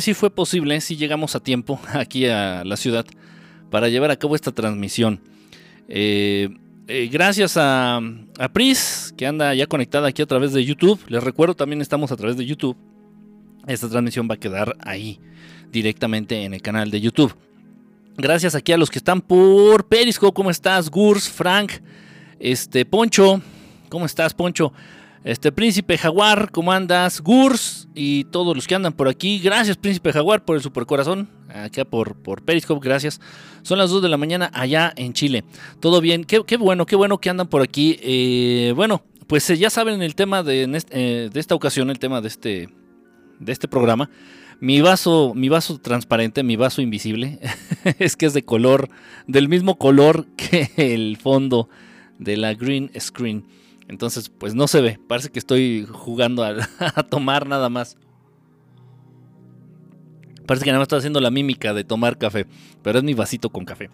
sí fue posible, sí llegamos a tiempo aquí a la ciudad para llevar a cabo esta transmisión. Eh, eh, gracias a, a, Pris, que anda ya conectada aquí a través de YouTube. Les recuerdo, también estamos a través de YouTube. Esta transmisión va a quedar ahí, directamente en el canal de YouTube. Gracias aquí a los que están por Periscope. ¿Cómo estás? Gurs, Frank, este, Poncho. ¿Cómo estás, Poncho? Este, Príncipe Jaguar, ¿cómo andas? Gurs y todos los que andan por aquí. Gracias, Príncipe Jaguar, por el supercorazón. Acá por, por Periscope, gracias. Son las 2 de la mañana allá en Chile. Todo bien, qué, bueno, qué bueno que andan por aquí. Eh, bueno, pues eh, ya saben el tema de, eh, de, esta ocasión, el tema de este, de este programa. Mi vaso, mi vaso transparente, mi vaso invisible, es que es de color, del mismo color que el fondo de la green screen. Entonces, pues no se ve. Parece que estoy jugando a, tomar nada más. Parece que nada más estoy haciendo la mímica de tomar café. Pero es mi vasito con café.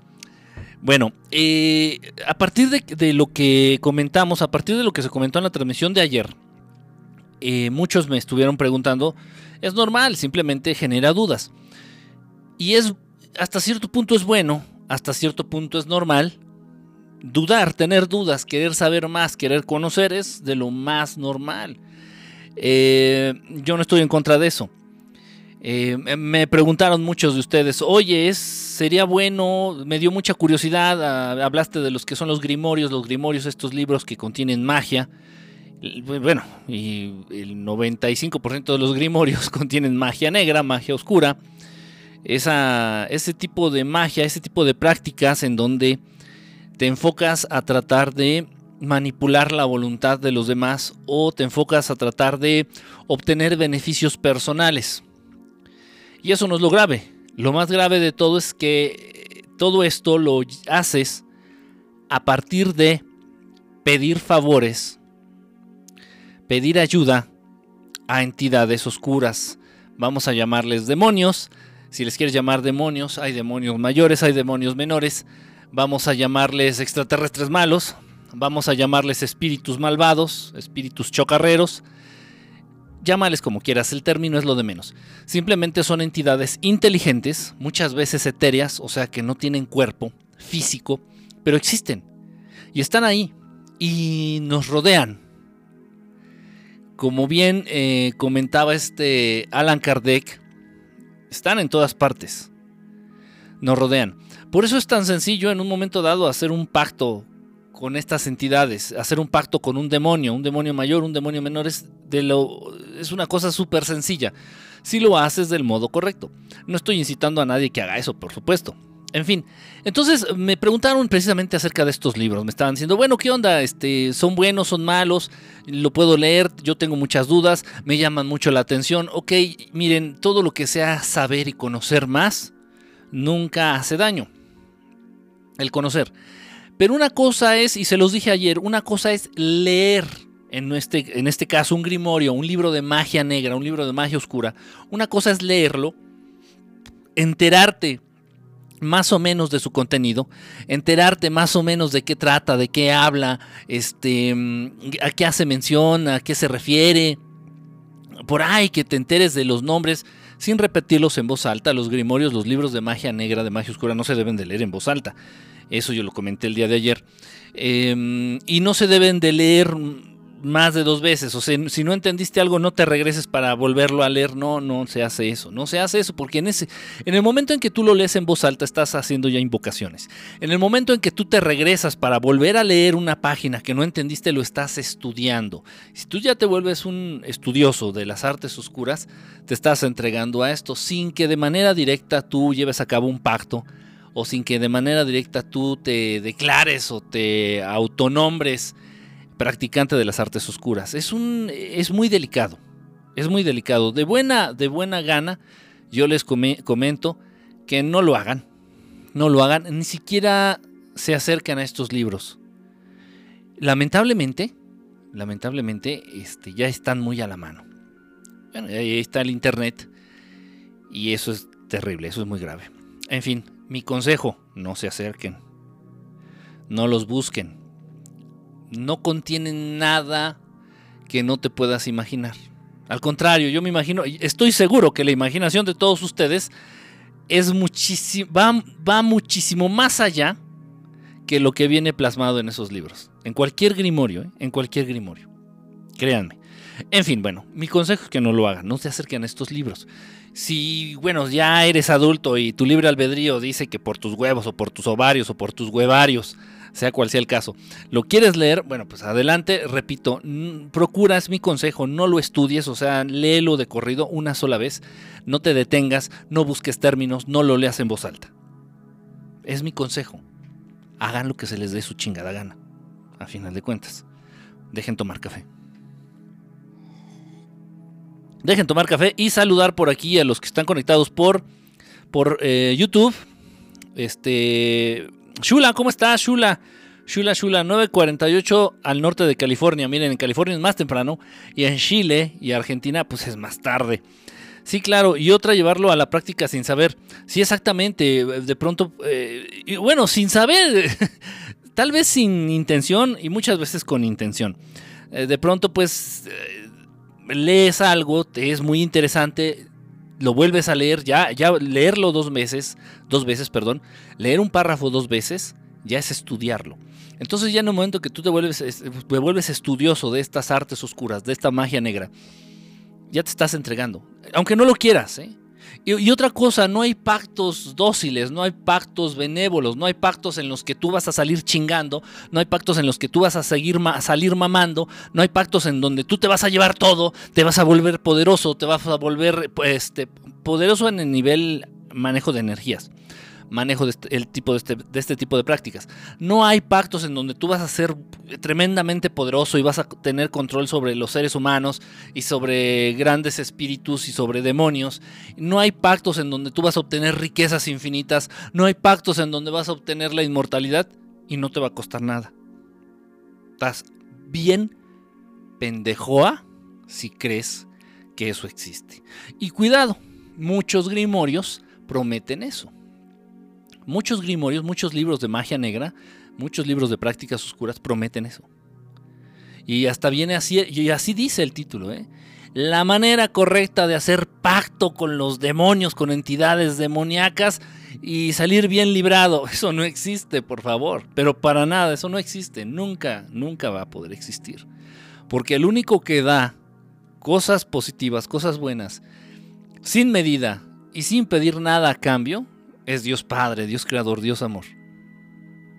Bueno, eh, a partir de, lo que comentamos, a partir de lo que se comentó en la transmisión de ayer, eh, muchos me estuvieron preguntando, es normal, simplemente genera dudas. Y es, hasta cierto punto es bueno, hasta cierto punto es normal, dudar, tener dudas, querer saber más, querer conocer es de lo más normal. Eh, yo no estoy en contra de eso. Eh, me preguntaron muchos de ustedes, oye, sería bueno, me dio mucha curiosidad, ah, hablaste de los que son los grimorios, los grimorios, estos libros que contienen magia. Bueno, y el 95% de los grimorios contienen magia negra, magia oscura. Esa, ese tipo de magia, ese tipo de prácticas en donde te enfocas a tratar de manipular la voluntad de los demás o te enfocas a tratar de obtener beneficios personales. Y eso no es lo grave. Lo más grave de todo es que todo esto lo haces a partir de pedir favores, pedir ayuda a entidades oscuras. Vamos a llamarles demonios. Si les quieres llamar demonios, hay demonios mayores, hay demonios menores vamos a llamarles extraterrestres malos, vamos a llamarles espíritus malvados, espíritus chocarreros, llámales como quieras, el término es lo de menos. Simplemente son entidades inteligentes, muchas veces etéreas, o sea que no tienen cuerpo físico, pero existen y están ahí y nos rodean. Como bien eh, comentaba este Alan Kardec, están en todas partes, nos rodean. Por eso es tan sencillo en un momento dado hacer un pacto con estas entidades, hacer un pacto con un demonio, un demonio mayor, un demonio menor, es, de lo, es una cosa súper sencilla, si lo haces del modo correcto. No estoy incitando a nadie que haga eso, por supuesto. En fin, entonces me preguntaron precisamente acerca de estos libros. Me estaban diciendo, bueno, ¿qué onda? Este, ¿Son buenos, son malos? ¿Lo puedo leer? Yo tengo muchas dudas, me llaman mucho la atención. Ok, miren, todo lo que sea saber y conocer más nunca hace daño el conocer. Pero una cosa es, y se los dije ayer, una cosa es leer, en este, en este caso un grimorio, un libro de magia negra, un libro de magia oscura. Una cosa es leerlo, enterarte más o menos de su contenido, enterarte más o menos de qué trata, de qué habla, este, a qué hace mención, a qué se refiere, por ahí que te enteres de los nombres sin repetirlos en voz alta. Los grimorios, los libros de magia negra, de magia oscura, no se deben de leer en voz alta. Eso yo lo comenté el día de ayer. Em, y no se deben de leer más de dos veces. O sea, si no entendiste algo, no te regreses para volverlo a leer. No, no se hace eso. No se hace eso porque en, ese, en el momento en que tú lo lees en voz alta, estás haciendo ya invocaciones. En el momento en que tú te regresas para volver a leer una página que no entendiste, lo estás estudiando. Si tú ya te vuelves un estudioso de las artes oscuras, te estás entregando a esto sin que de manera directa tú lleves a cabo un pacto o sin que de manera directa tú te declares o te autonombres practicante de las artes oscuras. Es, un, es muy delicado, es muy delicado. De buena, de buena gana, yo les comento que no lo hagan, no lo hagan, ni siquiera se acercan a estos libros. Lamentablemente, lamentablemente, este, ya están muy a la mano. Bueno, ahí está el internet y eso es terrible, eso es muy grave. En fin, mi consejo, no se acerquen, no los busquen, no contienen nada que no te puedas imaginar. Al contrario, yo me imagino, estoy seguro que la imaginación de todos ustedes es muchísimo, va, muchísimo más allá que lo que viene plasmado en esos libros. En cualquier grimorio, ¿eh? en cualquier grimorio. Créanme. En fin, bueno, mi consejo es que no lo hagan, no se acerquen a estos libros. Si, bueno, ya eres adulto y tu libre albedrío dice que por tus huevos o por tus ovarios o por tus huevarios, sea cual sea el caso, lo quieres leer, bueno, pues adelante, repito, procura, es mi consejo, no lo estudies, o sea, léelo de corrido una sola vez, no te detengas, no busques términos, no lo leas en voz alta. Es mi consejo. Hagan lo que se les dé su chingada gana, a final de cuentas. Dejen tomar café. Dejen tomar café y saludar por aquí a los que están conectados por, por eh, YouTube. Este. Shula, ¿cómo estás, Shula? Shula, Shula, 9.48 al norte de California. Miren, en California es más temprano. Y en Chile y Argentina, pues es más tarde. Sí, claro, y otra llevarlo a la práctica sin saber. Sí, exactamente, de pronto, eh, y bueno, sin saber, tal vez sin intención y muchas veces con intención. Eh, de pronto, pues, lees algo, te es muy interesante, lo vuelves a leer, ya, ya leerlo dos veces, dos veces, perdón, leer un párrafo dos veces, ya es estudiarlo. Entonces ya en el momento que tú te vuelves, te vuelves estudioso de estas artes oscuras, de esta magia negra, ya te estás entregando. Aunque no lo quieras, ¿eh? Y, otra cosa, no hay pactos dóciles, no hay pactos benévolos, no hay pactos en los que tú vas a salir chingando, no hay pactos en los que tú vas a seguir salir mamando, no hay pactos en donde tú te vas a llevar todo, te vas a volver poderoso, te vas a volver pues, este, poderoso en el nivel manejo de energías manejo de este, tipo de, este, de este tipo de prácticas. No hay pactos en donde tú vas a ser tremendamente poderoso y vas a tener control sobre los seres humanos y sobre grandes espíritus y sobre demonios. No hay pactos en donde tú vas a obtener riquezas infinitas. No hay pactos en donde vas a obtener la inmortalidad y no te va a costar nada. Estás bien pendejoa si crees que eso existe. Y cuidado, muchos grimorios prometen eso. Muchos grimorios, muchos libros de magia negra, muchos libros de prácticas oscuras prometen eso. Y hasta viene así, y así dice el título, ¿eh? La manera correcta de hacer pacto con los demonios, con entidades demoníacas y salir bien librado. Eso no existe, por favor. Pero para nada, eso no existe. Nunca, nunca va a poder existir. Porque el único que da cosas positivas, cosas buenas, sin medida y sin pedir nada a cambio, es Dios Padre, Dios Creador, Dios Amor.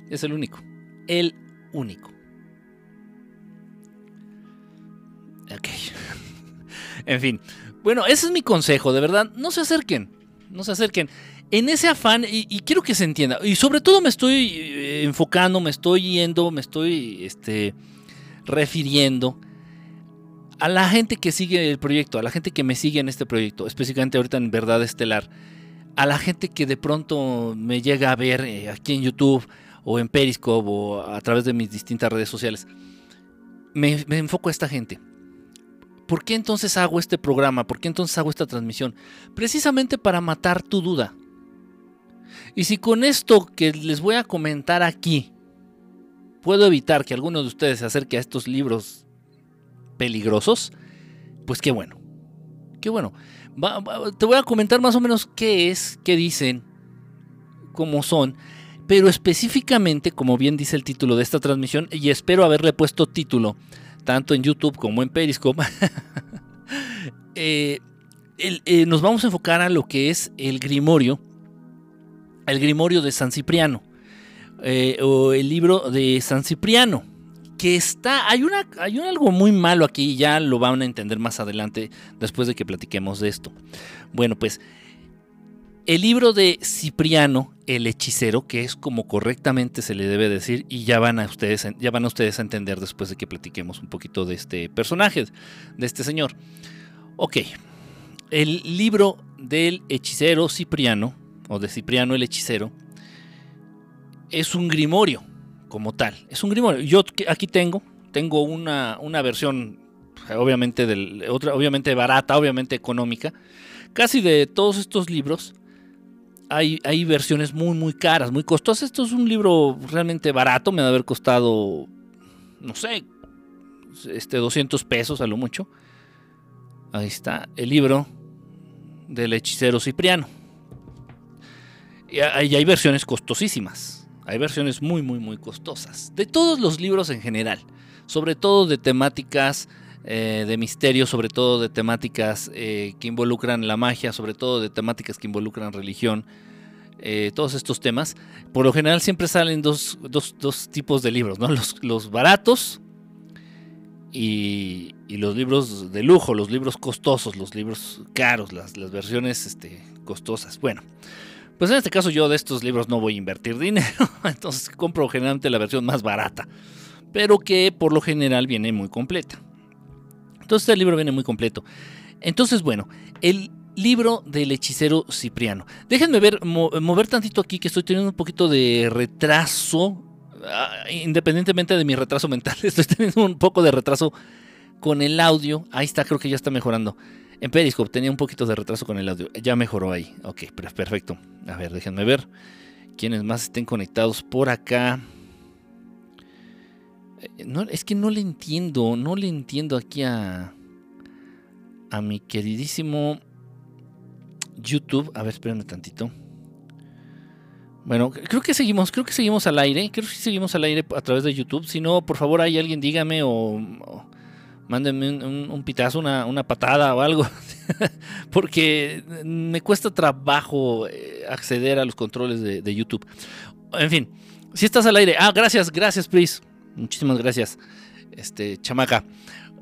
Es el único. El único. Ok. en fin. Bueno, ese es mi consejo, de verdad. No se acerquen. No se acerquen. En ese afán, y, quiero que se entienda, y sobre todo me estoy eh, enfocando, me estoy yendo, me estoy este, refiriendo a la gente que sigue el proyecto, a la gente que me sigue en este proyecto, específicamente ahorita en Verdad Estelar a la gente que de pronto me llega a ver eh, aquí en YouTube o en Periscope o a través de mis distintas redes sociales, me, enfoco a esta gente. ¿Por qué entonces hago este programa? ¿Por qué entonces hago esta transmisión? Precisamente para matar tu duda. Y si con esto que les voy a comentar aquí puedo evitar que alguno de ustedes se acerque a estos libros peligrosos, pues qué bueno. Qué bueno te voy a comentar más o menos qué es, qué dicen, cómo son, pero específicamente, como bien dice el título de esta transmisión, y espero haberle puesto título, tanto en YouTube como en Periscope, eh, eh, nos vamos a enfocar a lo que es el Grimorio, el Grimorio de San Cipriano, eh, o el libro de San Cipriano que está, hay, hay algo muy malo aquí, ya lo van a entender más adelante después de que platiquemos de esto. Bueno, pues el libro de Cipriano, el hechicero, que es como correctamente se le debe decir, y ya van a ustedes, ya van a, ustedes a entender después de que platiquemos un poquito de este personaje, de este señor. Ok, el libro del hechicero Cipriano, o de Cipriano el hechicero, es un grimorio como tal. Es un grimorio. Yo aquí tengo, tengo una, una versión, obviamente, del, obviamente barata, obviamente económica. Casi de todos estos libros hay, hay versiones muy, muy caras, muy costosas. Esto es un libro realmente barato, me debe haber costado, no sé, este, 200 pesos a lo mucho. Ahí está el libro del hechicero Cipriano. Y hay versiones costosísimas. Hay versiones muy, muy, muy costosas. De todos los libros en general. Sobre todo de temáticas eh, de misterio, sobre todo de temáticas eh, que involucran la magia, sobre todo de temáticas que involucran religión. Eh, todos estos temas. Por lo general siempre salen dos, tipos de libros, ¿no? Los, baratos y, los libros de lujo, los libros costosos, los libros caros, las, las versiones este, costosas. Bueno, pues en este caso yo de estos libros no voy a invertir dinero, entonces compro generalmente la versión más barata, pero que por lo general viene muy completa. Entonces el libro viene muy completo. Entonces, bueno, el libro del hechicero Cipriano. Déjenme ver, mover tantito aquí que estoy teniendo un poquito de retraso, ah, independientemente de mi retraso mental, estoy teniendo un poco de retraso con el audio. Ahí está, creo que ya está mejorando. En Periscope tenía un poquito de retraso con el audio. Ya mejoró ahí. Ok, perfecto. A ver, déjenme ver. Quienes más estén conectados por acá. Eh, no, es que no le entiendo. No le entiendo aquí a. A mi queridísimo YouTube. A ver, espérenme tantito. Bueno, creo que seguimos, creo que seguimos al aire. Creo que seguimos al aire a través de YouTube. Si no, por favor, hay alguien dígame o mándenme un, pitazo, una, patada o algo, porque me cuesta trabajo eh, acceder a los controles de, YouTube. En fin, si estás al aire, ah, gracias, gracias, please, muchísimas gracias, este, chamaca.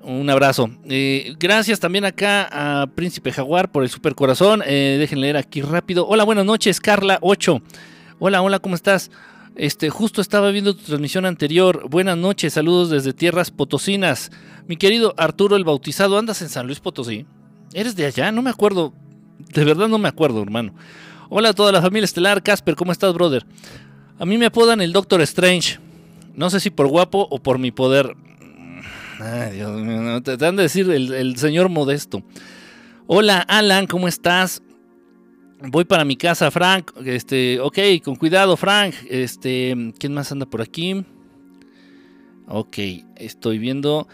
Un abrazo. Eh, gracias también acá a Príncipe Jaguar por el super corazón. Eh, leer aquí rápido. Hola, buenas noches, Carla 8. Hola, hola, ¿cómo estás? Este, justo estaba viendo tu transmisión anterior. Buenas noches, saludos desde tierras potosinas. Mi querido Arturo el Bautizado, ¿andas en San Luis Potosí? ¿Eres de allá? No me acuerdo. De verdad no me acuerdo, hermano. Hola a toda la familia estelar. Casper, ¿cómo estás, brother? A mí me apodan el Doctor Strange. No sé si por guapo o por mi poder. Ay, Dios mío, te, han de decir el, el señor modesto. Hola, Alan, ¿cómo estás? Voy para mi casa, Frank. Este, ok, con cuidado, Frank. Este, ¿quién más anda por aquí? Ok, estoy viendo.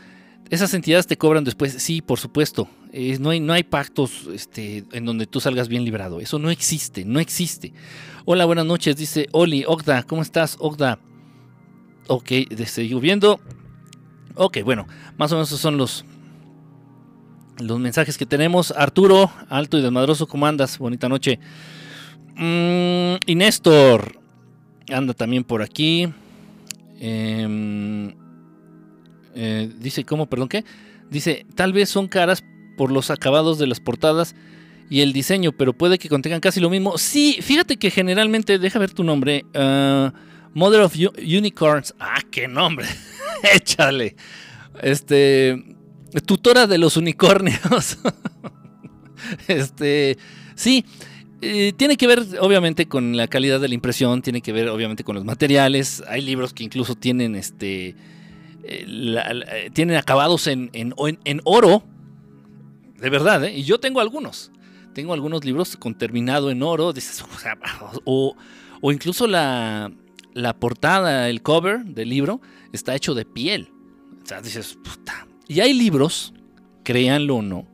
Esas entidades te cobran después. Sí, por supuesto. no, hay, no hay pactos este, en donde tú salgas bien librado. Eso no existe, no existe. Hola, buenas noches, dice Oli, Ogda, ¿cómo estás, Ogda? Ok, estoy viendo. Ok, bueno, más o menos esos son los, los mensajes que tenemos. Arturo, alto y desmadroso, ¿cómo andas? Bonita noche. Mm, y Néstor, anda también por aquí. Eh, eh, dice, ¿cómo? Perdón, ¿qué? Dice, tal vez son caras por los acabados de las portadas y el diseño, pero puede que contengan casi lo mismo. Sí, fíjate que generalmente, deja ver tu nombre. Uh, Mother of Unicorns. Ah, qué nombre. Échale. Este. Tutora de los unicornios. este. Sí. Eh, tiene que ver obviamente con la calidad de la impresión, tiene que ver obviamente con los materiales. Hay libros que incluso tienen este tienen acabados en, oro, de verdad, ¿eh? y yo tengo algunos. Tengo algunos libros con terminado en oro, o, o, incluso la, portada, el cover del libro está hecho de piel. O sea, dices, puta. Y hay libros, créanlo o no,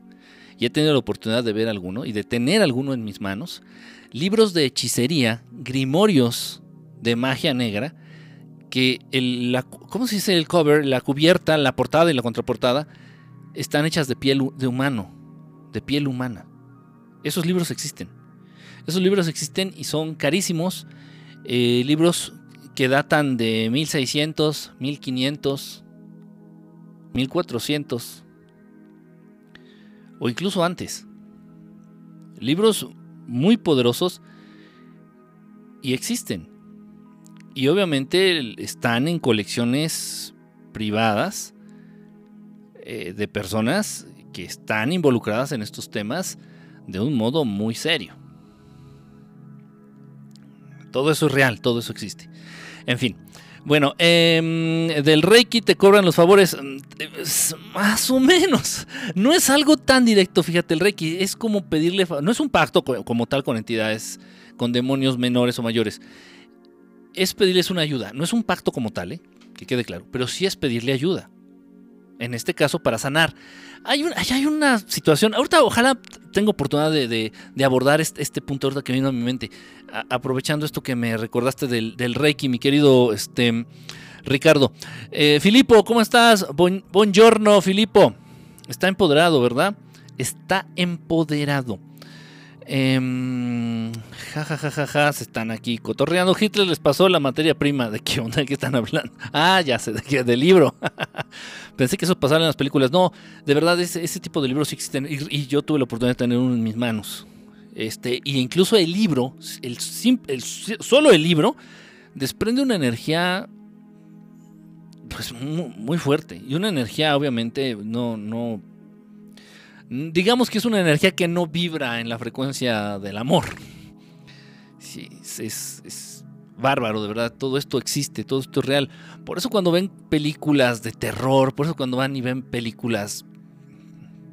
y he tenido la oportunidad de ver alguno y de tener alguno en mis manos, libros de hechicería, grimorios de magia negra, que el, la, ¿cómo se dice el cover? La cubierta, la portada y la contraportada están hechas de piel de humano, de piel humana. Esos libros existen. Esos libros existen y son carísimos. Eh, libros que datan de 1600, 1500, 1400 o incluso antes. Libros muy poderosos y existen. Y obviamente están en colecciones privadas eh, de personas que están involucradas en estos temas de un modo muy serio. Todo eso es real, todo eso existe. En fin, bueno, em, del Reiki te cobran los favores, mm, más o menos. No es algo tan directo, fíjate, el Reiki es como pedirle, no es un pacto como tal con entidades, con demonios menores o mayores es pedirles una ayuda. No es un pacto como tal, ¿eh? que quede claro, pero sí es pedirle ayuda. en este caso para sanar. Hay, hay una situación, ahorita ojalá tengo oportunidad de, abordar este, este, punto ahorita que vino a mi mente, aprovechando esto que me recordaste del, Reiki, mi querido este, Ricardo. Eh, Filipo, ¿cómo estás? buongiorno, Filipo. Está empoderado, ¿verdad? Está empoderado. Eh, ja, ja, ja, ja, se están aquí cotorreando. Hitler les pasó la materia prima. ¿De qué onda? ¿De qué están hablando? Ah, ya sé, de del libro. Pensé que eso pasaba en las películas. No, de verdad, ese, ese tipo de libros sí existen. Y, yo tuve la oportunidad de tener uno en mis manos. Este, y incluso el libro, el, el, solo el libro, desprende una energía pues muy, fuerte. Y una energía, obviamente, no, no. Digamos que es una energía que no vibra en la frecuencia del amor. Es, bárbaro, de verdad. Todo esto existe, todo esto es real. Por eso cuando ven películas de terror, por eso cuando van y ven películas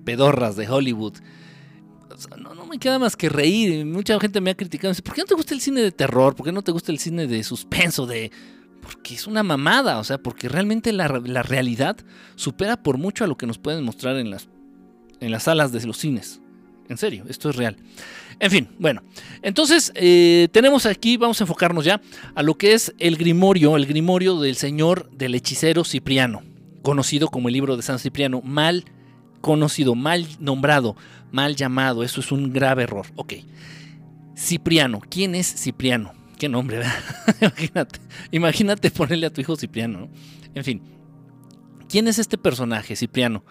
pedorras de Hollywood, no, no me queda más que reír. Mucha gente me ha criticado. ¿Por qué no te gusta el cine de terror? ¿Por qué no te gusta el cine de suspenso, de porque es una mamada, o sea, porque realmente la, realidad supera por mucho a lo que nos pueden mostrar en las, en las salas de los cines. En serio, esto es real. En fin, bueno, entonces eh, tenemos aquí, vamos a enfocarnos ya a lo que es el grimorio, el grimorio del señor del hechicero Cipriano, conocido como el libro de San Cipriano, mal conocido, mal nombrado, mal llamado, eso es un grave error. Ok, Cipriano, ¿quién es Cipriano? Qué nombre, ¿verdad? imagínate, imagínate ponerle a tu hijo Cipriano. En fin, ¿quién es este personaje, Cipriano?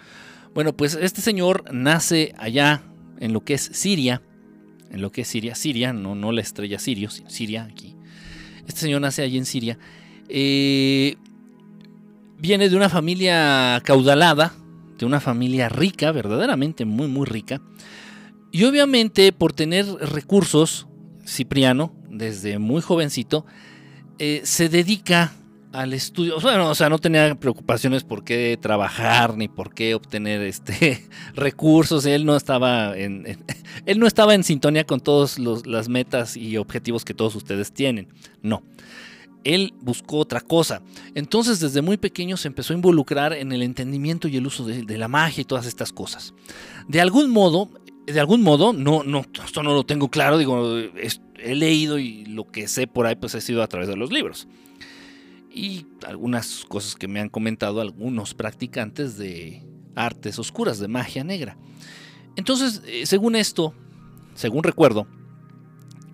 Bueno, pues este señor nace allá en lo que es Siria, en lo que es Siria, Siria, no, no la estrella Sirio, Siria aquí. Este señor nace allí en Siria. Eh, viene de una familia caudalada, de una familia rica, verdaderamente muy, muy rica. Y obviamente por tener recursos, Cipriano, desde muy jovencito, eh, se dedica al estudio. Bueno, o sea, no tenía preocupaciones por qué trabajar ni por qué obtener este recursos. Él no estaba en, él no estaba en sintonía con todas las metas y objetivos que todos ustedes tienen. No. Él buscó otra cosa. Entonces, desde muy pequeño se empezó a involucrar en el entendimiento y el uso de, la magia y todas estas cosas. De algún modo, de algún modo, no, no, esto no lo tengo claro, digo, he leído y lo que sé por ahí pues ha sido a través de los libros. Y algunas cosas que me han comentado algunos practicantes de artes oscuras, de magia negra. Entonces, eh, según esto, según recuerdo,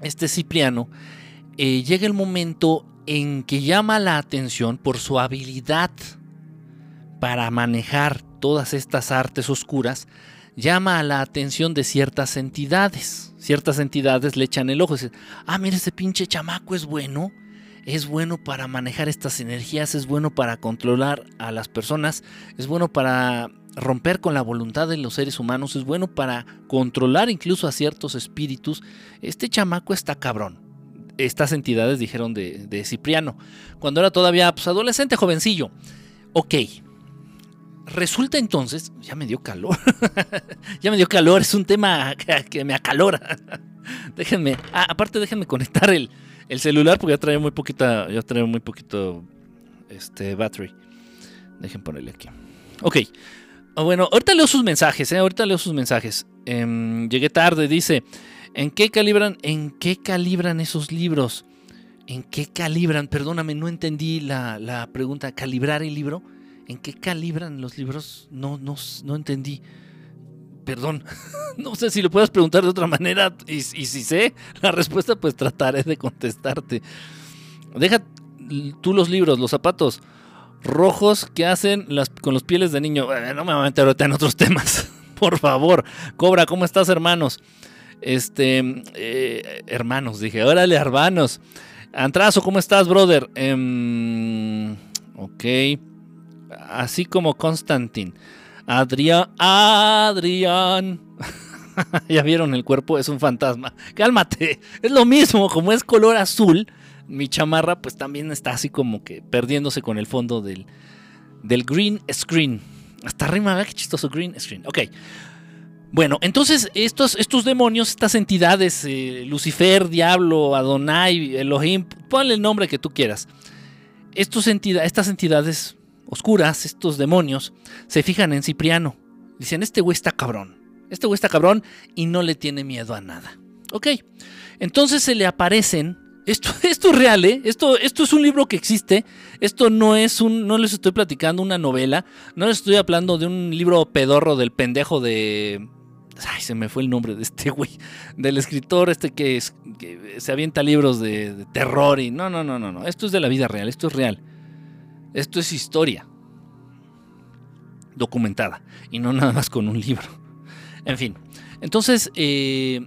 este Cipriano eh, llega el momento en que llama la atención por su habilidad para manejar todas estas artes oscuras llama la atención de ciertas entidades. Ciertas entidades le echan el ojo y dicen, ah, mira, ese pinche chamaco es bueno, es bueno para manejar estas energías, es bueno para controlar a las personas, es bueno para romper con la voluntad de los seres humanos, es bueno para controlar incluso a ciertos espíritus. Este chamaco está cabrón. Estas entidades dijeron de, de Cipriano, cuando era todavía pues, adolescente, jovencillo. Ok, Resulta entonces, ya me dio calor, ya me dio calor, es un tema que, me acalora. déjenme, aparte déjenme conectar el, celular porque ya trae muy poquita, ya trae muy poquito este battery. Dejen ponerle aquí. Ok. Ah, bueno, ahorita leo sus mensajes, ¿eh? ahorita leo sus mensajes. Em, llegué tarde, dice, ¿en qué calibran, en qué calibran esos libros? ¿En qué calibran? Perdóname, no entendí la, la pregunta. ¿Calibrar el libro? ¿En qué calibran los libros? No, no, no entendí. Perdón, no sé si lo puedes preguntar de otra manera y, si sé la respuesta, pues trataré de contestarte. Deja tú los libros, los zapatos rojos que hacen las, con los pieles de niño. no me voy a meter ahorita en otros temas, por favor. Cobra, ¿cómo estás, hermanos? Este, eh, hermanos, dije, órale, hermanos. Antrazo, ¿cómo estás, brother? Eh, ok así como Constantin. Adrián, Adrián. ya vieron el cuerpo, es un fantasma. Cálmate, es lo mismo, como es color azul, mi chamarra pues también está así como que perdiéndose con el fondo del, del green screen. Hasta arriba, vea qué chistoso green screen. Ok. Bueno, entonces estos, estos demonios, estas entidades, eh, Lucifer, Diablo, Adonai, Elohim, ponle el nombre que tú quieras. Estas entidades oscuras, estos demonios, se fijan en Cipriano. Dicen, este güey está cabrón. Este güey está cabrón y no le tiene miedo a nada. Ok. Entonces se le aparecen. Esto, esto es real, ¿eh? Esto, esto es un libro que existe. Esto no es un. No les estoy platicando una novela. No les estoy hablando de un libro pedorro del pendejo de. Ay, se me fue el nombre de este güey. Del escritor este que, se avienta libros de, de terror y. No, no, no, no, no. Esto es de la vida real. Esto es real. Esto es historia. Documentada. Y no nada más con un libro. En fin. Entonces, eh,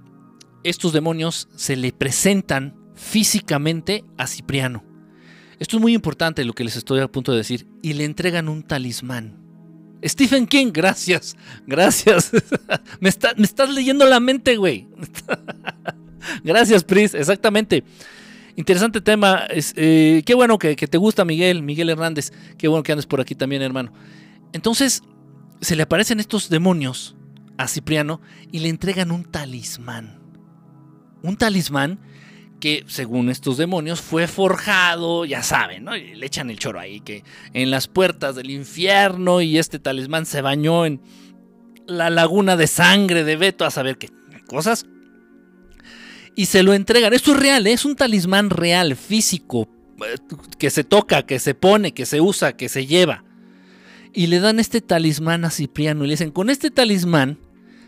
estos demonios se le presentan físicamente a Cipriano. Esto es muy importante lo que les estoy a punto de decir. Y le entregan un talismán. Stephen King, gracias. Gracias. me, me, estás leyendo la mente, güey. gracias, Pris. Exactamente. Interesante tema. Es, eh, qué bueno que, te gusta, Miguel. Miguel Hernández. Qué bueno que andes por aquí también, hermano. Entonces, se le aparecen estos demonios a Cipriano y le entregan un talismán. Un talismán que, según estos demonios, fue forjado, ya saben, ¿no? le echan el choro ahí, que en las puertas del infierno y este talismán se bañó en la laguna de sangre de Beto, a saber qué cosas. Y se lo entregan. Esto es real, ¿eh? es un talismán real, físico, eh, que se toca, que se pone, que se usa, que se lleva. Y le dan este talismán a Cipriano y le dicen, con este talismán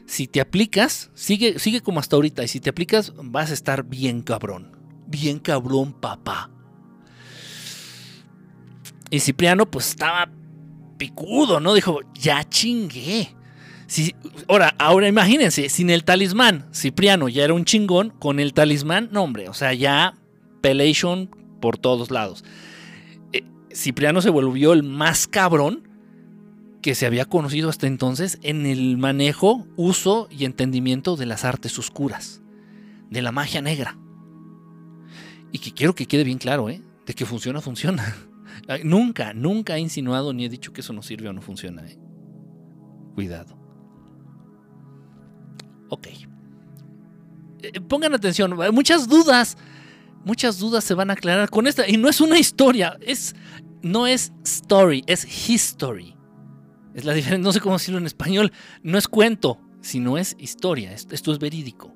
si te aplicas, sigue, sigue como hasta ahorita, y si te aplicas, vas a estar bien cabrón. Bien cabrón, papá. Y Cipriano, pues estaba picudo, ¿no? Dijo, ya chingué. Si, ahora, ahora imagínense, sin el talismán, Cipriano ya era un chingón, con el talismán, no hombre, o sea, ya pelation por todos lados. Eh, Cipriano se volvió el más cabrón que se había conocido hasta entonces en el manejo, uso y entendimiento de las artes oscuras, de la magia negra. Y que quiero que quede bien claro, ¿eh? De que funciona, funciona. nunca, nunca he insinuado ni he dicho que eso no sirve o no funciona, ¿eh? Cuidado. Ok. Eh, pongan atención, muchas dudas, muchas dudas se van a aclarar con esta. Y no es una historia, es, no es story, es history. Es la diferencia, no sé cómo decirlo en español, no es cuento, sino es historia, esto es verídico.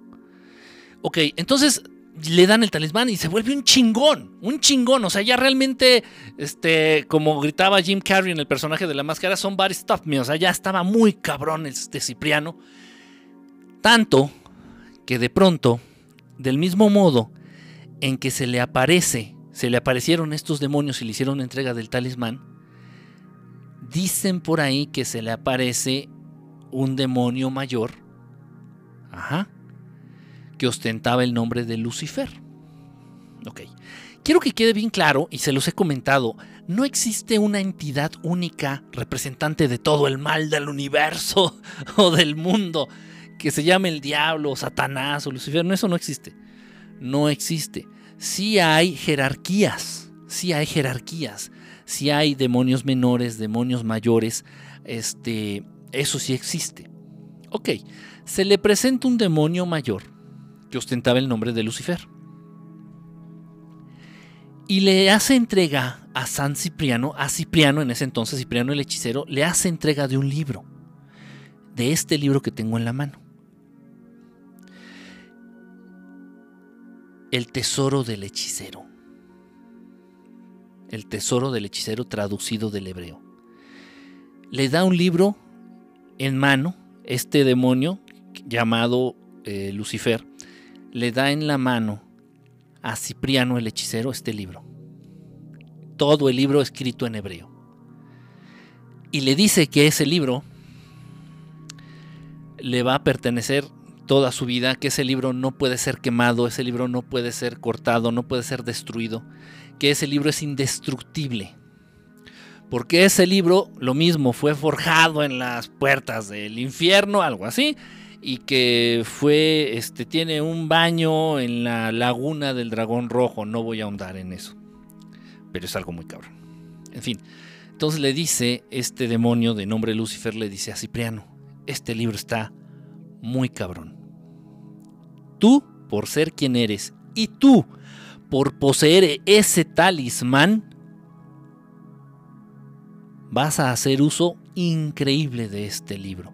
Ok, entonces le dan el talismán y se vuelve un chingón, un chingón, o sea, ya realmente, este, como gritaba Jim Carrey en el personaje de la máscara, son bad stuff me, o sea, ya estaba muy cabrón este Cipriano, tanto que de pronto, del mismo modo en que se le aparece, se le aparecieron estos demonios y le hicieron entrega del talismán, Dicen por ahí que se le aparece un demonio mayor, ajá, que ostentaba el nombre de Lucifer. Ok. Quiero que quede bien claro, y se los he comentado, no existe una entidad única representante de todo el mal del universo o del mundo que se llame el diablo, Satanás o Lucifer. No, eso no existe. No existe. Sí hay jerarquías. Sí hay jerarquías si hay demonios menores, demonios mayores, este, eso sí existe. Ok, se le presenta un demonio mayor que ostentaba el nombre de Lucifer. Y le hace entrega a San Cipriano, a Cipriano en ese entonces, Cipriano el hechicero, le hace entrega de un libro, de este libro que tengo en la mano. El tesoro del hechicero el tesoro del hechicero traducido del hebreo. Le da un libro en mano, este demonio llamado eh, Lucifer, le da en la mano a Cipriano el hechicero este libro. Todo el libro escrito en hebreo. Y le dice que ese libro le va a pertenecer toda su vida, que ese libro no puede ser quemado, ese libro no puede ser cortado, no puede ser destruido, que ese libro es indestructible. Porque ese libro, lo mismo, fue forjado en las puertas del infierno, algo así, y que fue, este, tiene un baño en la laguna del dragón rojo. No voy a ahondar en eso, pero es algo muy cabrón. En fin, entonces le dice este demonio de nombre Lucifer, le dice a Cipriano, este libro está muy cabrón. Tú, por ser quien eres, y tú, por poseer ese talismán, vas a hacer uso increíble de este libro.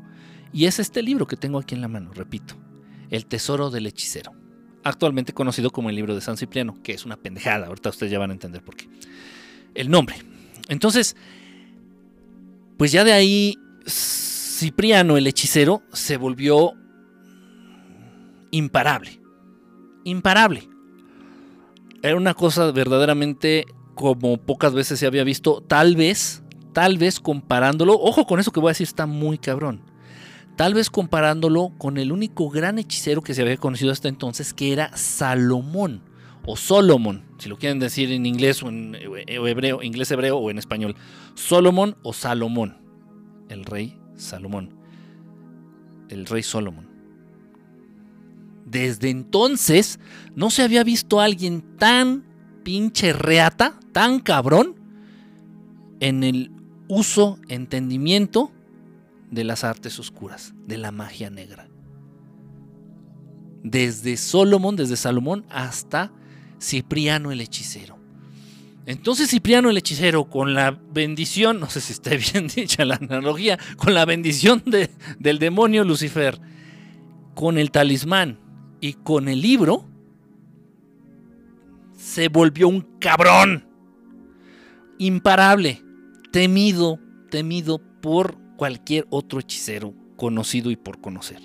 Y es este libro que tengo aquí en la mano, repito, El Tesoro del Hechicero, actualmente conocido como el libro de San Cipriano, que es una pendejada, ahorita ustedes ya van a entender por qué. El nombre. Entonces, pues ya de ahí Cipriano el hechicero se volvió imparable. Imparable. Era una cosa verdaderamente como pocas veces se había visto, tal vez, tal vez comparándolo, ojo con eso que voy a decir, está muy cabrón. Tal vez comparándolo con el único gran hechicero que se había conocido hasta entonces, que era Salomón o Solomon, si lo quieren decir en inglés o en hebreo, inglés hebreo o en español. Solomon o Salomón, el rey Salomón, el rey Solomon. Desde entonces no se había visto a alguien tan pinche reata, tan cabrón, en el uso, entendimiento de las artes oscuras, de la magia negra. Desde Solomón, desde Salomón hasta Cipriano el hechicero. Entonces Cipriano el hechicero, con la bendición, no sé si está bien dicha la analogía, con la bendición del demonio Lucifer, con el talismán y con el libro, se volvió un cabrón. Imparable, temido, temido por cualquier otro hechicero conocido y por conocer.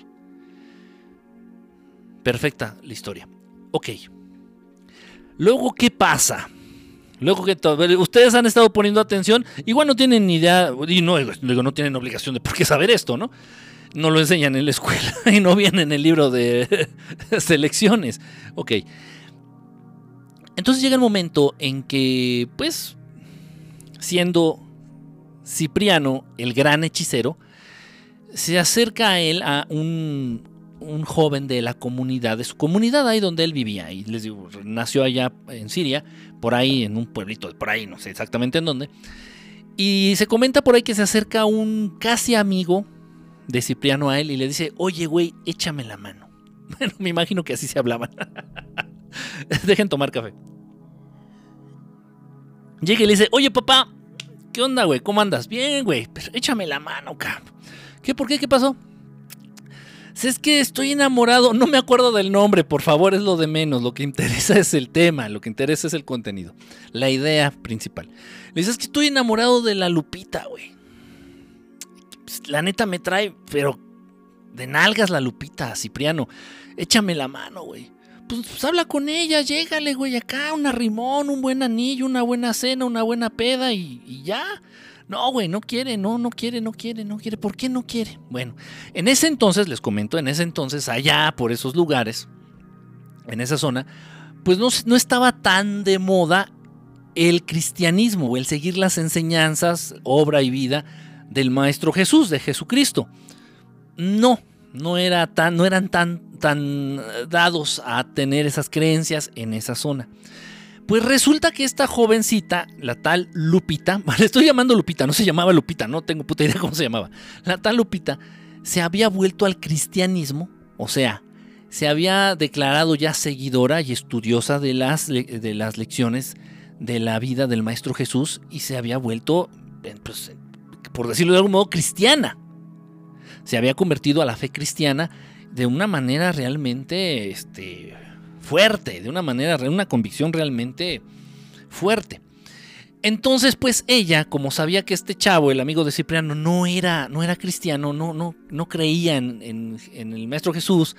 Perfecta la historia. Ok. Luego, ¿qué pasa? Luego que ustedes han estado poniendo atención, igual no tienen ni idea, y no, no tienen obligación de por qué saber esto, ¿no? No lo enseñan en la escuela y no viene en el libro de selecciones. Ok. Entonces llega el momento en que, pues, siendo Cipriano el gran hechicero, se acerca a él a un, un joven de la comunidad, de su comunidad ahí donde él vivía. Y les digo, nació allá en Siria, por ahí, en un pueblito, por ahí, no sé exactamente en dónde. Y se comenta por ahí que se acerca un casi amigo de Cipriano a él y le dice, oye, güey, échame la mano. Bueno, me imagino que así se hablaban. Dejen tomar café. Llega y le dice, oye, papá, ¿qué onda, güey? ¿Cómo andas? Bien, güey, pero échame la mano, cabrón. ¿Qué? ¿Por qué? ¿Qué pasó? Si es que estoy enamorado, no me acuerdo del nombre, por favor, es lo de menos. Lo que interesa es el tema, lo que interesa es el contenido, la idea principal. Le dices que estoy enamorado de la Lupita, güey. Pues, la neta me trae, pero de nalgas la Lupita, Cipriano. Échame la mano, güey. Pues, pues, habla con ella, llégale, güey, acá, un arrimón, un buen anillo, una buena cena, una buena peda y, ya. No, güey, no quiere, no, no quiere, no quiere, no quiere. ¿Por qué no quiere? Bueno, en ese entonces, les comento, en ese entonces, allá por esos lugares, en esa zona, pues no, no estaba tan de moda el cristianismo el seguir las enseñanzas, obra y vida del Maestro Jesús, de Jesucristo. No, no, era tan, no eran tan, tan dados a tener esas creencias en esa zona. Pues resulta que esta jovencita, la tal Lupita, le estoy llamando Lupita, no se llamaba Lupita, no tengo puta idea cómo se llamaba. La tal Lupita se había vuelto al cristianismo, o sea, se había declarado ya seguidora y estudiosa de las, de las lecciones de la vida del Maestro Jesús y se había vuelto, pues, por decirlo de algún modo, cristiana. Se había convertido a la fe cristiana de una manera realmente este, fuerte, de una manera, una convicción realmente fuerte. Entonces, pues ella, como sabía que este chavo, el amigo de Cipriano, no era, no era cristiano, no, no, no creía en, el Maestro Jesús,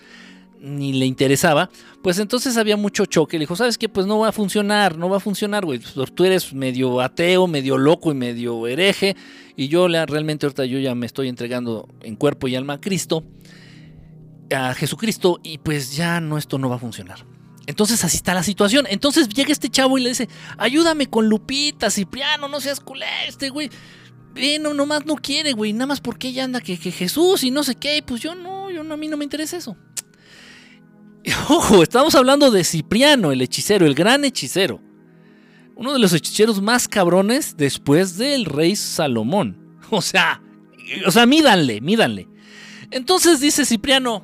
ni le interesaba, pues entonces había mucho choque. Le dijo, ¿sabes qué? Pues no va a funcionar, no va a funcionar, güey. Tú eres medio ateo, medio loco y medio hereje. Y yo realmente ahorita yo ya me estoy entregando en cuerpo y alma a Cristo, a Jesucristo, y pues ya no, esto no va a funcionar. Entonces así está la situación. Entonces llega este chavo y le dice, ayúdame con Lupita, Cipriano, no seas culé, este güey. No, nomás no quiere, güey. Nada más porque ella anda que, Jesús y no sé qué. Pues yo no, yo no, a mí no me interesa eso. Ojo, estamos hablando de Cipriano, el hechicero, el gran hechicero. Uno de los hechiceros más cabrones después del rey Salomón. O sea, o sea, mídanle, mídanle. Entonces dice Cipriano,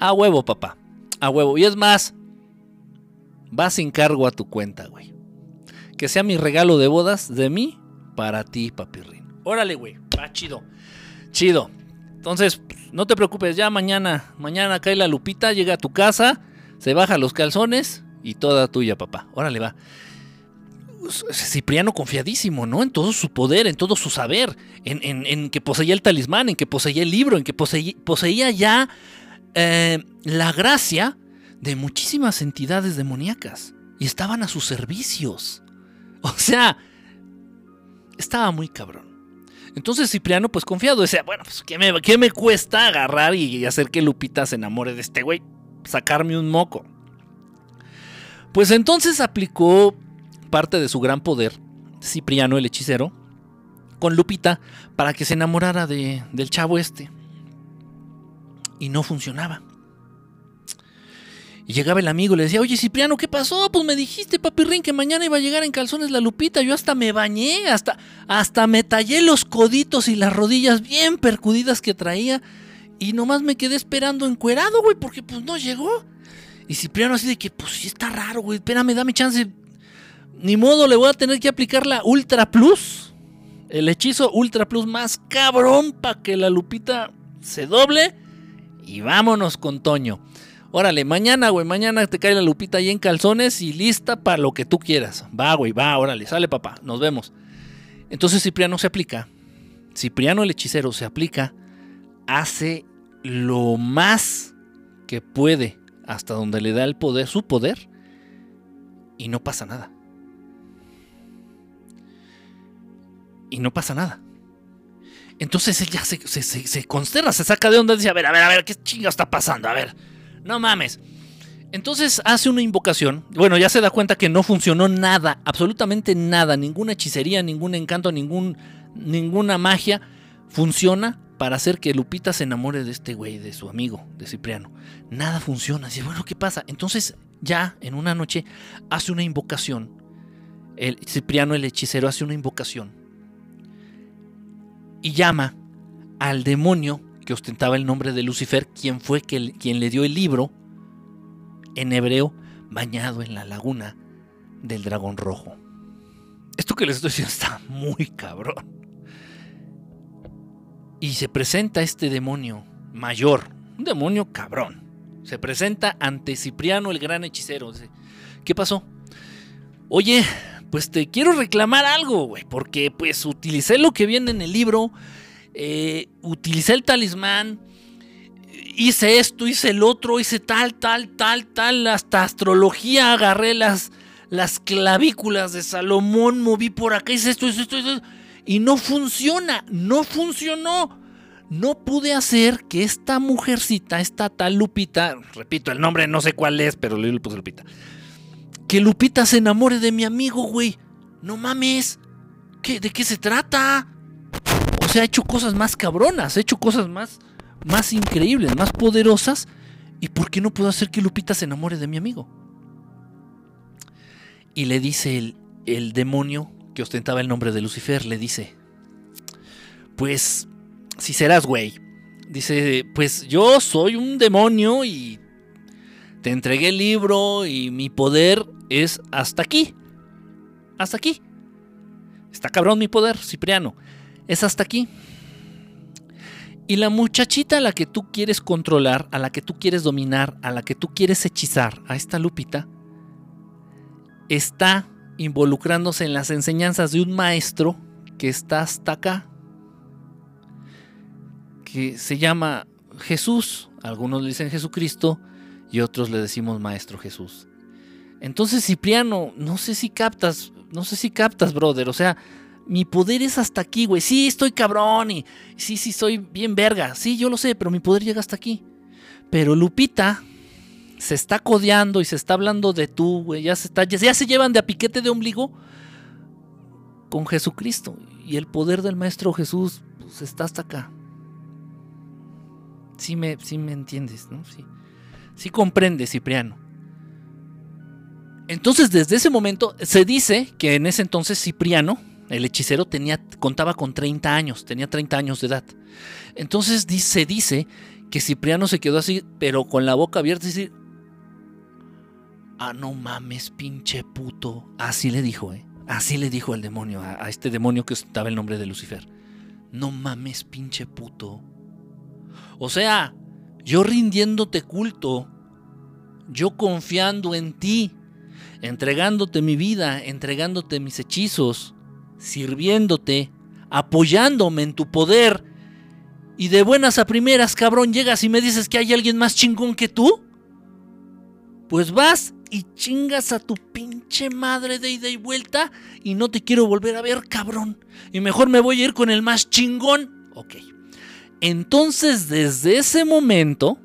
a huevo, papá. A huevo. Y es más, vas sin cargo a tu cuenta, güey. Que sea mi regalo de bodas de mí para ti, papirrín. Órale, güey, va chido. Chido. Entonces, no te preocupes, ya mañana, mañana cae la Lupita, llega a tu casa, se baja los calzones y toda tuya, papá. Órale, va. Cipriano confiadísimo, ¿no? En todo su poder, en todo su saber, en, que poseía el talismán, en que poseía el libro, en que poseía, ya eh, la gracia de muchísimas entidades demoníacas y estaban a sus servicios. O sea, estaba muy cabrón. Entonces Cipriano, pues confiado, decía, bueno, pues ¿qué me, qué me cuesta agarrar y hacer que Lupita se enamore de este güey? Sacarme un moco. Pues entonces aplicó parte de su gran poder, Cipriano el hechicero, con Lupita para que se enamorara de, del chavo este. Y no funcionaba. Y llegaba el amigo y le decía, oye Cipriano, ¿qué pasó? Pues me dijiste, papirrín, que mañana iba a llegar en calzones la Lupita. Yo hasta me bañé, hasta, hasta me tallé los coditos y las rodillas bien percudidas que traía. Y nomás me quedé esperando encuerado, güey, porque pues no llegó. Y Cipriano así de que, pues sí está raro, güey, espérame, dame chance ni modo, le voy a tener que aplicar la Ultra Plus. El hechizo Ultra Plus más cabrón para que la lupita se doble. Y vámonos con Toño. Órale, mañana, güey, mañana te cae la lupita ahí en calzones y lista para lo que tú quieras. Va, güey, va, órale, sale papá, nos vemos. Entonces Cipriano se aplica. Cipriano el hechicero se aplica, hace lo más que puede hasta donde le da el poder, su poder, y no pasa nada. y no pasa nada. Entonces él ya se, se, consterna, se saca de onda y dice, a ver, a ver, a ver, ¿qué chinga está pasando? A ver, no mames. Entonces hace una invocación. Bueno, ya se da cuenta que no funcionó nada, absolutamente nada, ninguna hechicería, ningún encanto, ningún, ninguna magia funciona para hacer que Lupita se enamore de este güey, de su amigo, de Cipriano. Nada funciona. Dice, bueno, ¿qué pasa? Entonces ya en una noche hace una invocación. El Cipriano, el hechicero, hace una invocación y llama al demonio que ostentaba el nombre de Lucifer, quien fue quien le dio el libro en hebreo bañado en la laguna del dragón rojo. Esto que les estoy diciendo está muy cabrón. Y se presenta este demonio mayor, un demonio cabrón. Se presenta ante Cipriano el gran hechicero. ¿Qué pasó? Oye, pues te quiero reclamar algo, güey, porque pues utilicé lo que viene en el libro, eh, utilicé el talismán, hice esto, hice el otro, hice tal, tal, tal, tal, hasta astrología, agarré las, las clavículas de Salomón, moví por acá, hice esto, esto, esto, esto, y no funciona, no funcionó. No pude hacer que esta mujercita, esta tal Lupita, repito, el nombre no sé cuál es, pero le puse Lupita que Lupita se enamore de mi amigo, güey. No mames. ¿Qué, ¿De qué se trata? Sea, ha hecho cosas más cabronas, ha hecho cosas más, más increíbles, más poderosas. ¿Y por qué no puedo hacer que Lupita se enamore de mi amigo? Y le dice el, el demonio que ostentaba el nombre de Lucifer, le dice, pues, si serás güey. Dice, pues yo soy un demonio y te entregué el libro y mi poder es hasta aquí. Hasta aquí. Está cabrón mi poder, Cipriano. Es hasta aquí. Y la muchachita a la que tú quieres controlar, a la que tú quieres dominar, a la que tú quieres hechizar, a esta Lupita, está involucrándose en las enseñanzas de un maestro que está hasta acá, que se llama Jesús, algunos le dicen Jesucristo y otros le decimos Maestro Jesús. Entonces, Cipriano, no sé si captas, no sé si captas, brother. O sea, mi poder es hasta aquí, güey. Sí, estoy cabrón y sí, sí, soy bien verga. Sí, yo lo sé, pero mi poder llega hasta aquí. Pero Lupita se está codeando y se está hablando de tú, güey. Ya se, está, ya, se llevan de a piquete de ombligo con Jesucristo. Y el poder del Maestro Jesús pues, está hasta acá. Sí me, sí me entiendes, ¿no? Sí, sí comprende, Cipriano. Entonces, desde ese momento, se dice que en ese entonces Cipriano, el hechicero, tenía, contaba con 30 años, tenía 30 años de edad. Entonces se dice que Cipriano se quedó así, pero con la boca abierta y decir, ah, no mames, pinche puto. Así le dijo, ¿eh? Así le dijo el demonio, a, a este demonio que estaba el nombre de Lucifer. No mames, pinche puto. O sea, yo rindiéndote culto, yo confiando en ti, entregándote mi vida, entregándote mis hechizos, sirviéndote, apoyándome en tu poder. Y de buenas a primeras, cabrón, llegas y me dices que hay alguien más chingón que tú. Pues vas y chingas a tu pinche madre de ida y vuelta y no te quiero volver a ver, cabrón. Y mejor me voy a ir con el más chingón. Ok. Entonces, desde ese momento,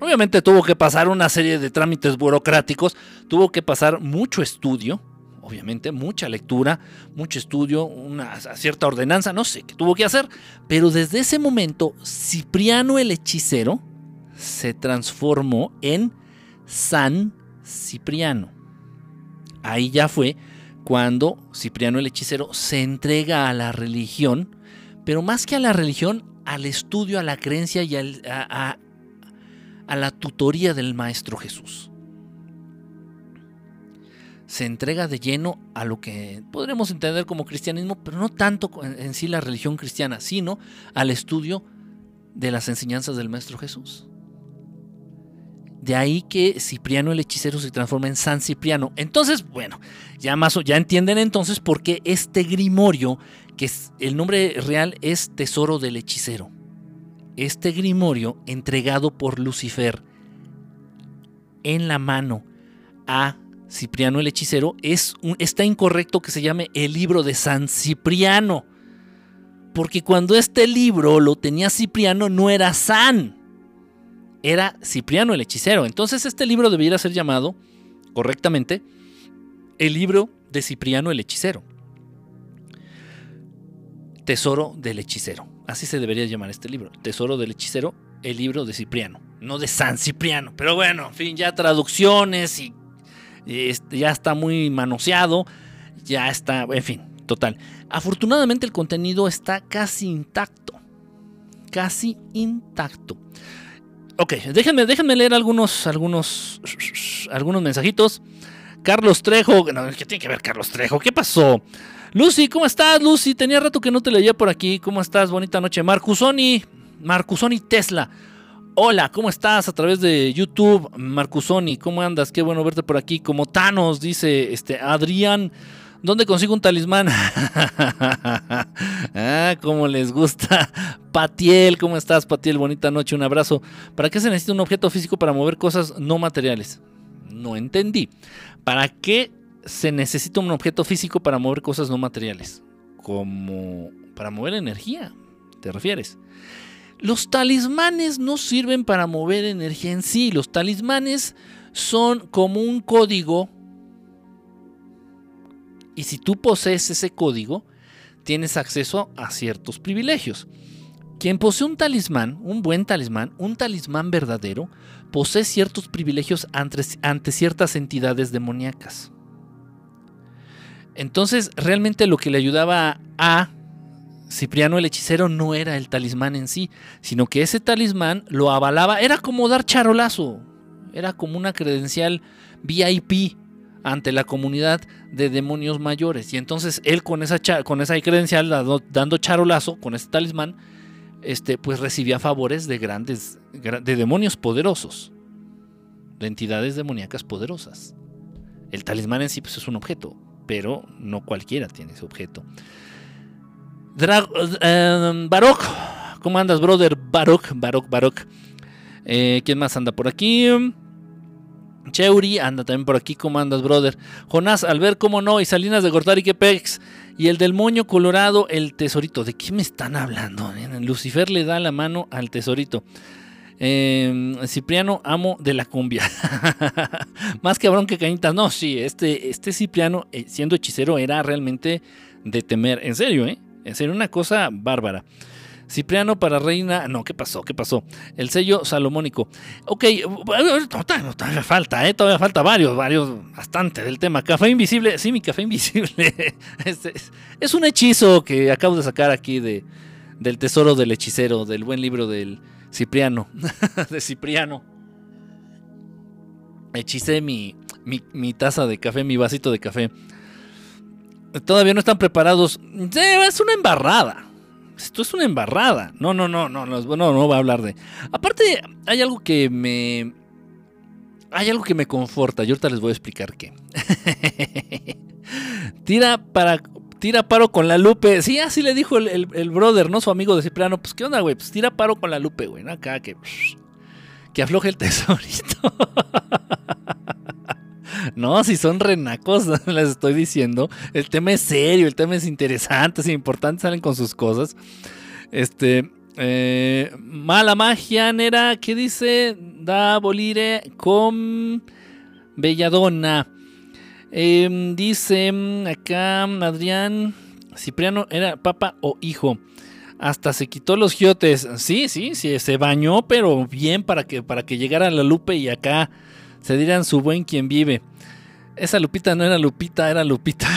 obviamente tuvo que pasar una serie de trámites burocráticos, tuvo que pasar mucho estudio, obviamente, mucha lectura, mucho estudio, una cierta ordenanza, no sé qué tuvo que hacer, pero desde ese momento, Cipriano el hechicero se transformó en San Cipriano. Ahí ya fue cuando Cipriano el hechicero se entrega a la religión, pero más que a la religión, al estudio, a la creencia y a, la tutoría del Maestro Jesús. Se entrega de lleno a lo que podremos entender como cristianismo, pero no tanto en sí la religión cristiana, sino al estudio de las enseñanzas del Maestro Jesús. De ahí que Cipriano el hechicero se transforma en San Cipriano. Entonces, bueno, ya más ya entienden entonces por qué este grimorio, que es, el nombre real es Tesoro del hechicero. Este grimorio entregado por Lucifer en la mano a Cipriano el hechicero es un, está incorrecto que se llame el libro de San Cipriano. Porque cuando este libro lo tenía Cipriano no era San era Cipriano el hechicero. Entonces este libro debería ser llamado correctamente el libro de Cipriano el hechicero. Tesoro del hechicero. Así se debería llamar este libro. Tesoro del hechicero, el libro de Cipriano. No de San Cipriano. Pero bueno, en fin, ya traducciones y, este, ya está muy manoseado. Ya está, en fin, total. Afortunadamente el contenido está casi intacto. Casi intacto. Ok, déjenme, déjenme leer algunos, algunos, algunos mensajitos. Carlos Trejo, ¿qué tiene que ver Carlos Trejo? ¿Qué pasó? Lucy, ¿cómo estás, Lucy? Tenía rato que no te leía por aquí. ¿Cómo estás? Bonita noche. Marcusoni, Marcusoni Tesla. Hola, ¿cómo estás? A través de YouTube, Marcusoni, ¿cómo andas? Qué bueno verte por aquí. Como Thanos, dice este Adrián. ¿Dónde consigo un talismán? ah, como les gusta. Patiel, ¿cómo estás, Patiel? Bonita noche, un abrazo. ¿Para qué se necesita un objeto físico para mover cosas no materiales? No entendí. ¿Para qué se necesita un objeto físico para mover cosas no materiales? Como para mover energía, ¿te refieres? Los talismanes no sirven para mover energía en sí. Los talismanes son como un código y si tú posees ese código, tienes acceso a ciertos privilegios. Quien posee un talismán, un buen talismán, un talismán verdadero, posee ciertos privilegios ante, ciertas entidades demoníacas. Entonces, realmente lo que le ayudaba a Cipriano el hechicero no era el talismán en sí, sino que ese talismán lo avalaba, era como dar charolazo, era como una credencial VIP ante la comunidad de demonios mayores. Y entonces él con esa, con esa credencial, dando charolazo, con ese talismán, este, pues recibía favores de grandes, de demonios poderosos, de entidades demoníacas poderosas. El talismán en sí pues, es un objeto, pero no cualquiera tiene ese objeto. Eh, Baroc, ¿cómo andas, brother? Baroc, Baroc, Baroc. Eh, ¿Quién más anda por aquí? Cheuri anda también por aquí. ¿Cómo andas, brother? Jonás, al ver cómo no, y Salinas de Gortari, que pex. Y el del moño colorado, el tesorito. ¿De qué me están hablando? Lucifer le da la mano al tesorito. Em, Cipriano, amo de la cumbia. Más cabrón que cañitas. No, sí, este, este Cipriano, eh, siendo hechicero, era realmente de temer. En serio, ¿eh? En serio, una cosa bárbara. Cipriano para Reina. No, ¿qué pasó? ¿Qué pasó? El sello salomónico. Ok, todavía falta, ¿eh? Todavía falta varios, varios, bastante del tema. Café invisible. Sí, mi café invisible. es, un hechizo que acabo de sacar aquí de, del tesoro del hechicero, del buen libro del Cipriano. de Cipriano. Hechicé mi, mi, mi taza de café, mi vasito de café. Todavía no están preparados. Es una embarrada. Esto es una embarrada. No, no, no, no, no, no, no va a hablar de. Aparte, hay algo que me. Hay algo que me conforta. Yo ahorita les voy a explicar qué. tira para. Tira paro con la Lupe. Sí, así le dijo el, brother, ¿no? Su amigo de Cipriano. Pues, ¿qué onda, güey? Pues tira paro con la Lupe, güey. Acá que. Que afloje el tesorito. No, si son renacos, les estoy diciendo. El tema es serio, el tema es interesante, es importante, salen con sus cosas. Este. Eh, mala magia, Nera, ¿qué dice? Da bolire con Belladonna. Em, dice acá Adrián, Cipriano era papa o hijo. Hasta se quitó los giotes. Sí, sí, sí, se bañó, pero bien para que, para que llegara la Lupe y acá se dieran su buen quien vive. Esa Lupita no era Lupita, era Lupita.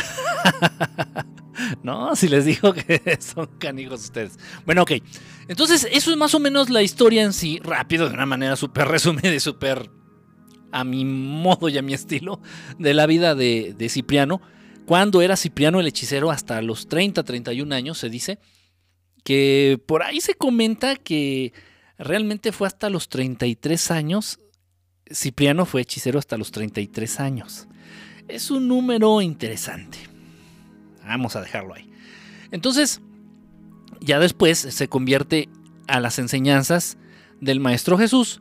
no, si les digo que son canijos ustedes. Bueno, ok. Entonces, eso es más o menos la historia en sí, rápido, de una manera súper resumida y súper a mi modo y a mi estilo, de la vida de, de Cipriano. Cuando era Cipriano el hechicero hasta los 30, 31 años, se dice que por ahí se comenta que realmente fue hasta los 33 años. Cipriano fue hechicero hasta los 33 años es un número interesante. Vamos a dejarlo ahí. Entonces, ya después se convierte a las enseñanzas del Maestro Jesús.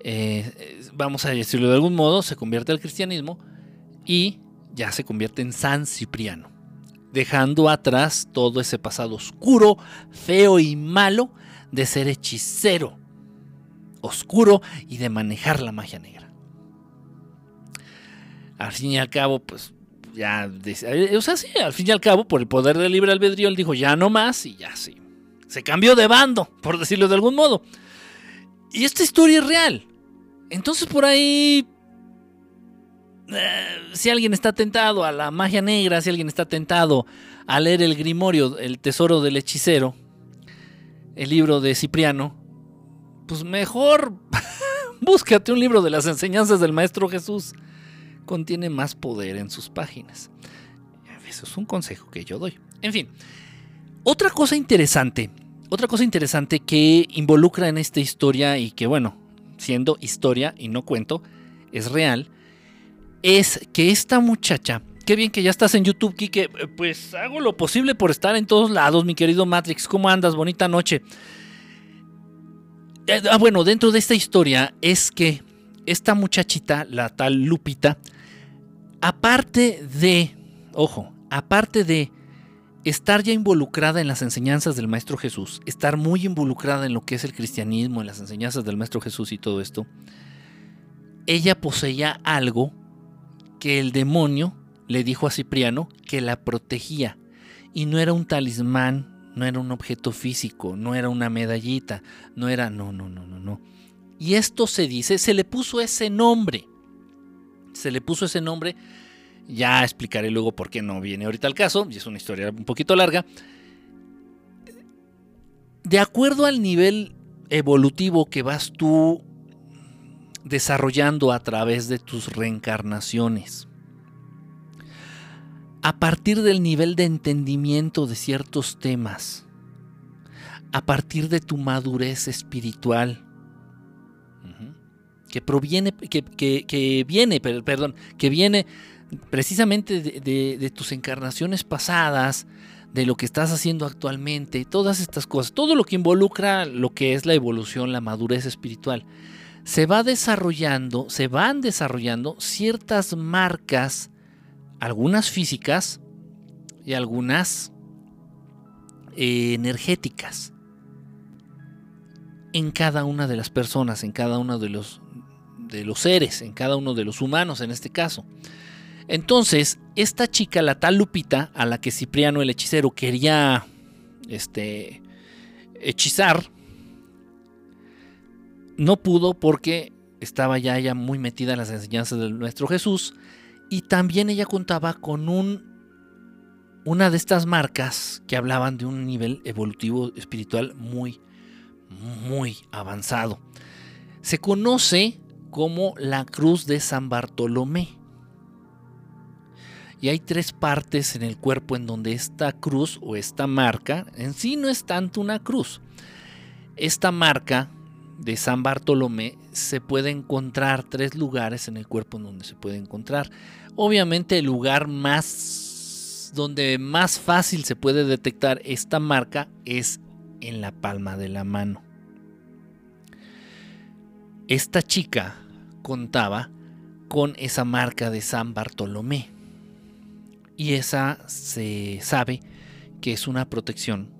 Eh, vamos a decirlo de algún modo, se convierte al cristianismo y ya se convierte en San Cipriano, dejando atrás todo ese pasado oscuro, feo y malo de ser hechicero, oscuro y de manejar la magia negra al fin y al cabo, pues ya, o sea, sí, al fin y al cabo, por el poder del libre albedrío, él dijo, ya no más, y ya sí. Se cambió de bando, por decirlo de algún modo. Y esta historia es real. Entonces por ahí, eh, si alguien está tentado a la magia negra, si alguien está tentado a leer el Grimorio, el tesoro del hechicero, el libro de Cipriano, pues mejor búscate un libro de las enseñanzas del Maestro Jesús contiene más poder en sus páginas. Eso es un consejo que yo doy. En fin, otra cosa interesante, otra cosa interesante que involucra en esta historia y que bueno, siendo historia y no cuento, es real, es que esta muchacha, qué bien que ya estás en YouTube, Kike, pues hago lo posible por estar en todos lados, mi querido Matrix, ¿cómo andas? Bonita noche. Ah, bueno, dentro de esta historia es que esta muchachita, la tal Lupita, aparte de, ojo, aparte de estar ya involucrada en las enseñanzas del Maestro Jesús, estar muy involucrada en lo que es el cristianismo, en las enseñanzas del Maestro Jesús y todo esto, ella poseía algo que el demonio le dijo a Cipriano que la protegía. Y no era un talismán, no era un objeto físico, no era una medallita, no era, no, no, no, no, no. Y esto se dice, se le puso ese nombre se le puso ese nombre. Ya explicaré luego por qué no viene ahorita al caso, y es una historia un poquito larga. De acuerdo al nivel evolutivo que vas tú desarrollando a través de tus reencarnaciones, a partir del nivel de entendimiento de ciertos temas, a partir de tu madurez espiritual, que proviene, que, viene, perdón, que viene precisamente de, tus encarnaciones pasadas, de lo que estás haciendo actualmente, todas estas cosas, todo lo que involucra lo que es la evolución, la madurez espiritual, se va desarrollando, se van desarrollando ciertas marcas, algunas físicas y algunas eh, energéticas en cada una de las personas, en cada uno de los de los seres, en cada uno de los humanos en este caso. Entonces, esta chica, la tal Lupita, a la que Cipriano el hechicero quería este, hechizar, no pudo porque estaba ya muy metida en las enseñanzas de nuestro Jesús y también ella contaba con un una de estas marcas que hablaban de un nivel evolutivo espiritual muy muy avanzado. Se conoce como la cruz de San Bartolomé. Y hay tres partes en el cuerpo en donde esta cruz o esta marca, en sí no es tanto una cruz. Esta marca de San Bartolomé se puede encontrar tres lugares en el cuerpo en donde se puede encontrar. Obviamente el lugar más donde más fácil se puede detectar esta marca es en la palma de la mano. Esta chica contaba con esa marca de San Bartolomé. Y esa se sabe que es una protección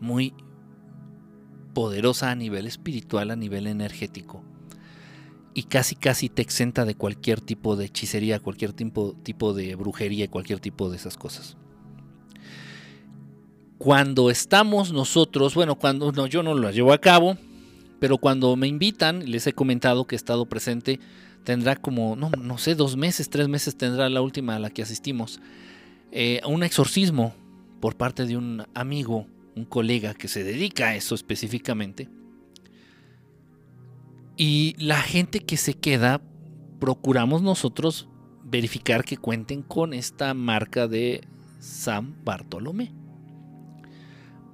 muy poderosa a nivel espiritual, a nivel energético. Y casi casi te exenta de cualquier tipo de hechicería, cualquier tipo, tipo de brujería, cualquier tipo de esas cosas. Cuando estamos nosotros, bueno, cuando no, yo no lo llevo a cabo, pero cuando me invitan, les he comentado que he estado presente, tendrá como, no, no sé, dos meses, tres meses tendrá la última a la que asistimos, eh, un exorcismo por parte de un amigo, un colega que se dedica a eso específicamente. Y la gente que se queda, procuramos nosotros verificar que cuenten con esta marca de San Bartolomé.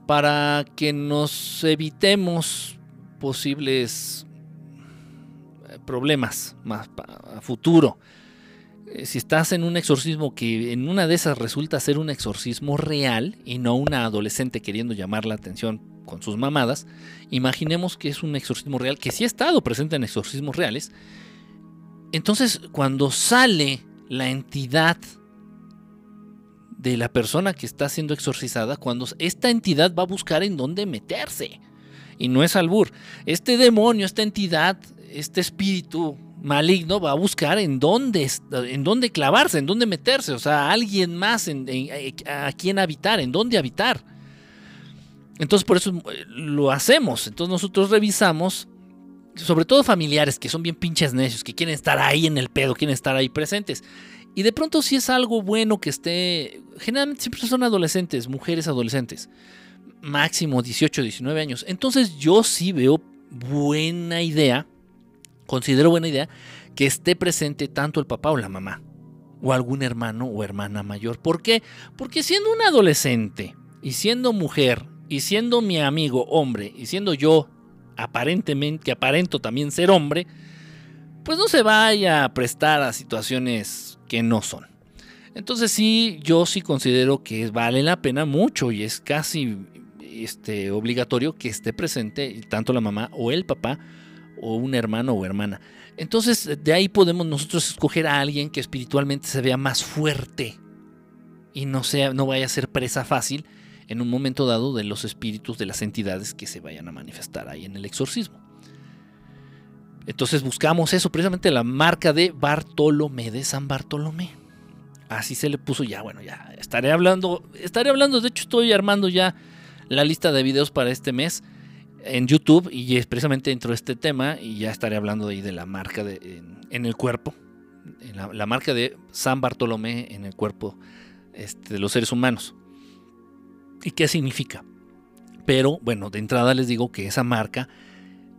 Para que nos evitemos posibles eh, problemas más a futuro. Eh, si estás en un exorcismo que en una de esas resulta ser un exorcismo real y no una adolescente queriendo llamar la atención con sus mamadas, imaginemos que es un exorcismo real, que sí ha estado presente en exorcismos reales. Entonces, cuando sale la entidad de la persona que está siendo exorcizada, cuando esta entidad va a buscar en dónde meterse y no es albur. Este demonio, esta entidad, este espíritu maligno va a buscar en dónde, en dónde clavarse, en dónde meterse, o sea, alguien más en, a quien habitar, en dónde habitar. Entonces por eso eh, lo hacemos. Entonces nosotros revisamos, sobre todo familiares que son bien pinches necios, que quieren estar ahí en el pedo, quieren estar ahí presentes. Y de pronto si es algo bueno que esté, generalmente siempre son adolescentes, mujeres adolescentes máximo 18, 19 años. Entonces yo sí veo buena idea, considero buena idea, que esté presente tanto el papá o la mamá, o algún hermano o hermana mayor. ¿Por qué? Porque siendo un adolescente, y siendo mujer, y siendo mi amigo hombre, y siendo yo aparentemente, que aparento también ser hombre, pues no se vaya a prestar a situaciones que no son. Entonces sí, yo sí considero que vale la pena mucho y es casi este, obligatorio que esté presente tanto la mamá o el papá o un hermano o hermana. Entonces de ahí podemos nosotros escoger a alguien que espiritualmente se vea más fuerte y no, sea, no vaya a ser presa fácil en un momento dado de los espíritus de las entidades que se vayan a manifestar ahí en el exorcismo. Entonces buscamos eso, precisamente la marca de Bartolomé, de San Bartolomé. Así se le puso ya, bueno, ya estaré hablando, estaré hablando, de hecho estoy armando ya la lista de videos para este mes en YouTube y es precisamente dentro de este tema y ya estaré hablando ahí de la marca de, en, el cuerpo, la, marca de San Bartolomé en el cuerpo este, de los seres humanos. ¿Y qué significa? Pero bueno, de entrada les digo que esa marca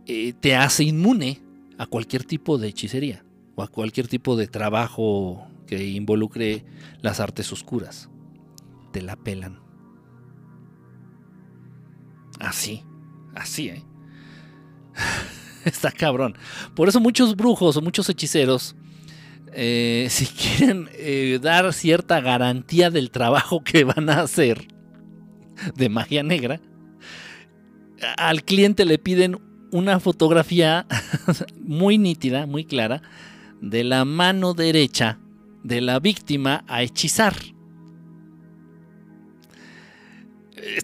eh, te hace inmune a cualquier tipo de hechicería o a cualquier tipo de trabajo que involucre las artes oscuras. Te la pelan. Así, así, ¿eh? Está cabrón. Por eso muchos brujos o muchos hechiceros, eh, si quieren eh, dar cierta garantía del trabajo que van a hacer de magia negra, al cliente le piden una fotografía muy nítida, muy clara, de la mano derecha de la víctima a hechizar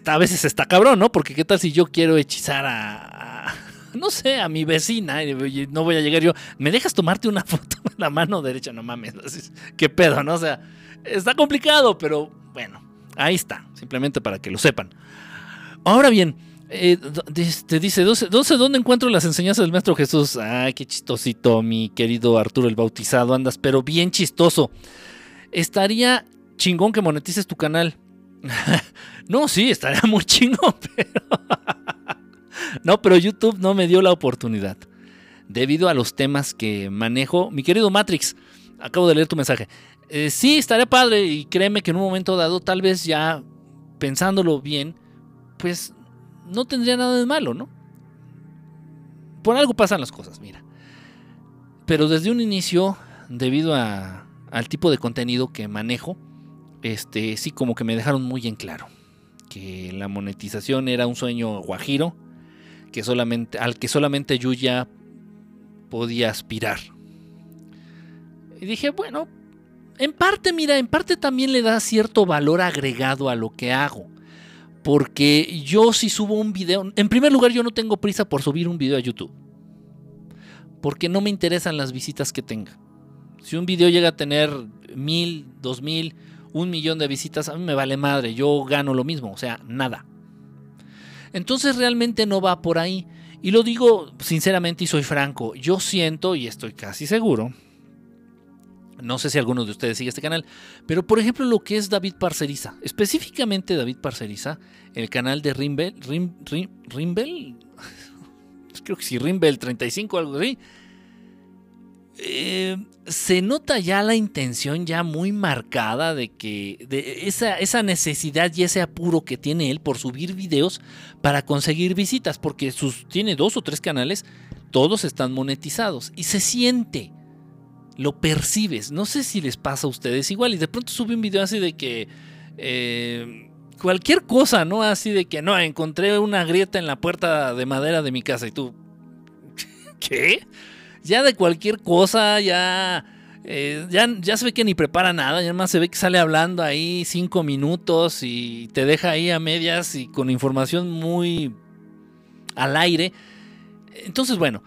a veces está cabrón, ¿no? Porque qué tal si yo quiero hechizar a, no sé, a mi vecina y no voy a llegar yo, ¿me dejas tomarte una foto con la mano derecha? No mames, qué pedo, ¿no? O sea, está complicado, pero bueno, ahí está, simplemente para que lo sepan. Ahora bien, eh, te dice, ¿dónde encuentro las enseñanzas del Maestro Jesús? Ay, qué chistosito, mi querido Arturo el Bautizado, andas, pero bien chistoso. Estaría chingón que monetices tu canal. no, sí, estaría muy chingón, pero... no, pero YouTube no me dio la oportunidad. Debido a los temas que manejo, mi querido Matrix, acabo de leer tu mensaje. Eh, sí, estaría padre y créeme que en un momento dado, tal vez ya pensándolo bien, pues no tendría nada de malo, ¿no? Por algo pasan las cosas, mira. Pero desde un inicio, debido al tipo de contenido que manejo, este, sí como que me dejaron muy en claro que la monetización era un sueño guajiro que solamente, al que solamente Yuya podía aspirar. Y dije, bueno, en parte, mira, en parte también le da cierto valor agregado a lo que hago. Porque yo si subo un video, en primer lugar yo no tengo prisa por subir un video a YouTube. Porque no me interesan las visitas que tenga. Si un video llega a tener mil, dos mil, un millón de visitas, a mí me vale madre, yo gano lo mismo, o sea, nada. Entonces realmente no va por ahí. Y lo digo sinceramente y soy franco, yo siento y estoy casi seguro, no sé si alguno de ustedes sigue este canal, pero por ejemplo lo que es David Parceriza, específicamente David Parceriza, el canal de Rimbel, Rimbel, creo que sí, Rimbel 35, algo así, eh, se nota ya la intención ya muy marcada de que de esa, esa, necesidad y ese apuro que tiene él por subir videos para conseguir visitas, porque sus, tiene dos o tres canales, todos están monetizados y se siente, lo percibes. No sé si les pasa a ustedes igual y de pronto sube un video así de que... Eh, cualquier cosa, ¿no? Así de que no, encontré una grieta en la puerta de madera de mi casa y tú... ¿Qué? Ya de cualquier cosa, ya, eh, ya, ya, se ve que ni prepara nada, ya más se ve que sale hablando ahí cinco minutos y te deja ahí a medias y con información muy al aire. Entonces, bueno,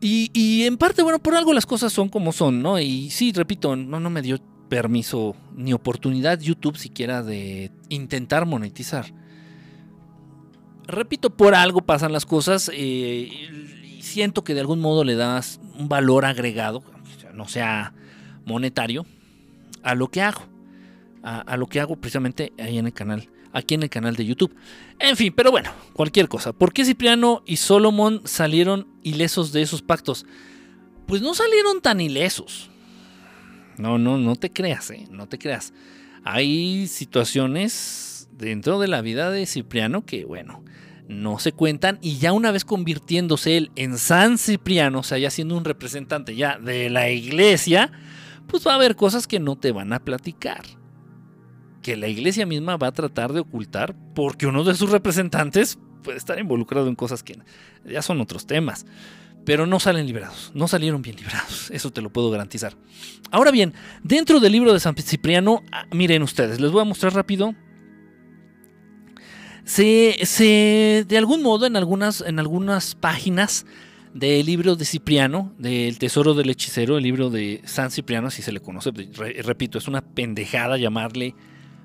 y, en parte, bueno, por algo las cosas son como son, ¿no? Y sí, repito, no, no me dio permiso ni oportunidad YouTube siquiera de intentar monetizar. Repito, por algo pasan las cosas. Eh, siento que de algún modo le das un valor agregado, no sea monetario, a lo que hago. A, lo que hago precisamente ahí en el canal, aquí en el canal de YouTube. En fin, pero bueno, cualquier cosa. ¿Por qué Cipriano y Solomon salieron ilesos de esos pactos? Pues no salieron tan ilesos. No, no, no te creas, ¿eh? No te creas. Hay situaciones dentro de la vida de Cipriano que, bueno, no se cuentan y ya una vez convirtiéndose él en San Cipriano, o sea, ya siendo un representante ya de la iglesia, pues va a haber cosas que no te van a platicar. Que la iglesia misma va a tratar de ocultar porque uno de sus representantes puede estar involucrado en cosas que ya son otros temas. Pero no salen liberados, no salieron bien librados, eso te lo puedo garantizar. Ahora bien, dentro del libro de San Cipriano, ah, miren ustedes, les voy a mostrar rápido se, de algún modo, en algunas, en algunas páginas del libro de Cipriano, del Tesoro del Hechicero, el libro de San Cipriano, si se le conoce, repito, es una pendejada llamarle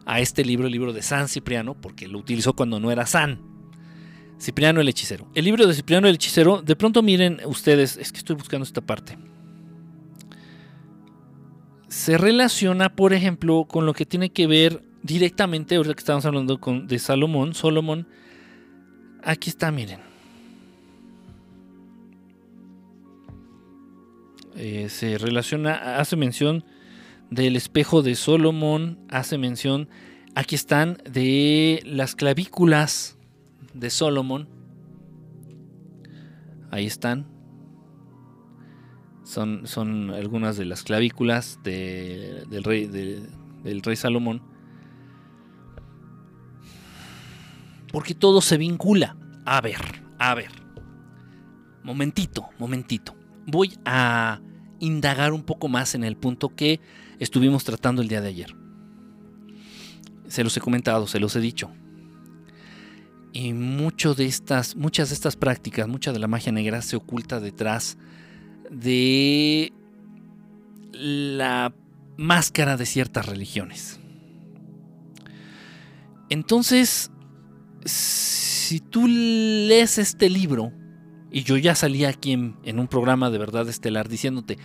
a este libro el libro de San Cipriano, porque lo utilizó cuando no era San. Cipriano el Hechicero. El libro de Cipriano el Hechicero, de pronto miren ustedes, es que estoy buscando esta parte. Se relaciona, por ejemplo, con lo que tiene que ver directamente, ahorita que estamos hablando con, de Salomón, Solomón, aquí está, miren. Eh, se relaciona, hace mención del espejo de Solomón, hace mención, aquí están, de las clavículas de Solomón. Ahí están. Son, son algunas de las clavículas del, rey, del rey Salomón. Porque todo se vincula. A ver, a ver. Momentito, momentito. Voy a indagar un poco más en el punto que estuvimos tratando el día de ayer. Se los he comentado, se los he dicho. Y mucho de estas, muchas de estas prácticas, mucha de la magia negra se oculta detrás de la máscara de ciertas religiones. Entonces, si tú lees este libro, y yo ya salí aquí en, un programa de verdad estelar diciéndote,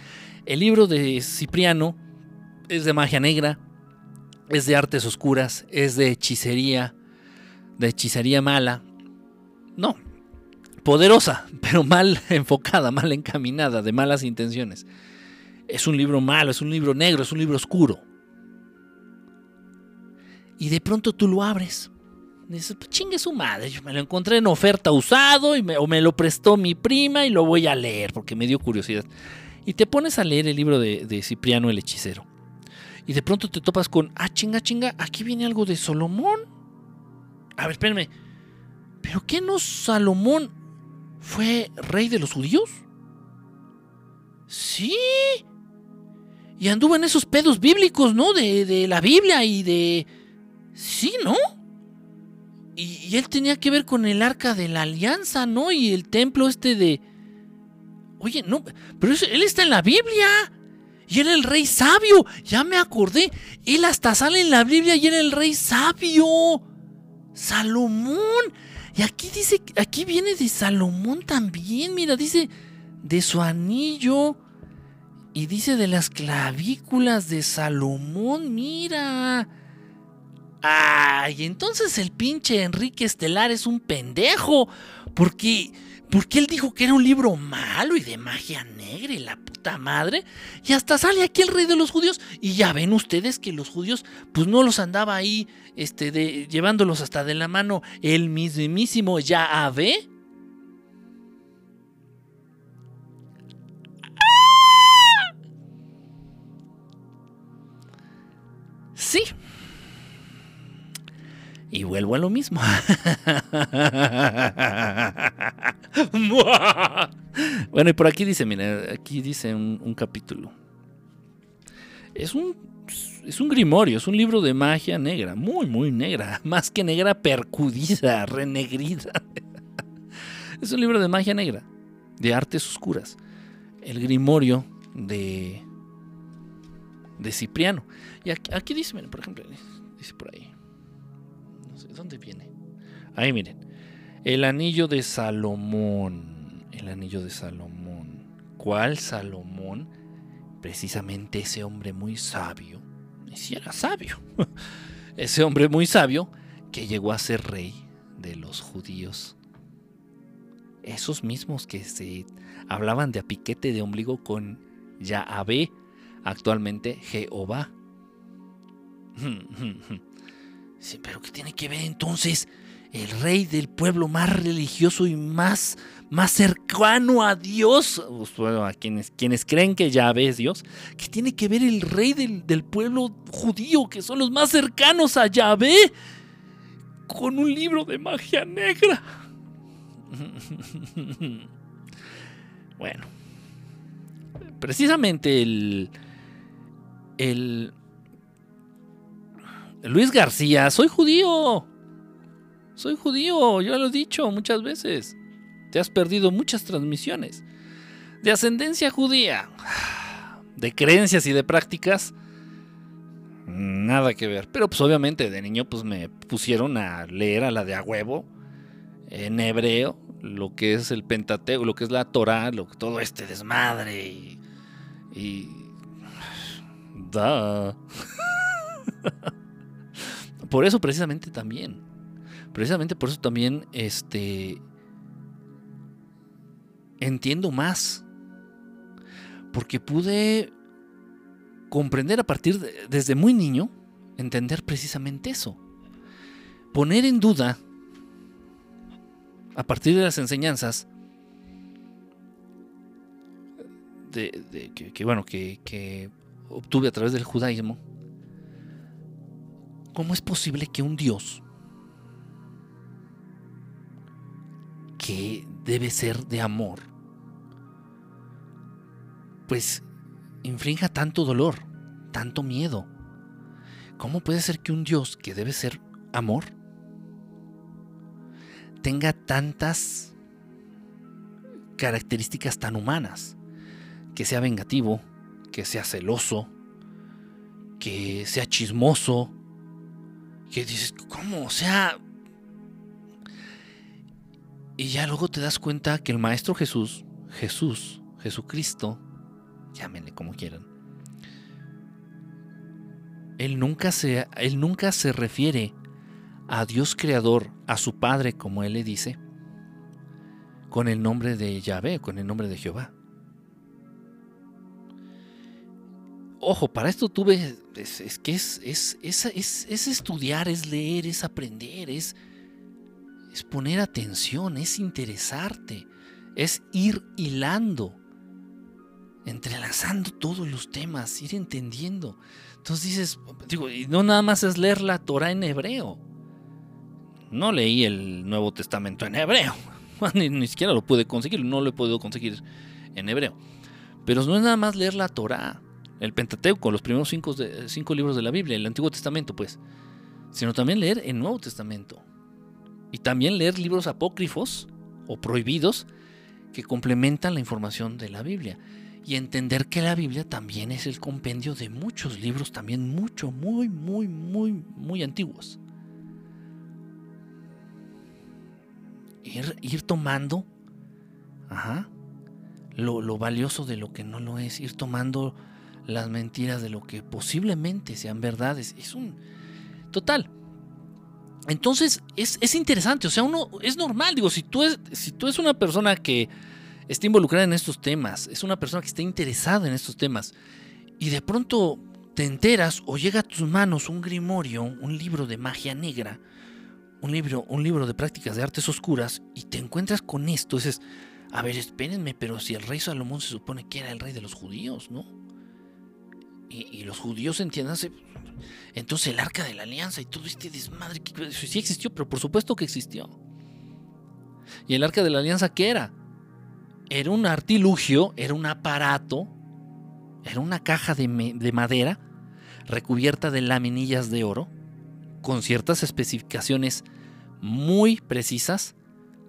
el libro de Cipriano es de magia negra, es de artes oscuras, es de hechicería, de hechicería mala. No, poderosa, pero mal enfocada, mal encaminada, de malas intenciones. es un libro malo, es un libro negro, es un libro oscuro. Y de pronto tú lo abres. Dices, pues chingue su madre, yo me lo encontré en oferta usado y me, o me lo prestó mi prima y lo voy a leer porque me dio curiosidad. Y te pones a leer el libro de, de Cipriano el hechicero. Y de pronto te topas con, ah, chinga, chinga, aquí viene algo de Salomón. A ver, espérenme. ¿Pero qué no Salomón fue rey de los judíos? Sí. Y anduvo en esos pedos bíblicos, ¿no? De, de la Biblia y de... Sí, ¿no? Y, él tenía que ver con el arca de la alianza, ¿no? Y el templo este de... Oye, no, pero él está en la Biblia. Y era el rey sabio. Ya me acordé. Él hasta sale en la Biblia y era el rey sabio. Salomón. Y aquí dice, aquí viene de Salomón también. Mira, dice de su anillo. Y dice de las clavículas de Salomón. Mira. Ay, entonces el pinche Enrique Estelar es un pendejo. Porque porque él dijo que era un libro malo y de magia negra y la puta madre. Y hasta sale aquí el rey de los judíos. Y ya ven ustedes que los judíos, pues no los andaba ahí, este, de, llevándolos hasta de la mano el mismísimo Yahvé. Sí, y vuelvo a lo mismo. bueno, y por aquí dice, mira, aquí dice un, capítulo. Es un, es un grimorio, es un libro de magia negra, muy, muy negra. Más que negra, percudida, renegrida. es un libro de magia negra, de artes oscuras. El grimorio de, de Cipriano. Y aquí, aquí dice, miren, por ejemplo, dice por ahí. ¿Dónde viene? Ahí miren. El anillo de Salomón. El anillo de Salomón. ¿Cuál Salomón? Precisamente ese hombre muy sabio. Y si era sabio. ese hombre muy sabio que llegó a ser rey de los judíos. Esos mismos que se hablaban de a piquete de ombligo con Yahvé, actualmente Jehová. pero ¿qué tiene que ver entonces el rey del pueblo más religioso y más, más cercano a Dios? Bueno, a quienes, quienes creen que Yahvé es Dios. ¿Qué tiene que ver el rey del, del pueblo judío, que son los más cercanos a Yahvé, con un libro de magia negra? bueno, precisamente el, el Luis García, soy judío. Soy judío, yo lo he dicho muchas veces. Te has perdido muchas transmisiones. De ascendencia judía. De creencias y de prácticas. Nada que ver. Pero pues obviamente de niño pues me pusieron a leer a la de a huevo. En hebreo. Lo que es el Pentateuco, lo que es la Torah, lo, todo este desmadre. Y... y da. por eso precisamente también, precisamente por eso también, este, entiendo más, porque pude comprender a partir de, desde muy niño, entender precisamente eso, poner en duda, a partir de las enseñanzas, de, que, bueno, que, que obtuve a través del judaísmo, ¿Cómo es posible que un Dios que debe ser de amor, pues infrinja tanto dolor, tanto miedo? ¿Cómo puede ser que un Dios que debe ser amor tenga tantas características tan humanas? Que sea vengativo, que sea celoso, que sea chismoso, que dices, ¿cómo? O sea... Y ya luego te das cuenta que el Maestro Jesús, Jesús, Jesucristo, llámenle como quieran, él nunca se, él nunca se refiere a Dios Creador, a su Padre, como él le dice, con el nombre de Yahvé, con el nombre de Jehová. Ojo, para esto tuve, es, es que es, es, es, estudiar, es leer, es aprender, es, es poner atención, es interesarte, es ir hilando, entrelazando todos los temas, ir entendiendo. Entonces dices, digo, y no nada más es leer la Torah en hebreo. No leí el Nuevo Testamento en hebreo. Ni, ni siquiera lo pude conseguir, no lo he podido conseguir en hebreo. Pero no es nada más leer la Torah, el Pentateuco, los primeros cinco, cinco libros de la Biblia, el Antiguo Testamento, pues, sino también leer el Nuevo Testamento. Y también leer libros apócrifos o prohibidos que complementan la información de la Biblia. Y entender que la Biblia también es el compendio de muchos libros, también mucho, muy, muy, muy, muy antiguos. Ir, ir tomando ajá, lo, valioso de lo que no lo es, ir tomando las mentiras de lo que posiblemente sean verdades. Es un... Total. Entonces es, interesante, o sea, uno es normal, digo, si tú, es, si tú eres una persona que está involucrada en estos temas, es una persona que está interesada en estos temas, y de pronto te enteras o llega a tus manos un grimorio, un libro de magia negra, un libro, un libro de prácticas de artes oscuras, y te encuentras con esto, dices, a ver, espérenme, pero si el rey Salomón se supone que era el rey de los judíos, ¿no? Y, los judíos, entiéndanse, entonces el arca de la alianza y todo este desmadre, que sí existió, pero por supuesto que existió. ¿Y el arca de la alianza qué era? Era un artilugio, era un aparato, era una caja de, de madera recubierta de laminillas de oro, con ciertas especificaciones muy precisas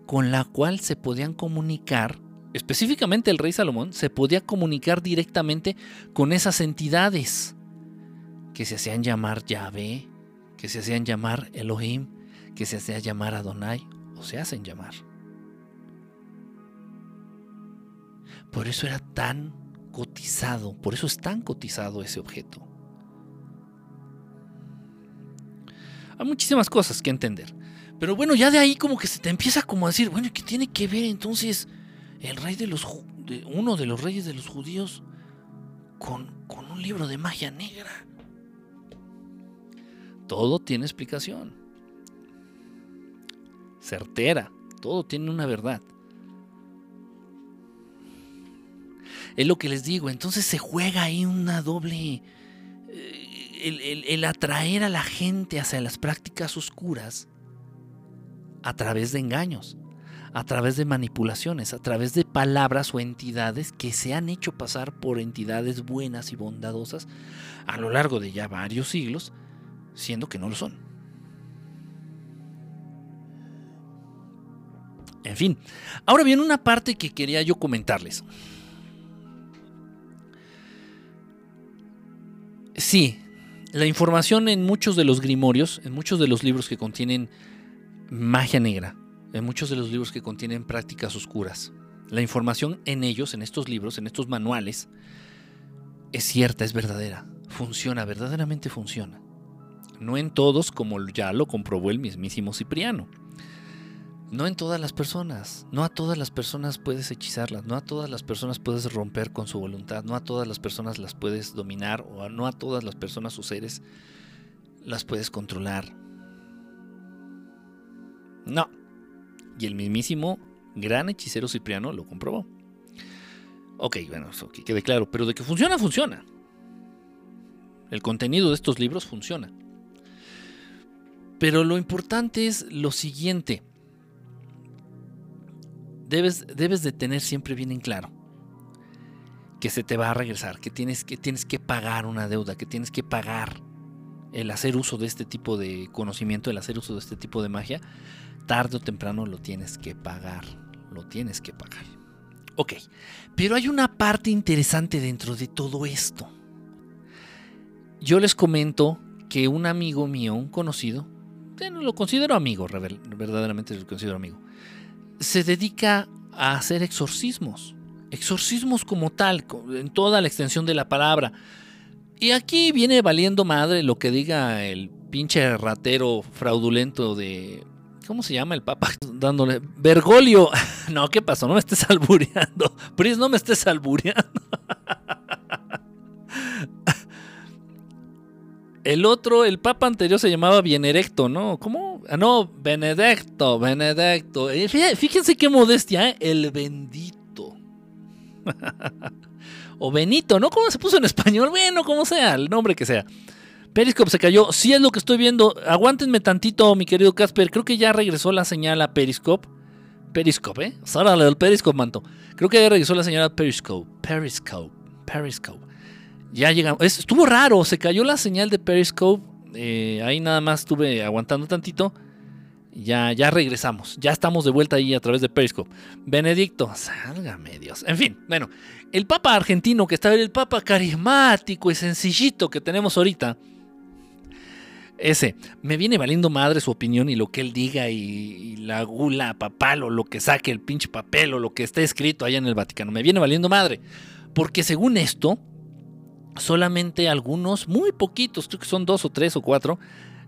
con la cual se podían comunicar, específicamente el rey Salomón, se podía comunicar directamente con esas entidades que se hacían llamar Yahvé, que se hacían llamar Elohim, que se hacían llamar Adonai, o se hacen llamar. Por eso era tan cotizado, por eso es tan cotizado ese objeto. Hay muchísimas cosas que entender. Pero bueno, ya de ahí como que se te empieza como a decir, bueno, ¿qué tiene que ver entonces el rey de los uno de los reyes de los judíos con, con un libro de magia negra? Todo tiene explicación. Certera, todo tiene una verdad. Es lo que les digo, entonces se juega ahí una doble... Eh, el atraer a la gente hacia las prácticas oscuras a través de engaños, a través de manipulaciones, a través de palabras o entidades que se han hecho pasar por entidades buenas y bondadosas a lo largo de ya varios siglos, siendo que no lo son. En fin, ahora bien, una parte que quería yo comentarles. Sí, la información en muchos de los grimorios, en muchos de los libros que contienen magia negra, en muchos de los libros que contienen prácticas oscuras. La información en ellos, en estos libros, en estos manuales, es cierta, es verdadera, funciona, verdaderamente funciona. No en todos, como ya lo comprobó el mismísimo Cipriano. No en todas las personas, no a todas las personas puedes hechizarlas, no a todas las personas puedes romper con su voluntad, no a todas las personas las puedes dominar o no a todas las personas o seres las puedes controlar. No. Y el mismísimo gran hechicero Cipriano lo comprobó. Ok, bueno, eso que quede claro, pero de que funciona, funciona. El contenido de estos libros funciona. Pero lo importante es lo siguiente. Debes, debes de tener siempre bien en claro que se te va a regresar, que tienes, que tienes que pagar una deuda, que tienes que pagar el hacer uso de este tipo de conocimiento, el hacer uso de este tipo de magia, tarde o temprano lo tienes que pagar. Lo tienes que pagar. Ok, pero hay una parte interesante dentro de todo esto. Yo les comento que un amigo mío, un conocido, lo considero amigo, verdaderamente lo considero amigo, se dedica a hacer exorcismos. Exorcismos como tal, en toda la extensión de la palabra. Y aquí viene valiendo madre lo que diga el pinche ratero fraudulento de ¿Cómo se llama el Papa? Dándole. Bergoglio. No, ¿qué pasó? No me estés albureando. Pris, no me estés albureando. El otro, el papa anterior se llamaba Bienerecto, ¿no? ¿Cómo? Ah, no, Benedicto, Benedicto. Eh, fíjense qué modestia, ¿eh? El bendito. O Benito, ¿no? ¿Cómo se puso en español? Bueno, como sea, el nombre que sea. Periscope se cayó. Sí es lo que estoy viendo. Aguántenme tantito, mi querido Casper. Creo que ya regresó la señal a Periscope. Periscope, ¿eh? Sárale del Periscope, manto. Creo que ya regresó la señal a Periscope. Periscope. Periscope. Ya llegamos. estuvo raro. Se cayó la señal de Periscope. Eh, ahí nada más estuve aguantando tantito. Ya, ya regresamos. Ya estamos de vuelta ahí a través de Periscope. Benedicto, sálgame Dios. En fin, bueno, el Papa argentino, que está el Papa carismático y sencillito que tenemos ahorita, ese, me viene valiendo madre su opinión y lo que él diga y, la gula papal o lo que saque el pinche papel o lo que esté escrito allá en el Vaticano. Me viene valiendo madre. Porque según esto, solamente algunos, muy poquitos, creo que son dos o tres o cuatro,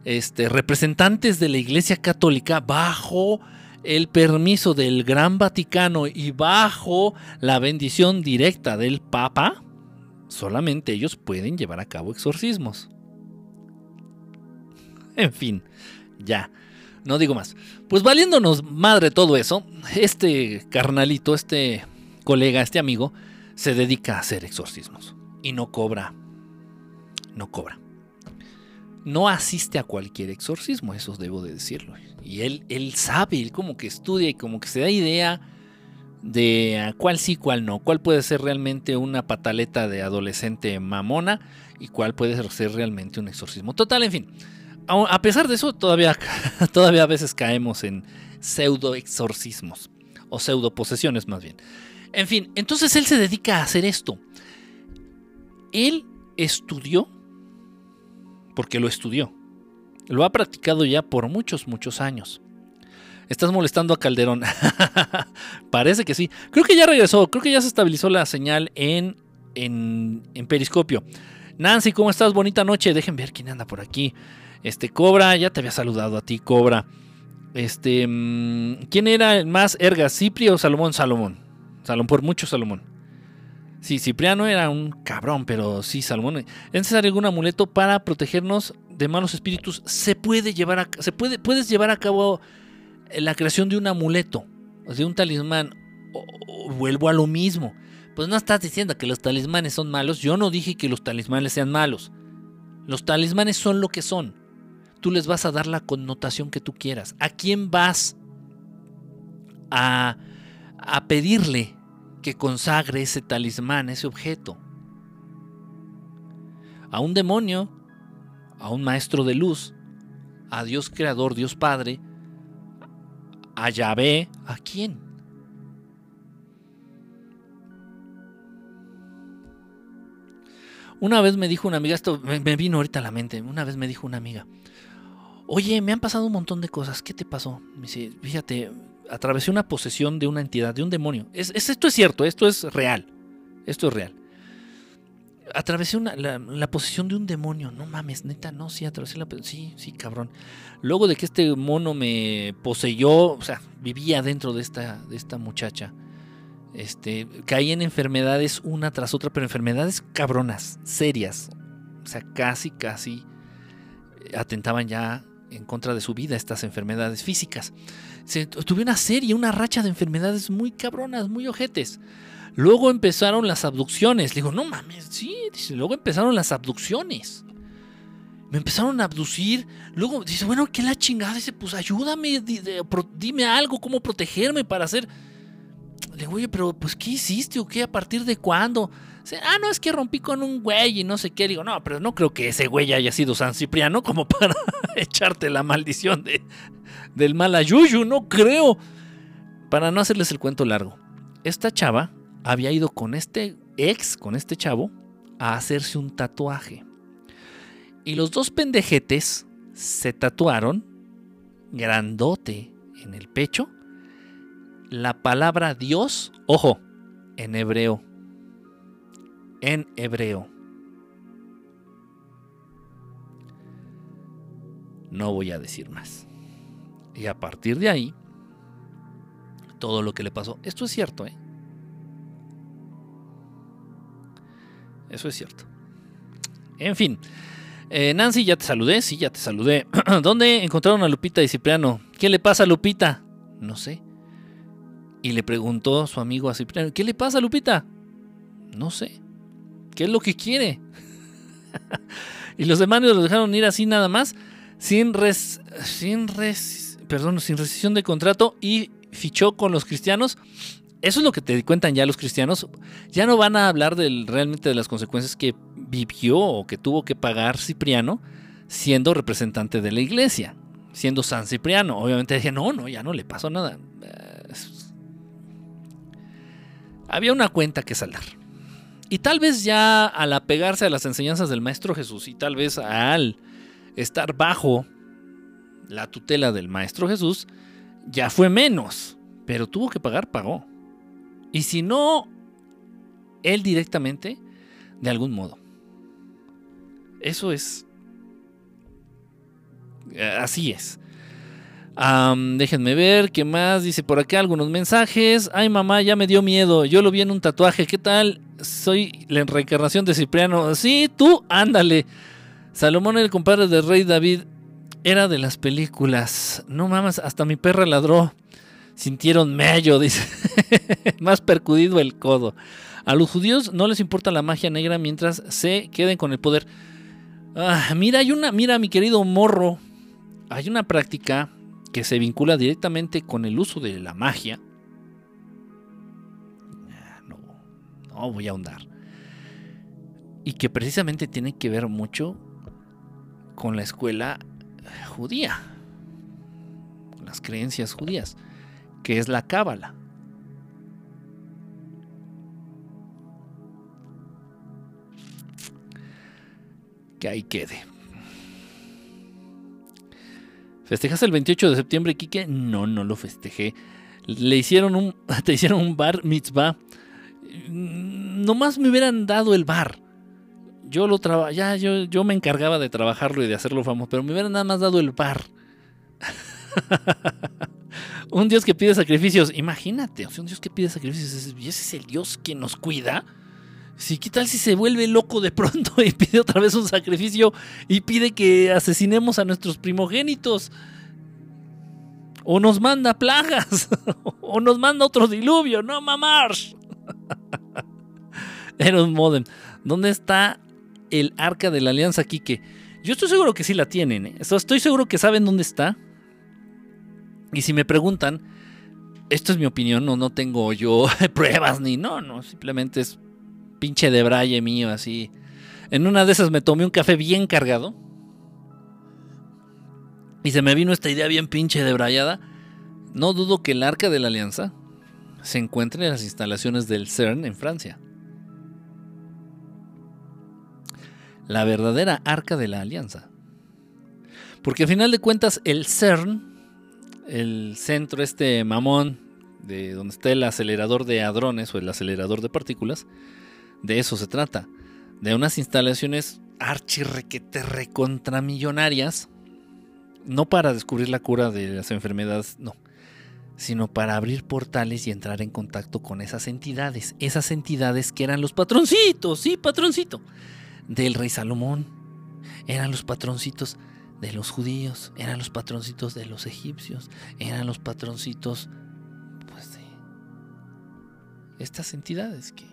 este, representantes de la Iglesia Católica bajo el permiso del Gran Vaticano y bajo la bendición directa del Papa, solamente ellos pueden llevar a cabo exorcismos. En fin, ya. No digo más. Pues valiéndonos madre todo eso, este carnalito, este colega, este amigo, se dedica a hacer exorcismos. Y no cobra. No cobra. No asiste a cualquier exorcismo, eso debo de decirlo. Y él, él sabe, él como que estudia y como que se da idea de cuál sí, cuál no, cuál puede ser realmente una pataleta de adolescente mamona y cuál puede ser realmente un exorcismo. Total, en fin a pesar de eso, todavía, todavía a veces caemos en pseudo exorcismos o pseudo posesiones más bien. En fin, entonces él se dedica a hacer esto. Él estudió, porque lo estudió, lo ha practicado ya por muchos, muchos años. Estás molestando a Calderón. Parece que sí. Creo que ya regresó, creo que ya se estabilizó la señal en, en, Periscopio. Nancy, ¿cómo estás? Bonita noche. Dejen ver quién anda por aquí. Este, Cobra, ya te había saludado a ti, Cobra. Este, mm, ¿quién era el más erga, Cipri o Salomón? Salomón. Salomón, por mucho Salomón. Sí, Cipriano era un cabrón, pero sí, Salomón. ¿Es necesario algún amuleto para protegernos de malos espíritus? Se puede llevar a, se puede, puedes llevar a cabo la creación de un amuleto, de un talismán. vuelvo a lo mismo. Pues no estás diciendo que los talismanes son malos. Yo no dije que los talismanes sean malos. Los talismanes son lo que son tú les vas a dar la connotación que tú quieras. ¿A quién vas a, a pedirle que consagre ese talismán, ese objeto? A un demonio, a un maestro de luz, a Dios creador, Dios Padre, a Yahvé, ¿a quién? Una vez me dijo una amiga, esto me vino ahorita a la mente, una vez me dijo una amiga, Oye, me han pasado un montón de cosas. ¿Qué te pasó? Me dice, fíjate, atravesé una posesión de una entidad, de un demonio. Es, esto es cierto, esto es real. Esto es real. Atravesé la, posesión de un demonio. No mames, neta, no, sí, atravesé la Sí, sí, cabrón. Luego de que este mono me poseyó, o sea, vivía dentro de esta, de esta muchacha. Este, caí en enfermedades una tras otra, pero enfermedades cabronas, serias. O sea, casi, casi atentaban ya en contra de su vida estas enfermedades físicas. Se, tuve una serie, una racha de enfermedades muy cabronas, muy ojetes. Luego empezaron las abducciones. Le digo, no mames, sí. Luego empezaron las abducciones. Me empezaron a abducir. Luego dice, bueno, ¿qué la chingada? Dice, pues ayúdame, dime algo, cómo protegerme para hacer. Le digo, oye, pero pues ¿qué hiciste o qué? ¿A partir de cuándo? Ah, no, es que rompí con un güey y no sé qué. Digo, no, pero no creo que ese güey haya sido San Cipriano como para echarte la maldición de, del mal ayuyu, no creo. Para no hacerles el cuento largo, esta chava había ido con este ex, con este chavo, a hacerse un tatuaje. Y los dos pendejetes se tatuaron grandote en el pecho la palabra Dios, ojo, en hebreo en hebreo. No voy a decir más. Y a partir de ahí, todo lo que le pasó, esto es cierto, ¿eh? Eso es cierto. En fin, Eh, Nancy, ya te saludé, sí, ya te saludé. ¿Dónde encontraron a Lupita y Cipriano? ¿Qué le pasa a Lupita? No sé. Y le preguntó su amigo a Cipriano, ¿qué le pasa a Lupita? No sé. ¿Qué es lo que quiere? y los demonios lo dejaron ir así nada más, sin res, sin res, perdón, sin rescisión de contrato y fichó con los cristianos. Eso es lo que te cuentan ya los cristianos. Ya no van a hablar del, realmente de las consecuencias que vivió o que tuvo que pagar Cipriano siendo representante de la iglesia, siendo San Cipriano. Obviamente dije, no, no, ya no le pasó nada. Había una cuenta que saldar. Y tal vez ya al apegarse a las enseñanzas del Maestro Jesús y tal vez al estar bajo la tutela del Maestro Jesús, ya fue menos. Pero tuvo que pagar, pagó. Y si no, él directamente, de algún modo. Eso es. Eh, así es. Déjenme ver, ¿qué más? Dice por acá algunos mensajes. Ay, mamá, ya me dio miedo. Yo lo vi en un tatuaje. ¿Qué tal? Soy la reencarnación de Cipriano. Sí, tú, ándale. Salomón, el compadre del rey David, era de las películas. No mames, hasta mi perra ladró. Sintieron mello, dice. Más percudido el codo. A los judíos no les importa la magia negra mientras se queden con el poder. Ah, mira, hay una, mira, mi querido morro, hay una práctica que se vincula directamente con el uso de la magia. Ah, no, no voy a ahondar. Y que precisamente tiene que ver mucho con la escuela judía, con las creencias judías, que es la cábala. que ahí quede. ¿Festejas el 28 de septiembre, Quique? No, no lo festejé. Le hicieron un, te hicieron un bar mitzvah. Nomás me hubieran dado el bar. Yo lo traba, ya yo, yo me encargaba de trabajarlo y de hacerlo famoso, pero me hubieran nada más dado el bar. un Dios que pide sacrificios. Imagínate, un Dios que pide sacrificios. ¿Y ese es el Dios que nos cuida? Sí, ¿qué tal si se vuelve loco de pronto y pide otra vez un sacrificio y pide que asesinemos a nuestros primogénitos? O nos manda plagas, o nos manda otro diluvio, no mamar. Era un modem. ¿Dónde está el arca de la alianza, Kike? Yo estoy seguro que sí la tienen. ¿eh? Estoy seguro que saben dónde está. Y si me preguntan, esto es mi opinión, no, no tengo yo pruebas ni no, no, simplemente es pinche de braille mío, así. En una de esas me tomé un café bien cargado. Y se me vino esta idea bien pinche debrayada. No dudo que el Arca de la Alianza se encuentre en las instalaciones del CERN en Francia. La verdadera Arca de la Alianza. Porque al final de cuentas el CERN, el centro este mamón de donde está el acelerador de hadrones o el acelerador de partículas, de eso se trata. De unas instalaciones archirrequete recontramillonarias. No para descubrir la cura de las enfermedades, no. Sino para abrir portales y entrar en contacto con esas entidades. Esas entidades que eran los patroncitos, sí, patroncito. Del rey Salomón. Eran los patroncitos de los judíos. Eran los patroncitos de los egipcios. Eran los patroncitos, pues, de estas entidades que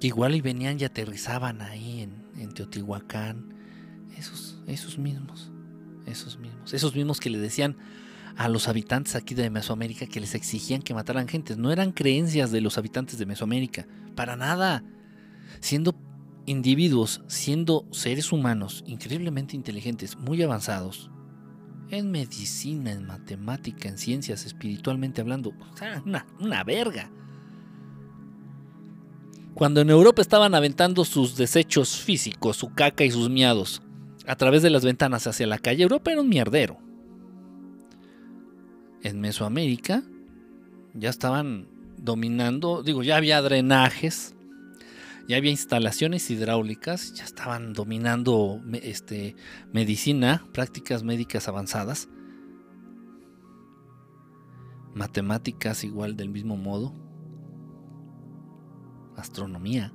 igual y venían y aterrizaban ahí en, Teotihuacán. Esos, esos mismos, esos mismos, esos mismos que le decían a los habitantes aquí de Mesoamérica que les exigían que mataran gente. No eran creencias de los habitantes de Mesoamérica, para nada. Siendo individuos, siendo seres humanos increíblemente inteligentes, muy avanzados, en medicina, en matemática, en ciencias, espiritualmente hablando, una, una verga. Cuando en Europa estaban aventando sus desechos físicos, su caca y sus miados, a través de las ventanas hacia la calle, Europa era un mierdero. En Mesoamérica ya estaban dominando, digo, ya había drenajes, ya había instalaciones hidráulicas, ya estaban dominando este, medicina, prácticas médicas avanzadas, matemáticas igual del mismo modo astronomía.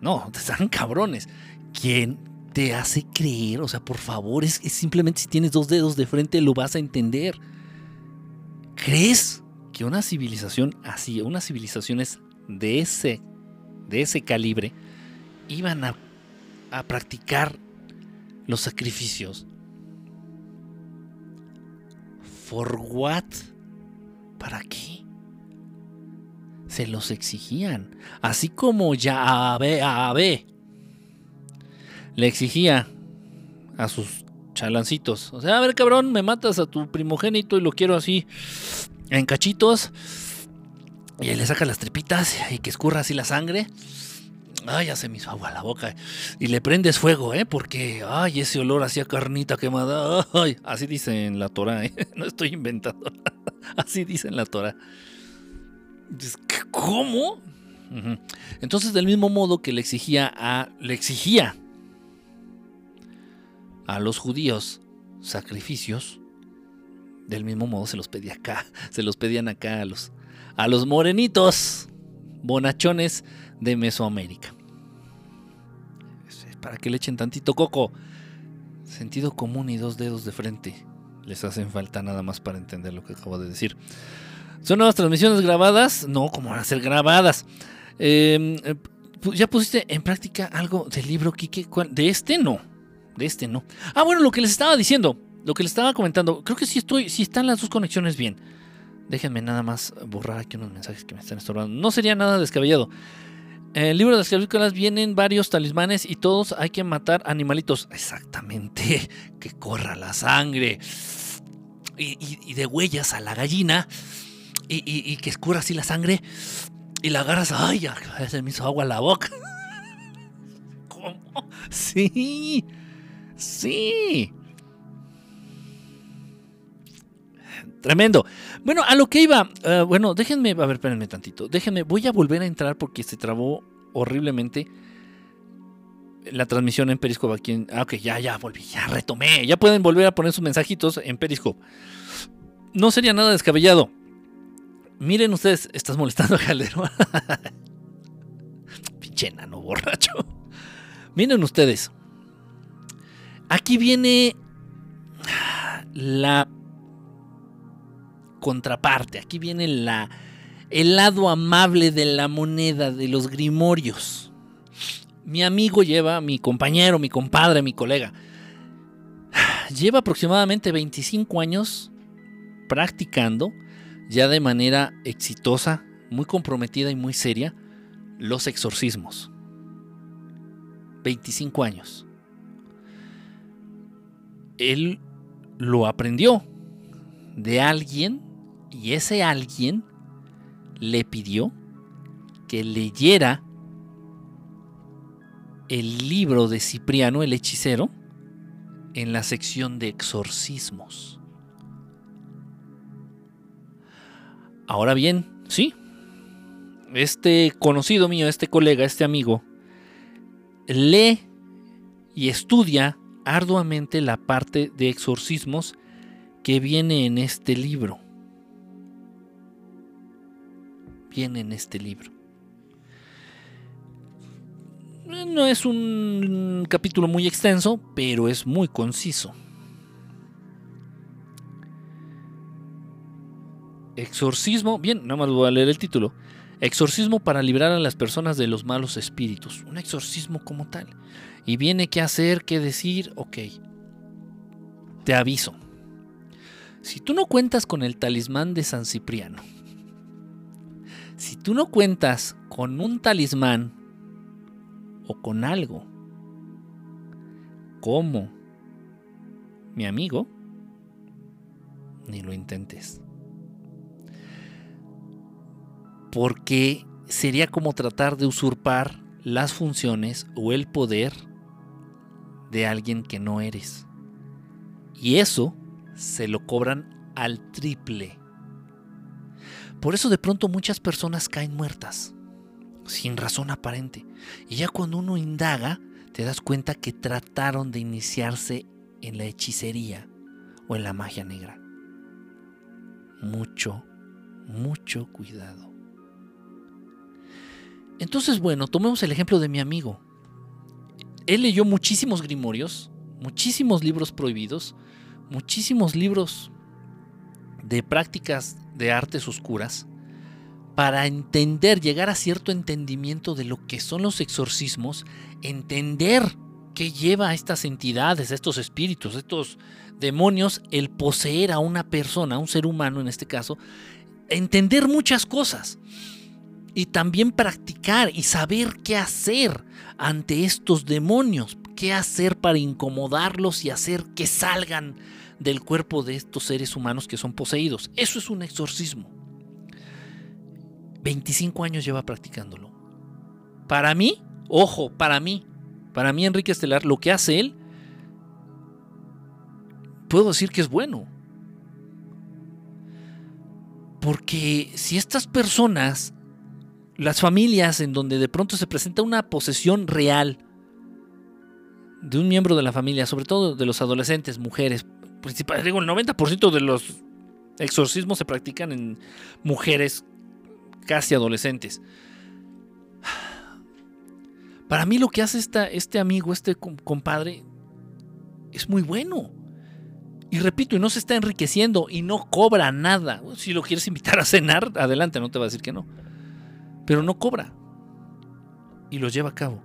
No, están cabrones. ¿Quién te hace creer? O sea, por favor, es, simplemente si tienes dos dedos de frente lo vas a entender. ¿Crees que una civilización así, unas civilizaciones de ese, de ese calibre, iban a, a practicar los sacrificios? ¿For what? ¿Para qué? Se los exigían. Así como ya Yahvé le exigía a sus chalancitos. O sea, a ver, cabrón, me matas a tu primogénito y lo quiero así en cachitos. Y le saca las tripitas y que escurra así la sangre. Ay, ya se me hizo agua la boca. Y le prendes fuego, ¿eh? Porque, ay, ese olor hacía carnita quemada. Así dice en la Torah, ¿eh? No estoy inventando. así dice en la Torah. ¿Cómo? Entonces, del mismo modo que le exigía a. Le exigía a los judíos sacrificios, del mismo modo se los pedía acá. Se los pedían acá a los, a los morenitos bonachones de Mesoamérica. Para que le echen tantito coco. Sentido común y dos dedos de frente. Les hacen falta nada más para entender lo que acabo de decir. ¿Son nuevas transmisiones grabadas? No, como van a ser grabadas? Em, eh, ¿Ya pusiste en práctica algo del libro, Kike? ¿De este no? De este no. Ah, bueno, lo que les estaba diciendo, lo que les estaba comentando, creo que sí estoy, sí están las dos conexiones bien. Déjenme nada más borrar aquí unos mensajes que me están estorbando. No sería nada descabellado. En el libro de las clavículas vienen varios talismanes y todos hay que matar animalitos. Exactamente. Que corra la sangre. Y, de huellas a la gallina. Y, que escurra así la sangre. Y la agarras. ¡Ay! Ya se me hizo agua la boca. ¿Cómo? Sí. Sí. Tremendo. Bueno, a lo que iba. Eh, bueno, déjenme. A ver, espérenme tantito. Déjenme. Voy a volver a entrar porque se trabó horriblemente la transmisión en Periscope aquí en, Ah, ok, ya, ya volví. Ya retomé. Ya pueden volver a poner sus mensajitos en Periscope. No sería nada descabellado. Miren ustedes, estás molestando a Calderón. Pinche enano borracho. Miren ustedes. Aquí viene la contraparte. Aquí viene la, el lado amable de la moneda de los grimorios. Mi amigo lleva, mi compañero, mi compadre, mi colega, lleva aproximadamente 25 años practicando ya de manera exitosa, muy comprometida y muy seria los exorcismos. 25 años. Él lo aprendió de alguien y ese alguien le pidió que leyera el libro de Cipriano el hechicero en la sección de exorcismos. Ahora bien, sí, este conocido mío, este colega, este amigo, lee y estudia arduamente la parte de exorcismos que viene en este libro. Viene en este libro. No es un capítulo muy extenso, pero es muy conciso. Exorcismo, bien, nada más voy a leer el título. Exorcismo para librar a las personas de los malos espíritus. Un exorcismo como tal. Y viene qué hacer, qué decir, ok. Te aviso. Si tú no cuentas con el talismán de San Cipriano, si tú no cuentas con un talismán o con algo como mi amigo, ni lo intentes. Porque sería como tratar de usurpar las funciones o el poder de alguien que no eres. Y eso se lo cobran al triple. Por eso de pronto muchas personas caen muertas, sin razón aparente. Y ya cuando uno indaga, te das cuenta que trataron de iniciarse en la hechicería o en la magia negra. Mucho, mucho cuidado. Entonces, bueno, tomemos el ejemplo de mi amigo. Él leyó muchísimos grimorios, muchísimos libros prohibidos, muchísimos libros de prácticas de artes oscuras para entender, llegar a cierto entendimiento de lo que son los exorcismos, entender qué lleva a estas entidades, a estos espíritus, a estos demonios, el poseer a una persona, a un ser humano en este caso, entender muchas cosas y también practicar y saber qué hacer ante estos demonios, qué hacer para incomodarlos y hacer que salgan del cuerpo de estos seres humanos que son poseídos. Eso es un exorcismo. 25 años lleva practicándolo. Para mí, ojo, para mí, para mí Enrique Estelar, lo que hace él, puedo decir que es bueno. Porque si estas personas, las familias en donde de pronto se presenta una posesión real de un miembro de la familia, sobre todo de los adolescentes, mujeres, principalmente, digo, el 90% de los exorcismos se practican en mujeres casi adolescentes. Para mí lo que hace este amigo, este compadre, es muy bueno. Y repito, y no se está enriqueciendo y no cobra nada. Si lo quieres invitar a cenar, adelante, no te va a decir que no. Pero no cobra. Y lo lleva a cabo.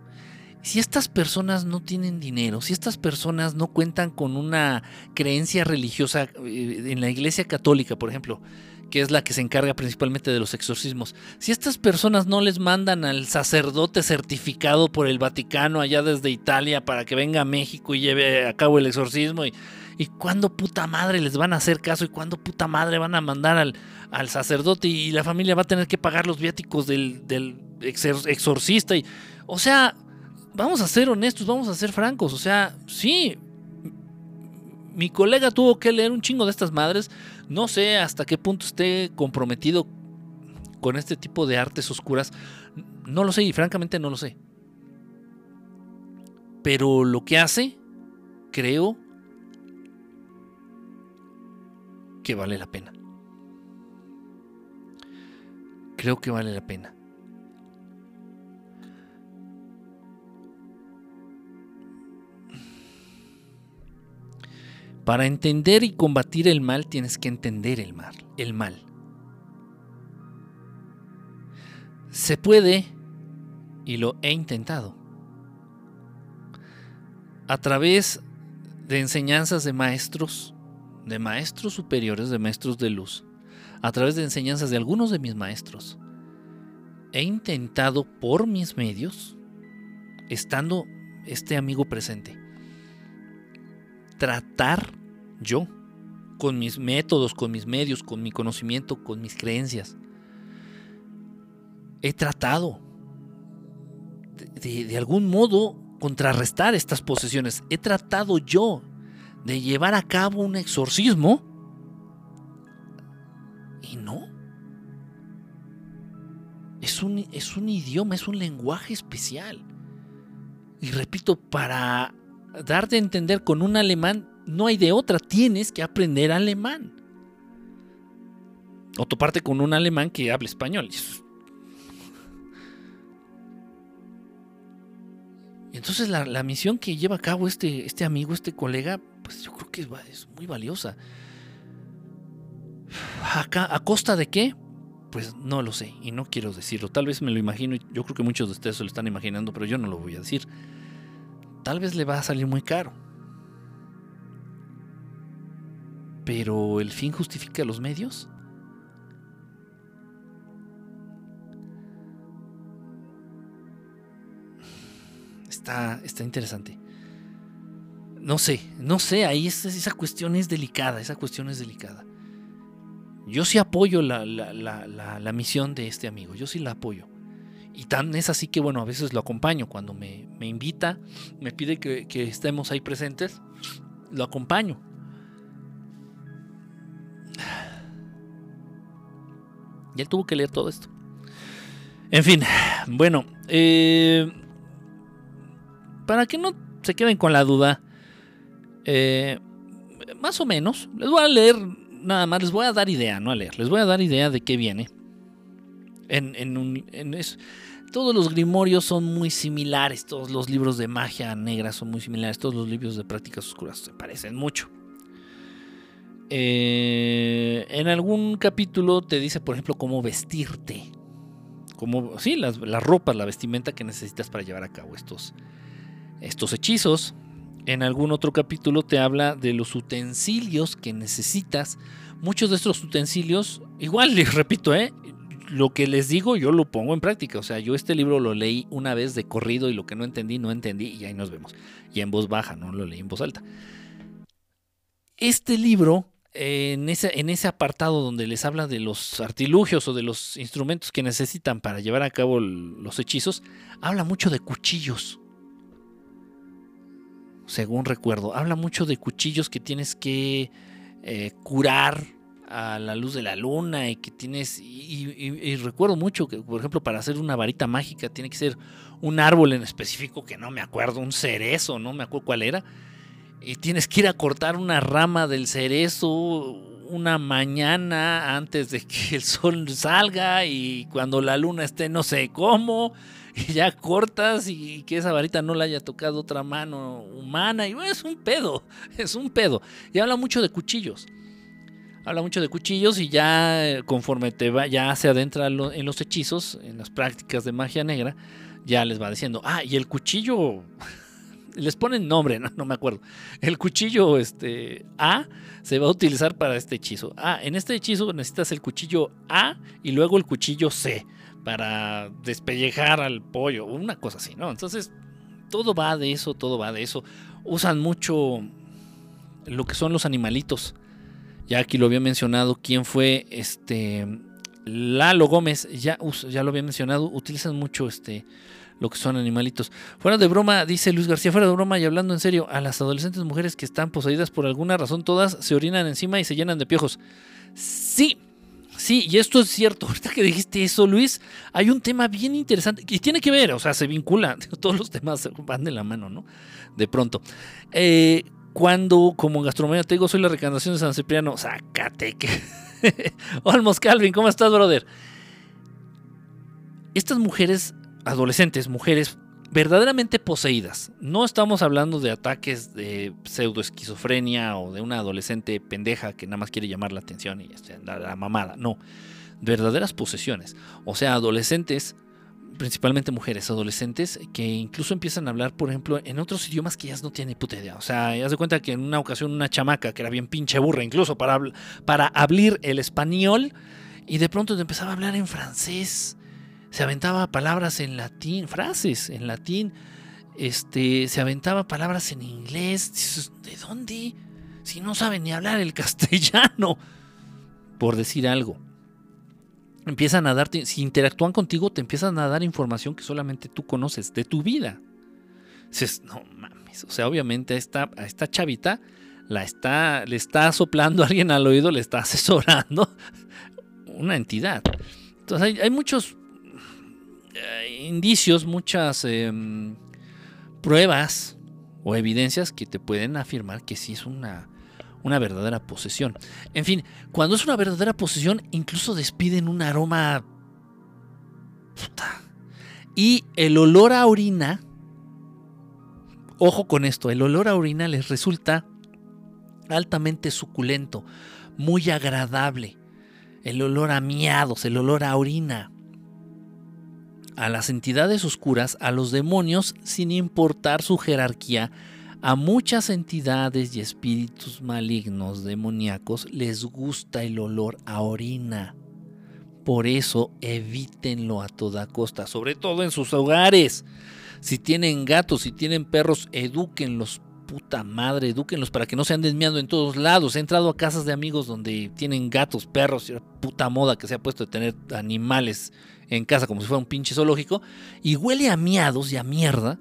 Si estas personas no tienen dinero, si estas personas no cuentan con una creencia religiosa eh, en la iglesia católica, por ejemplo, que es la que se encarga principalmente de los exorcismos, si estas personas no les mandan al sacerdote certificado por el Vaticano allá desde Italia para que venga a México y lleve a cabo el exorcismo, y, y cuándo puta madre les van a hacer caso y cuándo puta madre van a mandar al, al sacerdote y la familia va a tener que pagar los viáticos del, del exorcista. Y, o sea, vamos a ser honestos, vamos a ser francos, o sea, sí, mi colega tuvo que leer un chingo de estas madres. No sé hasta qué punto esté comprometido con este tipo de artes oscuras. No lo sé y francamente no lo sé. Pero lo que hace, creo que vale la pena. Creo que vale la pena. Para entender y combatir el mal tienes que entender el mal, el mal. Se puede, y lo he intentado, a través de enseñanzas de maestros, de maestros superiores, de maestros de luz, a través de enseñanzas de algunos de mis maestros, he intentado por mis medios, estando este amigo presente, tratar yo, con mis métodos, con mis medios, con mi conocimiento, con mis creencias. He tratado de, algún modo contrarrestar estas posesiones. He tratado yo de llevar a cabo un exorcismo y no. Es un, es un idioma, es un lenguaje especial. Y repito, para darte a entender con un alemán, no hay de otra, tienes que aprender alemán. O toparte con un alemán que hable español. Entonces la, misión que lleva a cabo este, este amigo, este colega, pues yo creo que es, muy valiosa. ¿A costa de qué? Pues no lo sé y no quiero decirlo. Tal vez me lo imagino y yo creo que muchos de ustedes se lo están imaginando, pero yo no lo voy a decir tal vez le va a salir muy caro. Pero el fin justifica los medios. Está, está interesante. No sé, no sé, ahí esa cuestión es delicada, esa cuestión es delicada. Yo sí apoyo la, la misión de este amigo, yo sí la apoyo. Y tan es así que, bueno, a veces lo acompaño cuando me, invita, me pide que, estemos ahí presentes, lo acompaño. Y él tuvo que leer todo esto. En fin, bueno, eh, para que no se queden con la duda, eh, más o menos, les voy a leer, nada más, les voy a dar idea, no a leer, les voy a dar idea de qué viene. En, en todos los grimorios son muy similares, todos los libros de magia negra son muy similares, todos los libros de prácticas oscuras se parecen mucho. Eh, en algún capítulo te dice, por ejemplo, cómo vestirte. Como, sí, las, ropas, la vestimenta que necesitas para llevar a cabo estos, estos hechizos. En algún otro capítulo te habla de los utensilios que necesitas. Muchos de estos utensilios, igual les repito, ¿eh? lo que les digo yo lo pongo en práctica. O sea, yo este libro lo leí una vez de corrido y lo que no entendí, no entendí y ahí nos vemos. Y en voz baja, no lo leí en voz alta. Este libro en ese, en ese apartado donde les habla de los artilugios o de los instrumentos que necesitan para llevar a cabo los hechizos, habla mucho de cuchillos. Según recuerdo, habla mucho de cuchillos que tienes que eh, curar a la luz de la luna y que tienes y, recuerdo mucho que por ejemplo para hacer una varita mágica tiene que ser un árbol en específico que no me acuerdo un cerezo no me acuerdo cuál era y tienes que ir a cortar una rama del cerezo una mañana antes de que el sol salga y cuando la luna esté no sé cómo y ya cortas y que esa varita no la haya tocado otra mano humana y bueno, es un pedo, es un pedo. Y habla mucho de cuchillos. Habla mucho de cuchillos y ya conforme te va, ya se adentra en los hechizos, en las prácticas de magia negra, ya les va diciendo, ah, y el cuchillo les ponen nombre, no, me acuerdo. El cuchillo este, A se va a utilizar para este hechizo. Ah, en este hechizo necesitas el cuchillo A y luego el cuchillo C para despellejar al pollo, una cosa así, ¿no? Entonces, todo va de eso, todo va de eso. Usan mucho lo que son los animalitos. Ya aquí lo había mencionado quién fue este Lalo Gómez, ya, ya lo había mencionado, utilizan mucho este lo que son animalitos. Fuera de broma, dice Luis García, fuera de broma y hablando en serio, a las adolescentes mujeres que están poseídas por alguna razón, todas se orinan encima y se llenan de piojos. Sí, sí, y esto es cierto. Ahorita que dijiste eso, Luis, hay un tema bien interesante y tiene que ver, o sea, se vincula, todos los temas van de la mano, ¿no? De pronto. Eh, cuando, como gastronomía te digo, soy la recantación de San Cipriano, sácate. Olmos Calvin, ¿cómo estás, brother? Estas mujeres adolescentes, mujeres verdaderamente poseídas. No estamos hablando de ataques de pseudoesquizofrenia o de una adolescente pendeja que nada más quiere llamar la atención y este, la, mamada. No, verdaderas posesiones. O sea, adolescentes, principalmente mujeres adolescentes, que incluso empiezan a hablar, por ejemplo, en otros idiomas que ellas no tienen puta idea. O sea, haz de cuenta que en una ocasión una chamaca que era bien pinche burra, incluso para, para hablar el español, y de pronto empezaba a hablar en francés se aventaba palabras en latín, frases en latín, este, se aventaba palabras en inglés. ¿De dónde? Si no sabe ni hablar el castellano, por decir algo. Empiezan a darte, si interactúan contigo, te empiezan a dar información que solamente tú conoces de tu vida. Dices, no mames, o sea, obviamente a esta, a esta chavita la está, le está soplando a alguien al oído, le está asesorando una entidad. Entonces hay, hay muchos eh, indicios, muchas em, pruebas o evidencias que te pueden afirmar que sí es una, una verdadera posesión. En fin, cuando es una verdadera posesión, incluso despiden un aroma. Y el olor a orina. Ojo con esto, el olor a orina les resulta altamente suculento, muy agradable. El olor a miados, el olor a orina a las entidades oscuras, a los demonios, sin importar su jerarquía, a muchas entidades y espíritus malignos demoníacos les gusta el olor a orina. Por eso evítenlo a toda costa, sobre todo en sus hogares. Si tienen gatos, si tienen perros, edúquenlos, puta madre, edúquenlos para que no se anden miando en todos lados. He entrado a casas de amigos donde tienen gatos, perros, y puta moda que se ha puesto de tener animales en casa como si fuera un pinche zoológico y huele a miados y a mierda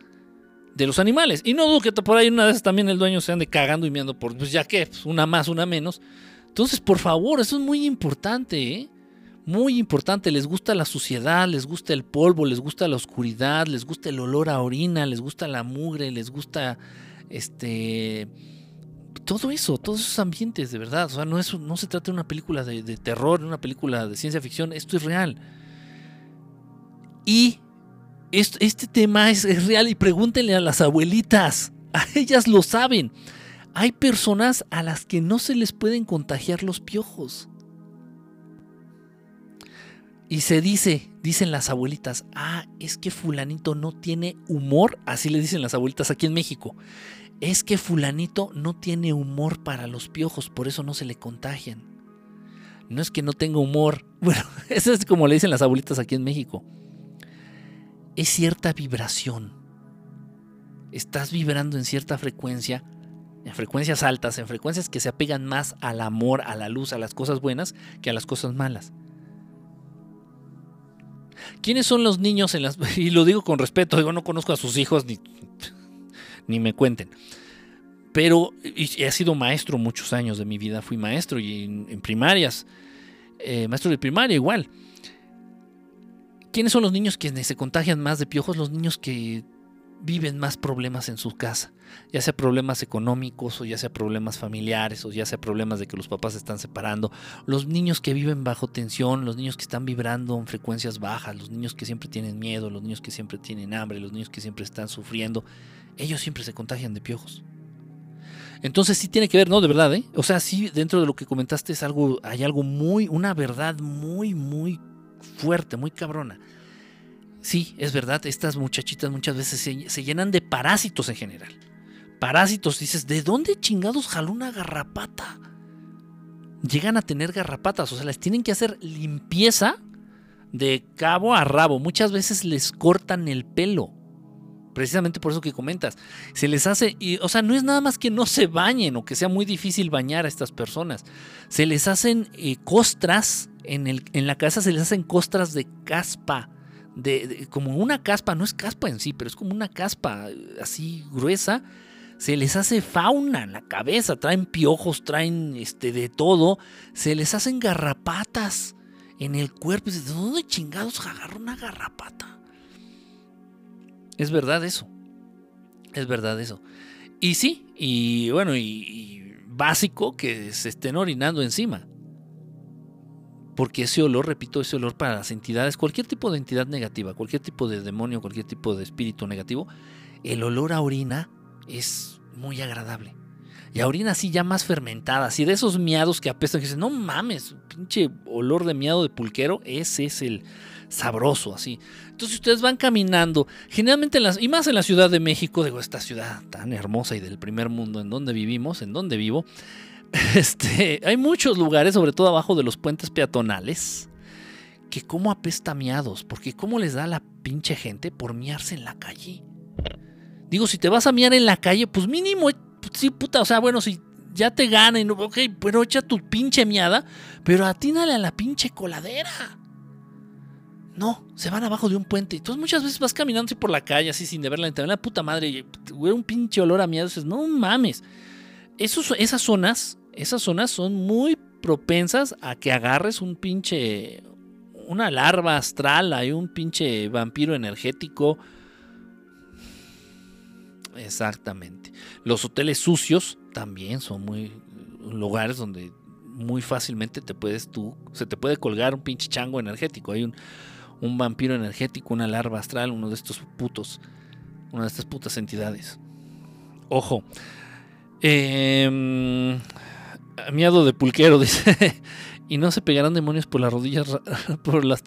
de los animales. Y no dudo que por ahí una vez también el dueño se ande cagando y miando por, pues ya que, pues, una más, una menos. Entonces, por favor, eso es muy importante, ¿eh? Muy importante, les gusta la suciedad, les gusta el polvo, les gusta la oscuridad, les gusta el olor a orina, les gusta la mugre, les gusta este todo eso, todos esos ambientes, de verdad. O sea, no, es, no se trata de una película de, de terror, una película de ciencia ficción, esto es real. Y este, tema es, real y pregúntenle a las abuelitas. A ellas lo saben. Hay personas a las que no se les pueden contagiar los piojos. Y se dice, dicen las abuelitas, ah, es que fulanito no tiene humor, así le dicen las abuelitas aquí en México. Es que fulanito no tiene humor para los piojos, por eso no se le contagian. No es que no tenga humor, bueno, eso es como le dicen las abuelitas aquí en México es cierta vibración. Estás vibrando en cierta frecuencia, en frecuencias altas, en frecuencias que se apegan más al amor, a la luz, a las cosas buenas que a las cosas malas. ¿Quiénes son los niños en las... Y lo digo con respeto, digo, no conozco a sus hijos ni, ni me cuenten. Pero he sido maestro muchos años de mi vida, fui maestro y en, primarias, eh, maestro de primaria igual. ¿Quiénes son los niños que se contagian más de piojos? Los niños que viven más problemas en su casa, ya sea problemas económicos o ya sea problemas familiares o ya sea problemas de que los papás se están separando, los niños que viven bajo tensión, los niños que están vibrando en frecuencias bajas, los niños que siempre tienen miedo, los niños que siempre tienen hambre, los niños que siempre están sufriendo, ellos siempre se contagian de piojos. Entonces sí tiene que ver, ¿no? De verdad, ¿eh? O sea, sí, dentro de lo que comentaste es algo, hay algo muy, una verdad muy, muy fuerte, muy cabrona. Sí, es verdad, estas muchachitas muchas veces se, llenan de parásitos en general. Parásitos, dices, ¿de dónde chingados jaló una garrapata? Llegan a tener garrapatas, o sea, les tienen que hacer limpieza de cabo a rabo. Muchas veces les cortan el pelo. Precisamente por eso que comentas. Se les hace, y, o sea, no es nada más que no se bañen o que sea muy difícil bañar a estas personas. Se les hacen eh, costras en, el, en la casa, se les hacen costras de caspa de, como una caspa, no es caspa en sí, pero es como una caspa así gruesa. Se les hace fauna en la cabeza, traen piojos, traen este, de todo. Se les hacen garrapatas en el cuerpo. ¿De dónde chingados agarró una garrapata? Es verdad eso. Es verdad eso. Y sí, y bueno, y básico que se estén orinando encima porque ese olor, repito, ese olor para las entidades, cualquier tipo de entidad negativa, cualquier tipo de demonio, cualquier tipo de espíritu negativo, el olor a orina es muy agradable. Y a orina así ya más fermentada, así de esos miados que apestan, que dicen, no mames, pinche olor de miado de pulquero, ese es el sabroso, así. Entonces ustedes van caminando, generalmente en las, y más en la Ciudad de México, digo, esta ciudad tan hermosa y del primer mundo en donde vivimos, en donde vivo, Este, hay muchos lugares, sobre todo abajo de los puentes peatonales, que como apesta miados, porque cómo les da la pinche gente por miarse en la calle. Digo, si te vas a miar en la calle, pues mínimo, sí, puta, o sea, bueno, si ya te ganan, ok, pero echa tu pinche miada, pero atínale a la pinche coladera. No, se van abajo de un puente. Entonces muchas veces vas caminando así por la calle, así sin deberla, te la puta madre, y un pinche olor a miado, dices, no mames. Esos, esas zonas esas zonas son muy propensas a que agarres un pinche, una larva astral, hay un pinche vampiro energético. Exactamente. Los hoteles sucios también son muy lugares donde muy fácilmente te puedes tú, se te puede colgar un pinche chango energético. Hay un, un vampiro energético, una larva astral, uno de estos putos, una de estas putas entidades. Ojo. Eh, Miado de pulquero, dice. y no se pegarán demonios por las rodillas por las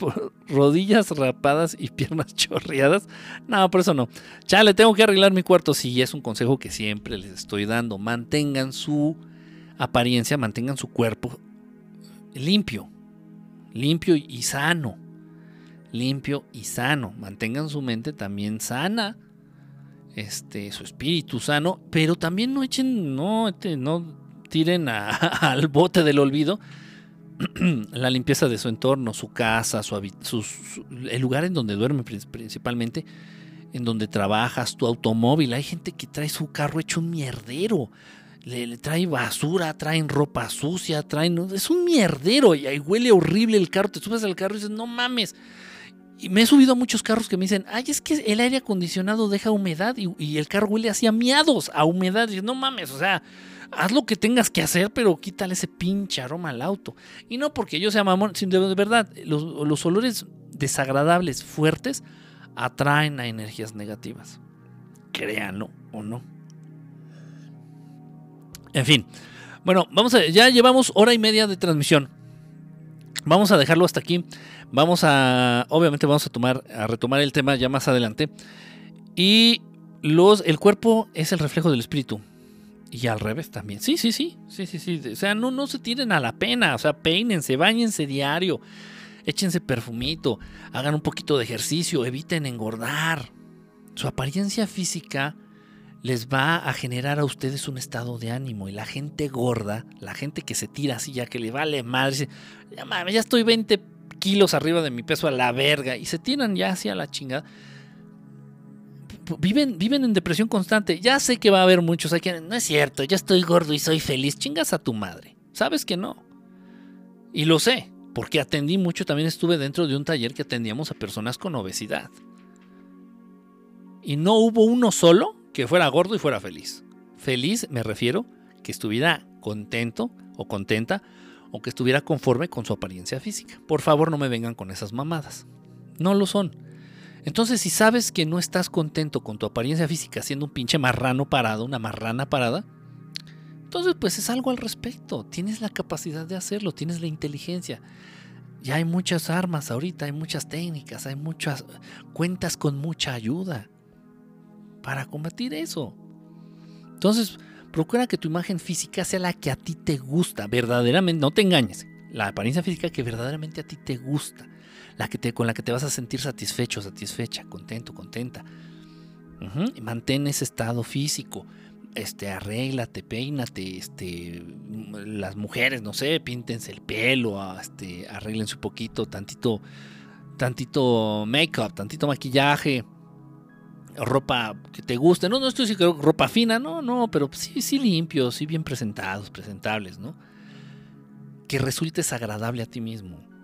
rodillas rapadas y piernas chorreadas. No, por eso no. Chale, tengo que arreglar mi cuarto. Sí, es un consejo que siempre les estoy dando. Mantengan su apariencia, mantengan su cuerpo limpio. Limpio y sano. Limpio y sano. Mantengan su mente también sana. Este, su espíritu sano. Pero también no echen, no, este, no tiren al bote del olvido la limpieza de su entorno, su casa, su, el lugar en donde duerme principalmente, en donde trabajas, tu automóvil. Hay gente que trae su carro hecho un mierdero. Le, trae basura, traen ropa sucia, traen... Es un mierdero y ahí huele horrible el carro. Te subes al carro y dices, no mames. Y me he subido a muchos carros que me dicen, ay, es que el aire acondicionado deja humedad y, el carro huele así a miados, a humedad. Y no mames, o sea, haz lo que tengas que hacer, pero quítale ese pinche aroma al auto. Y no porque yo sea mamón, sino de verdad, los, olores desagradables, fuertes, atraen a energías negativas. Créanlo o no. En fin. Bueno, vamos a, ya llevamos hora y media de transmisión. Vamos a dejarlo hasta aquí. Vamos a, obviamente vamos a tomar, a retomar el tema ya más adelante. Y los, el cuerpo es el reflejo del espíritu. Y al revés también. Sí, sí, sí. Sí, sí, sí. O sea, no, no se tiren a la pena. O sea, peínense, bañense diario. Échense perfumito. Hagan un poquito de ejercicio. Eviten engordar. Su apariencia física les va a generar a ustedes un estado de ánimo. Y la gente gorda, la gente que se tira así ya que le vale madre, dice, ya, ya estoy 20 kilos arriba de mi peso a la verga. Y se tiran ya hacia la chingada viven, viven en depresión constante. Ya sé que va a haber muchos aquí. No es cierto, ya estoy gordo y soy feliz. Chingas a tu madre. Sabes que no. Y lo sé, porque atendí mucho. También estuve dentro de un taller que atendíamos a personas con obesidad. Y no hubo uno solo que fuera gordo y fuera feliz. Feliz me refiero que estuviera contento o contenta o que estuviera conforme con su apariencia física. Por favor, no me vengan con esas mamadas. No lo son. Entonces, si sabes que no estás contento con tu apariencia física siendo un pinche marrano parado, una marrana parada, entonces pues es algo al respecto. Tienes la capacidad de hacerlo, tienes la inteligencia. Ya hay muchas armas ahorita, hay muchas técnicas, hay muchas cuentas con mucha ayuda para combatir eso. Entonces, procura que tu imagen física sea la que a ti te gusta, verdaderamente, no te engañes, la apariencia física que verdaderamente a ti te gusta la que te, con la que te vas a sentir satisfecho, satisfecha, contento, contenta. y mantén ese estado físico. Este, arréglate, peínate, este, las mujeres, no sé, píntense el pelo, este, arréglense un poquito, tantito, tantito make-up, tantito maquillaje, ropa que te guste, no, no estoy diciendo ropa fina, no, no, pero sí, sí limpios, sí bien presentados, presentables, ¿no? Que resultes agradable a ti mismo.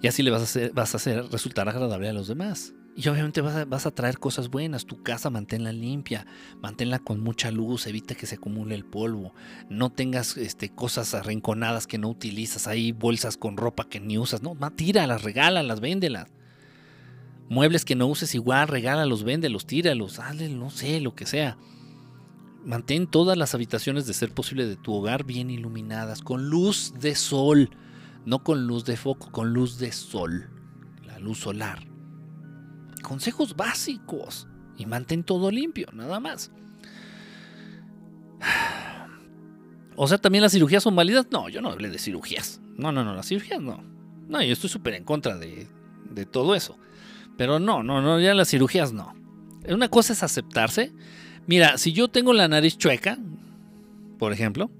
Y así le vas a hacer, vas a hacer resultar agradable a los demás. Y obviamente vas a, vas a, traer cosas buenas. Tu casa manténla limpia, manténla con mucha luz, evita que se acumule el polvo. No tengas este, cosas arrinconadas que no utilizas ahí, bolsas con ropa que ni usas. No, tíralas, regálalas, véndelas. Muebles que no uses igual, regálalos, véndelos, tíralos, hazle, no sé, lo que sea. Mantén todas las habitaciones de ser posible de tu hogar bien iluminadas, con luz de sol no con luz de foco, con luz de sol, la luz solar. Consejos básicos y mantén todo limpio, nada más. O sea, también las cirugías son válidas. No, yo no hablé de cirugías. No, no, no, las cirugías no. No, yo estoy súper en contra de, de todo eso. Pero no, no, no, ya las cirugías no. Una cosa es aceptarse. Mira, si yo tengo la nariz chueca, por ejemplo,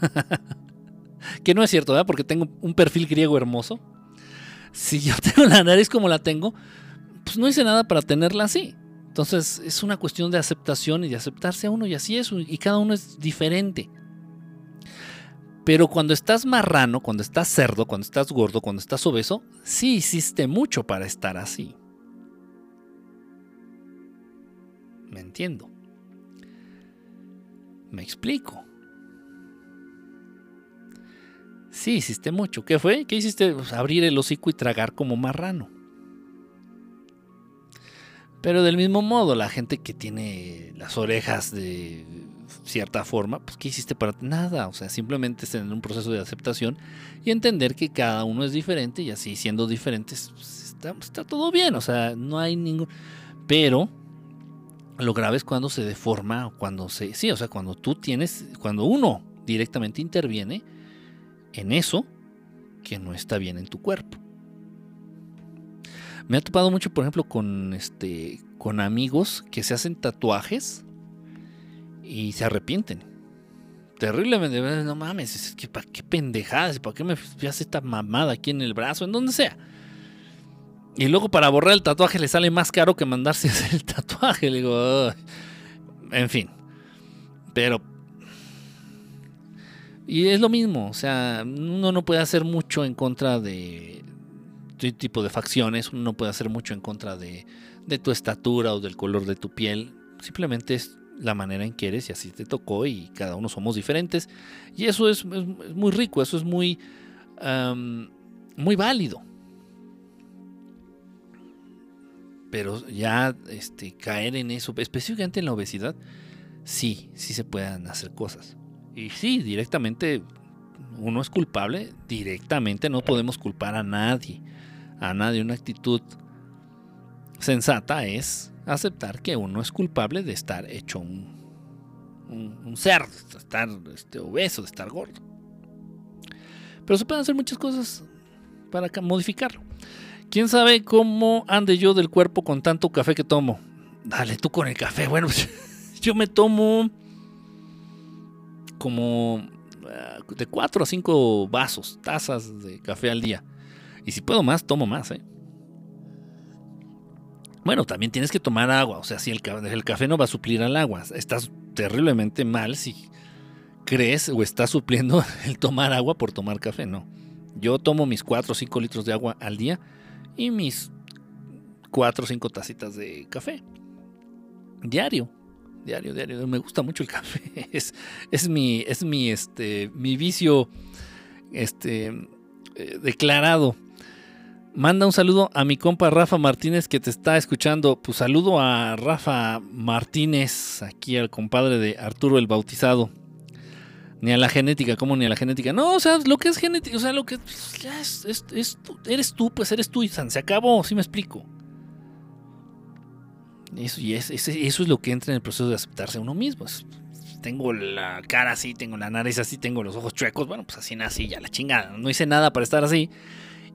que no es cierto, ¿verdad? Porque tengo un perfil griego hermoso. Si yo tengo la nariz como la tengo, pues no hice nada para tenerla así. Entonces es una cuestión de aceptación y de aceptarse a uno y así es, y cada uno es diferente. Pero cuando estás marrano, cuando estás cerdo, cuando estás gordo, cuando estás obeso, sí hiciste mucho para estar así. Me entiendo. Me explico. Sí, hiciste mucho. ¿Qué fue? ¿Qué hiciste? Pues, abrir el hocico y tragar como marrano. Pero del mismo modo, la gente que tiene las orejas de cierta forma, pues ¿qué hiciste para nada? O sea, simplemente es en un proceso de aceptación y entender que cada uno es diferente y así siendo diferentes pues, está, está, todo bien. O sea, no hay ningún... Pero lo grave es cuando se deforma o cuando se... Sí, o sea, cuando tú tienes, cuando uno directamente interviene en eso que no está bien en tu cuerpo. Me ha topado mucho, por ejemplo, con este con amigos que se hacen tatuajes y se arrepienten. Terriblemente, no mames, es que para qué pendejadas, para qué me hace esta mamada aquí en el brazo, en donde sea. Y luego para borrar el tatuaje le sale más caro que mandarse a hacer el tatuaje. Le digo, en fin. Pero y es lo mismo, o sea, uno no puede hacer mucho en contra de este tipo de facciones, uno no puede hacer mucho en contra de, tu estatura o del color de tu piel, simplemente es la manera en que eres y así te tocó y cada uno somos diferentes. Y eso es, muy rico, eso es muy, muy válido. pero ya este, caer en eso, específicamente en la obesidad, sí, sí se pueden hacer cosas. Y sí, directamente uno es culpable, directamente no podemos culpar a nadie. A nadie. Una actitud sensata es aceptar que uno es culpable de estar hecho un, un, cerdo, de estar este, obeso, de estar gordo. Pero se pueden hacer muchas cosas para modificarlo. ¿Quién sabe cómo ande yo del cuerpo con tanto café que tomo? Dale tú con el café. Bueno, pues, yo me tomo como ah, de 4 a 5 vasos, tazas de café al día. Y si puedo más, tomo más, ¿eh? Bueno, también tienes que tomar agua. O sea, si el, el café no va a suplir al agua, estás terriblemente mal si crees o estás supliendo el tomar agua por tomar café. No. Yo tomo mis 4 o 5 litros de agua al día y mis 4 o 5 tacitas de café. Diario. Diario, diario. Me gusta mucho el café. Es, es mi, es mi, este, mi vicio este, eh, declarado. Manda un saludo a mi compa Rafa Martínez que te está escuchando. Pues saludo a Rafa Martínez, aquí al compadre de Arturo el Bautizado. Ni a la genética, ¿cómo ni a la genética? No, o sea, lo que es genética, o sea, lo que pues, ya es, eres tú, pues eres tú y se acabó, ¿sí me explico? Y es, eso es lo que entra en el proceso de aceptarse a uno mismo. tengo la cara así, tengo la nariz así, tengo los ojos chuecos, bueno, pues así nací, ya la chingada. No hice nada para estar así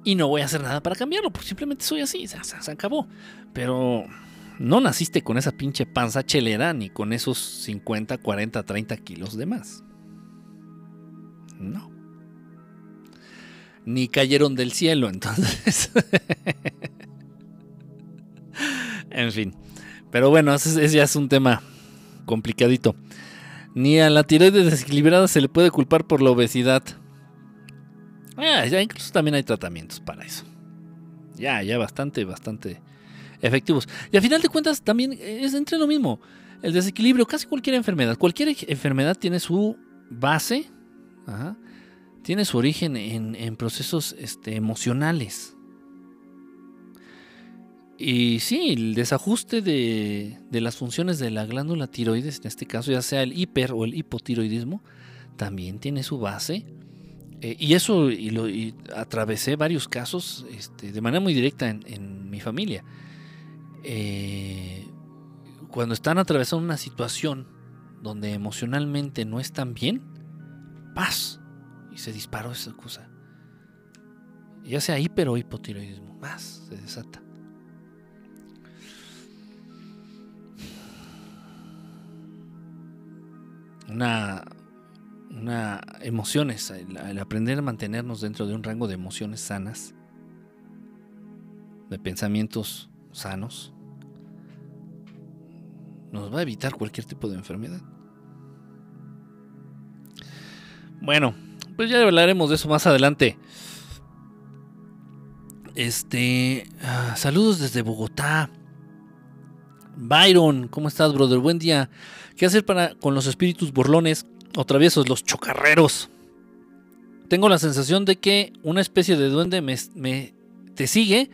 y no voy a hacer nada para cambiarlo, porque simplemente soy así, se, se, acabó. Pero no naciste con esa pinche panza chelera ni con esos 50, 40, 30 kilos de más. No. Ni cayeron del cielo, entonces. en fin. Pero bueno, ese, ya es un tema complicadito. Ni a la tiroides desequilibrada se le puede culpar por la obesidad. Ah, ya incluso también hay tratamientos para eso. Ya, ya bastante, bastante efectivos. Y a final de cuentas también es entre lo mismo. El desequilibrio, casi cualquier enfermedad. Cualquier enfermedad tiene su base, tiene su origen en, procesos este, emocionales. Y sí, el desajuste de, de, las funciones de la glándula tiroides, en este caso ya sea el hiper o el hipotiroidismo, también tiene su base eh, y eso atravesé varios casos este, de manera muy directa en, mi familia. Eh, cuando están atravesando una situación donde emocionalmente no están bien, paz. Y se disparó esa cosa. Ya sea hiper o hipotiroidismo, más se desata. Una una emociones, el, aprender a mantenernos dentro de un rango de emociones sanas, de pensamientos sanos, nos va a evitar cualquier tipo de enfermedad. Bueno, pues ya hablaremos de eso más adelante. Este, ah, saludos desde Bogotá. Byron, ¿cómo estás, brother? Buen día. ¿Qué hacer para con los espíritus burlones? o traviesos, los chocarreros. Tengo la sensación de que una especie de duende me, te sigue.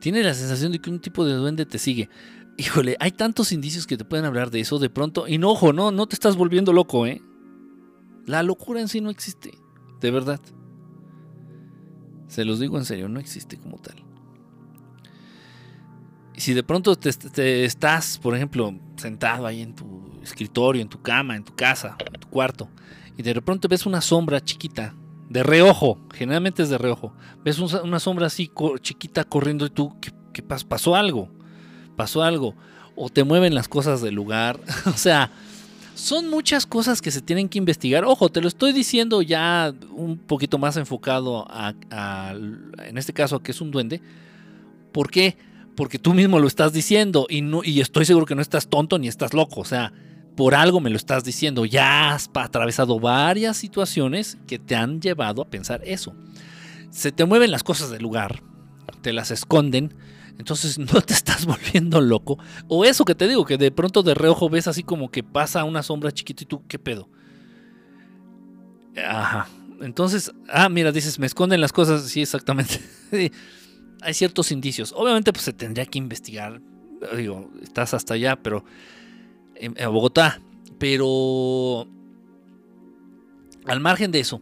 Tiene la sensación de que un tipo de duende te sigue. Híjole, hay tantos indicios que te pueden hablar de eso de pronto. Y no, ojo, no, no te estás volviendo loco, ¿eh? La locura en sí no existe, de verdad. Se los digo en serio, no existe como tal. Si de pronto te, estás, por ejemplo, sentado ahí en tu escritorio, en tu cama, en tu casa, en tu cuarto, y de repente ves una sombra chiquita, de reojo, generalmente es de reojo, ves una sombra así chiquita corriendo y tú, ¿qué, pasó? pasó? algo? ¿Pasó algo? O te mueven las cosas del lugar, o sea, son muchas cosas que se tienen que investigar. Ojo, te lo estoy diciendo ya un poquito más enfocado a, en este caso, a que es un duende. ¿Por qué? Porque tú mismo lo estás diciendo y, no, y estoy seguro que no estás tonto ni estás loco. O sea, por algo me lo estás diciendo. Ya has atravesado varias situaciones que te han llevado a pensar eso. Se te mueven las cosas del lugar, te las esconden, entonces no te estás volviendo loco. O eso que te digo, que de pronto de reojo ves así como que pasa una sombra chiquita y tú, ¿qué pedo? Ajá. Entonces, ah, mira, dices, me esconden las cosas. Sí, exactamente. Hay ciertos indicios. Obviamente, pues se tendría que investigar digo, estás hasta allá, pero en, Bogotá, pero al margen de eso,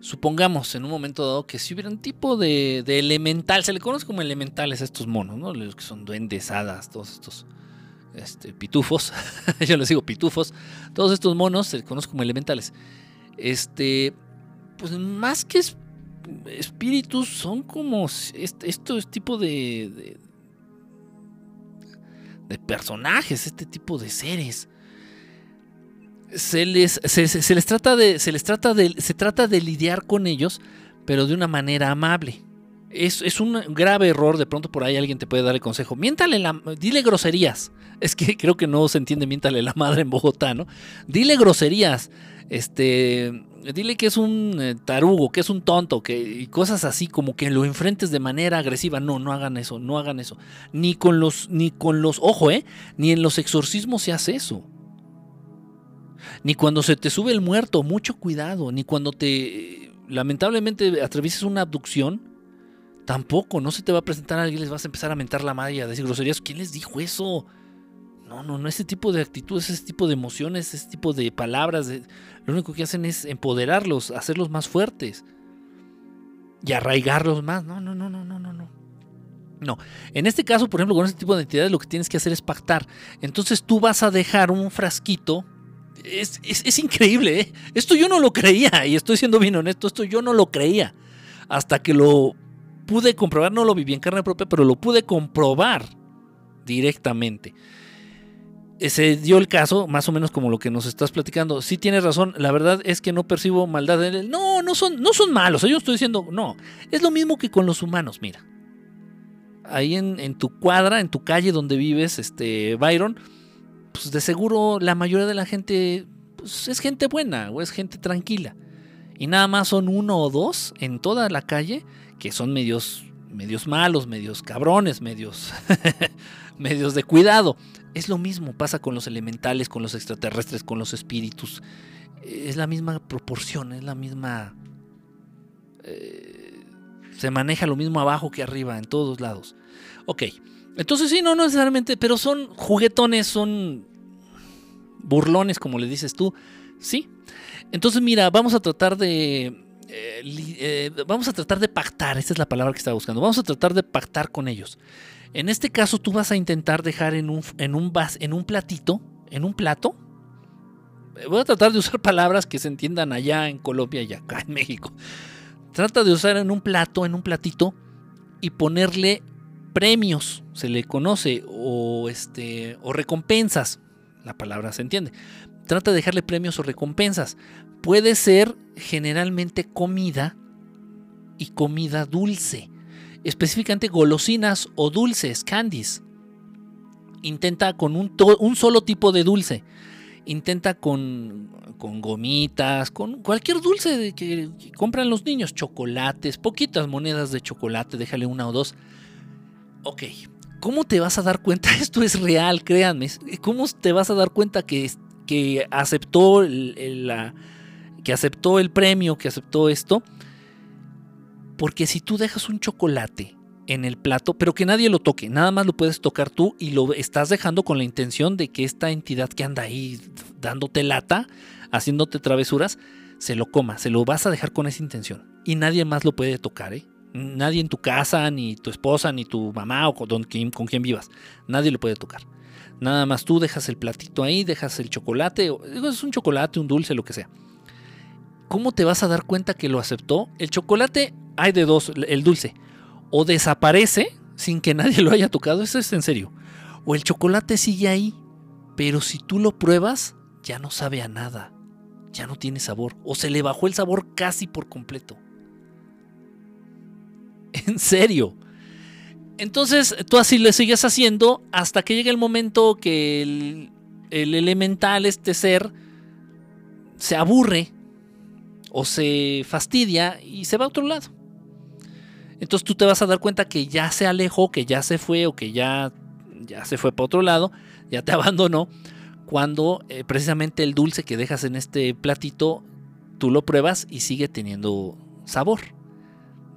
supongamos en un momento dado que si hubiera un tipo de, elemental, se le conoce como elementales a estos monos, ¿no? Los que son duendes, hadas, todos estos este, pitufos, yo les digo pitufos, todos estos monos se les conoce como elementales. Este, pues más que espíritus, son como este, estos tipo de, de, personajes, este tipo de seres. Se les, se, les trata de. Se les trata de. Se trata de lidiar con ellos, pero de una manera amable. Es, es, un grave error. De pronto por ahí alguien te puede dar el consejo. Miéntale la. Dile groserías. Es que creo que no se entiende miéntale la madre en Bogotá, ¿no? Dile groserías. Este dile que es un eh, tarugo, que es un tonto, que y cosas así como que lo enfrentes de manera agresiva. No, no hagan eso, no hagan eso. Ni con los ni con los, ojo, eh, ni en los exorcismos se hace eso. Ni cuando se te sube el muerto, mucho cuidado, ni cuando te lamentablemente atravieses una abducción, tampoco, no se te va a presentar a alguien, les vas a empezar a mentar la madre y a decir groserías. ¿Quién les dijo eso? No, no, no, ese tipo de actitudes, ese tipo de emociones, ese tipo de palabras, lo único que hacen es empoderarlos, hacerlos más fuertes y arraigarlos más. No, no, no, no, no, no, no. No, en este caso, por ejemplo, con este tipo de entidades lo que tienes que hacer es pactar. Entonces tú vas a dejar un frasquito. Es, es increíble, ¿eh? Esto yo no lo creía, y estoy siendo bien honesto, esto yo no lo creía. Hasta que lo pude comprobar, no lo viví en carne propia, pero lo pude comprobar directamente se dio el caso, más o menos como lo que nos estás platicando. Sí tienes razón, la verdad es que no percibo maldad en él. No, no son, no son malos, yo estoy diciendo, no. Es lo mismo que con los humanos, mira. Ahí en, tu cuadra, en tu calle donde vives, este, Byron, pues de seguro la mayoría de la gente pues, es gente buena o es gente tranquila. Y nada más son uno o dos en toda la calle que son medios, medios malos, medios cabrones, medios, medios de cuidado. Es lo mismo, pasa con los elementales, con los extraterrestres, con los espíritus. Es la misma proporción, es la misma... Eh, se maneja lo mismo abajo que arriba, en todos lados. Ok, entonces sí, no, no necesariamente, pero son juguetones, son burlones, como le dices tú. Sí. Entonces mira, vamos a tratar de... Eh, eh, vamos a tratar de pactar, esta es la palabra que estaba buscando. Vamos a tratar de pactar con ellos. En este caso tú vas a intentar dejar en un, en un, vas, en un platito, en un plato. Voy a tratar de usar palabras que se entiendan allá en Colombia y acá en México. Trata de usar en un plato, en un platito, y ponerle premios, se le conoce, o, este, o recompensas. La palabra se entiende. Trata de dejarle premios o recompensas. Puede ser generalmente comida y comida dulce específicamente golosinas o dulces, candies. Intenta con un, solo tipo de dulce. Intenta con, con gomitas, con cualquier dulce que, compran los niños, chocolates, poquitas monedas de chocolate, déjale una o dos. Ok, ¿cómo te vas a dar cuenta? Esto es real, créanme. ¿Cómo te vas a dar cuenta que, que aceptó la, que aceptó el premio, que aceptó esto? Porque si tú dejas un chocolate en el plato, pero que nadie lo toque, nada más lo puedes tocar tú y lo estás dejando con la intención de que esta entidad que anda ahí dándote lata, haciéndote travesuras, se lo coma, se lo vas a dejar con esa intención. Y nadie más lo puede tocar, ¿eh? Nadie en tu casa, ni tu esposa, ni tu mamá o con quien, con quien vivas. Nadie lo puede tocar. Nada más tú dejas el platito ahí, dejas el chocolate, es un chocolate, un dulce, lo que sea. ¿Cómo te vas a dar cuenta que lo aceptó? El chocolate hay de dos, el dulce, o desaparece sin que nadie lo haya tocado, eso es en serio, o el chocolate sigue ahí, pero si tú lo pruebas, ya no sabe a nada, ya no tiene sabor, o se le bajó el sabor casi por completo. En serio. Entonces tú así le sigues haciendo hasta que llegue el momento que el, el elemental, este ser, se aburre o se fastidia y se va a otro lado. Entonces tú te vas a dar cuenta que ya se alejó, que ya se fue o que ya, ya se fue para otro lado, ya te abandonó, cuando eh, precisamente el dulce que dejas en este platito, tú lo pruebas y sigue teniendo sabor.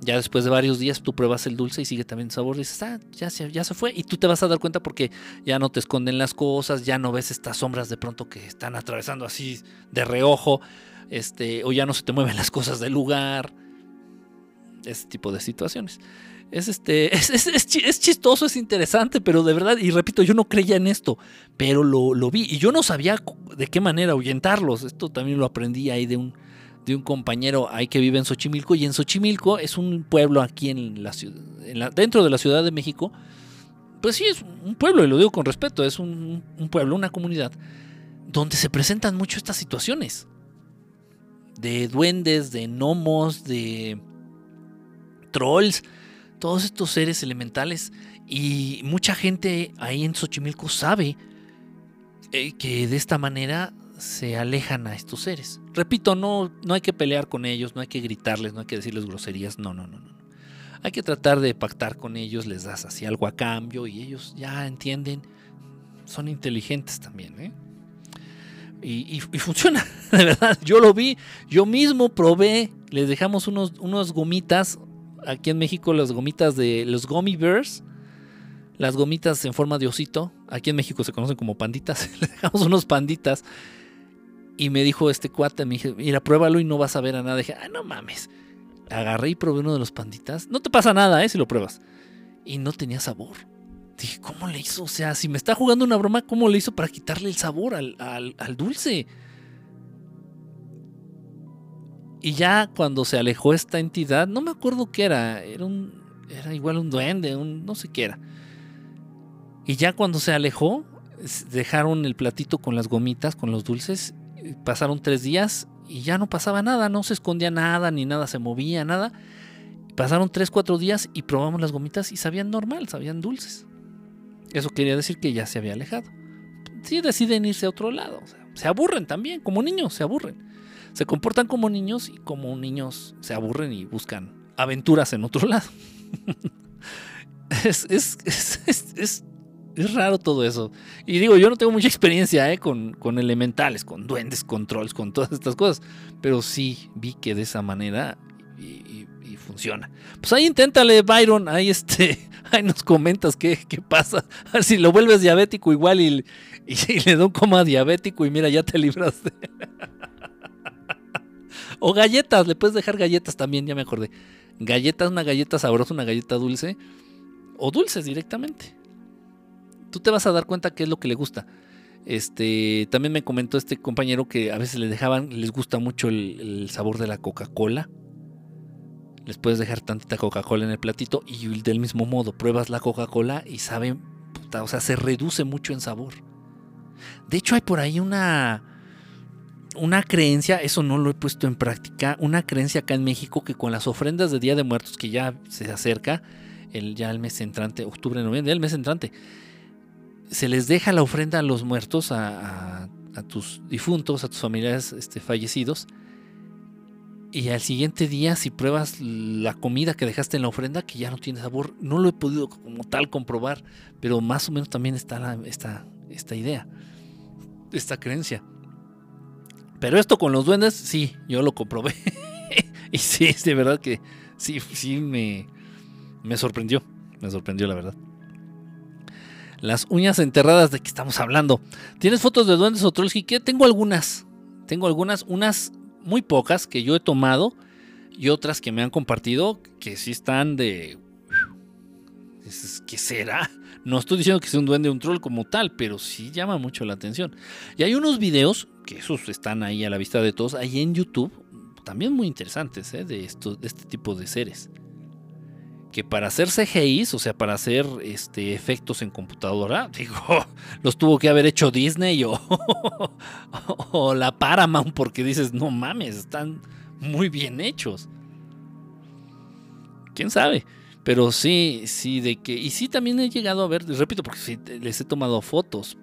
Ya después de varios días tú pruebas el dulce y sigue también sabor. Dices, ah, ya se, ya se fue. Y tú te vas a dar cuenta porque ya no te esconden las cosas, ya no ves estas sombras de pronto que están atravesando así de reojo, este, o ya no se te mueven las cosas del lugar. Ese tipo de situaciones. Es, este, es, es, chistoso, es interesante, pero de verdad, y repito, yo no creía en esto, pero lo, lo vi y yo no sabía de qué manera ahuyentarlos. Esto también lo aprendí ahí de un, de un compañero ahí que vive en Xochimilco. Y en Xochimilco es un pueblo aquí en la dentro de la Ciudad de México. Pues sí, es un pueblo, y lo digo con respeto, es un, pueblo, una comunidad, donde se presentan mucho estas situaciones. De duendes, de gnomos, de trolls, todos estos seres elementales. Y mucha gente ahí en Xochimilco sabe eh, que de esta manera se alejan a estos seres. Repito, no, no hay que pelear con ellos, no hay que gritarles, no hay que decirles groserías, no, no, no, no. Hay que tratar de pactar con ellos, les das así algo a cambio y ellos ya entienden, son inteligentes también, ¿eh? Y, funciona, de verdad. Yo lo vi, yo mismo probé, les dejamos unos, unos gomitas, aquí en México las gomitas de los gummy bears, las gomitas en forma de osito, aquí en México se conocen como panditas, le dejamos unos panditas y me dijo este cuate, me dije, mira, pruébalo y no vas a ver a nada. Dije, ah, no mames. Agarré y probé uno de los panditas. No te pasa nada, ¿eh? Si lo pruebas. Y no tenía sabor. Dije, ¿cómo le hizo? O sea, si me está jugando una broma, ¿cómo le hizo para quitarle el sabor al, al dulce? Y ya cuando se alejó esta entidad, no me acuerdo qué era. Era un. Era igual un duende, un. no sé qué era. Y ya cuando se alejó, dejaron el platito con las gomitas, con los dulces, pasaron tres días y ya no pasaba nada, no se escondía nada, ni nada se movía, nada. Pasaron tres, cuatro días y probamos las gomitas y sabían normal, sabían dulces. Eso quería decir que ya se había alejado. Sí deciden irse a otro lado. se aburren también, como niños, se aburren. Se comportan como niños y como niños se aburren y buscan aventuras en otro lado. es, es, es, es raro todo eso. Y digo, yo no tengo mucha experiencia ¿eh? con, elementales, con duendes, con trolls, con todas estas cosas. Pero sí vi que de esa manera funciona. Pues ahí inténtale, Byron. Ahí, este, ahí nos comentas qué, pasa. A ver si lo vuelves diabético igual y, le da un coma diabético y mira, ya te libraste. o galletas, le puedes dejar galletas también, ya me acordé. Galletas, una galleta sabrosa, una galleta dulce. O dulces directamente tú te vas a dar cuenta qué es lo que le gusta. Este, también me comentó este compañero que a veces le dejaban, les gusta mucho el, sabor de la Coca-Cola. Les puedes dejar tantita Coca-Cola en el platito y del mismo modo pruebas la Coca-Cola y sabe, o sea, se reduce mucho en sabor. De hecho, hay por ahí una una creencia, eso no lo he puesto en práctica, una creencia acá en México que con las ofrendas de Día de Muertos que ya se acerca, el, ya el mes entrante, octubre, noviembre, el mes entrante, se les deja la ofrenda a los muertos, a, tus difuntos, a tus familiares este, fallecidos. Y al siguiente día, si pruebas la comida que dejaste en la ofrenda, que ya no tiene sabor, no lo he podido como tal comprobar, pero más o menos también está esta, idea, esta creencia. Pero esto con los duendes, sí, yo lo comprobé. y sí, de verdad que sí, sí me, me sorprendió, me sorprendió la verdad. Las uñas enterradas, ¿de qué estamos hablando? ¿Tienes fotos de duendes o trolls? ¿Qué? Tengo algunas. Tengo algunas, unas muy pocas que yo he tomado y otras que me han compartido que sí están de... ¿Qué será? No estoy diciendo que sea un duende o un troll como tal, pero sí llama mucho la atención. Y hay unos videos, que esos están ahí a la vista de todos, ahí en YouTube, también muy interesantes, ¿eh? de, de este tipo de seres que para hacer CGIs, o sea, para hacer este, efectos en computadora, digo, los tuvo que haber hecho Disney o, o, la Paramount, porque dices, no mames, están muy bien hechos. ¿Quién sabe? Pero sí, sí, de que... Y sí, también he llegado a ver, repito, porque sí, les he tomado fotos.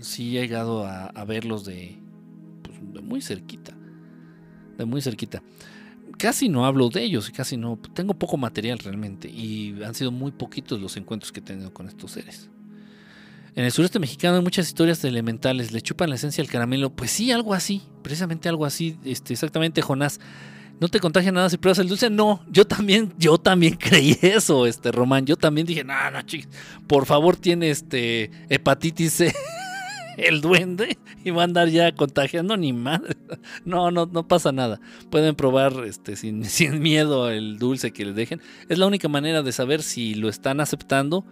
Sí he llegado a, verlos de, pues, de muy cerquita. De muy cerquita casi no hablo de ellos, casi no, tengo poco material realmente y han sido muy poquitos los encuentros que he tenido con estos seres. En el sureste mexicano hay muchas historias elementales, le chupan la esencia al caramelo, pues sí, algo así, precisamente algo así, este, exactamente Jonás. no te contagia nada si pruebas el dulce. No, yo también, yo también creí eso, este Román. Yo también dije, no, no, chicos, por favor, tiene este hepatitis C. el duende y va a andar ya contagiando ni madre. No, no, no pasa nada. Pueden probar este, sin, sin miedo el dulce que les dejen. Es la única manera de saber si lo están aceptando.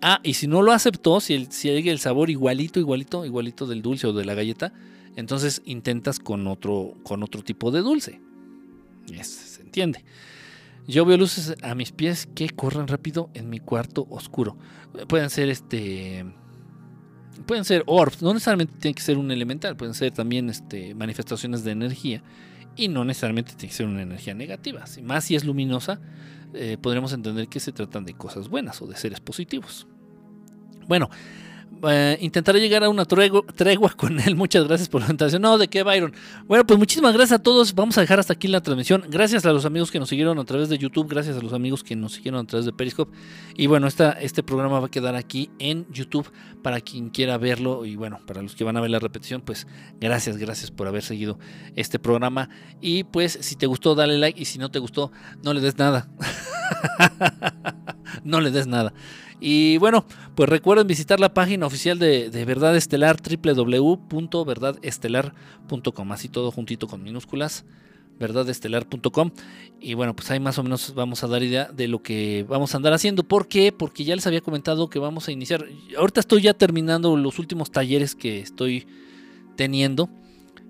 Ah, y si no lo aceptó, si, el, si hay el sabor igualito, igualito, igualito del dulce o de la galleta, entonces intentas con otro, con otro tipo de dulce. se entiende. Yo veo luces a mis pies que corren rápido en mi cuarto oscuro. Pueden ser este pueden ser orbs, no necesariamente tiene que ser un elemental, pueden ser también este, manifestaciones de energía y no necesariamente tiene que ser una energía negativa. Si más si es luminosa, eh, podremos entender que se tratan de cosas buenas o de seres positivos. Bueno, eh, intentaré llegar a una tregua, con él. Muchas gracias por la invitación. No, ¿de qué, Byron? Bueno, pues muchísimas gracias a todos. Vamos a dejar hasta aquí la transmisión. Gracias a los amigos que nos siguieron a través de YouTube. Gracias a los amigos que nos siguieron a través de Periscope. Y bueno, esta, este programa va a quedar aquí en YouTube para quien quiera verlo. Y bueno, para los que van a ver la repetición, pues gracias, gracias por haber seguido este programa. Y pues si te gustó, dale like. Y si no te gustó, no le des nada. no le des nada. Y bueno, pues recuerden visitar la página oficial de, Verdad Estelar, www.verdadestelar.com, así todo juntito con minúsculas, verdadestelar.com. Y bueno, pues ahí más o menos vamos a dar idea de lo que vamos a andar haciendo. ¿Por qué? Porque ya les había comentado que vamos a iniciar. Ahorita estoy ya terminando los últimos talleres que estoy teniendo.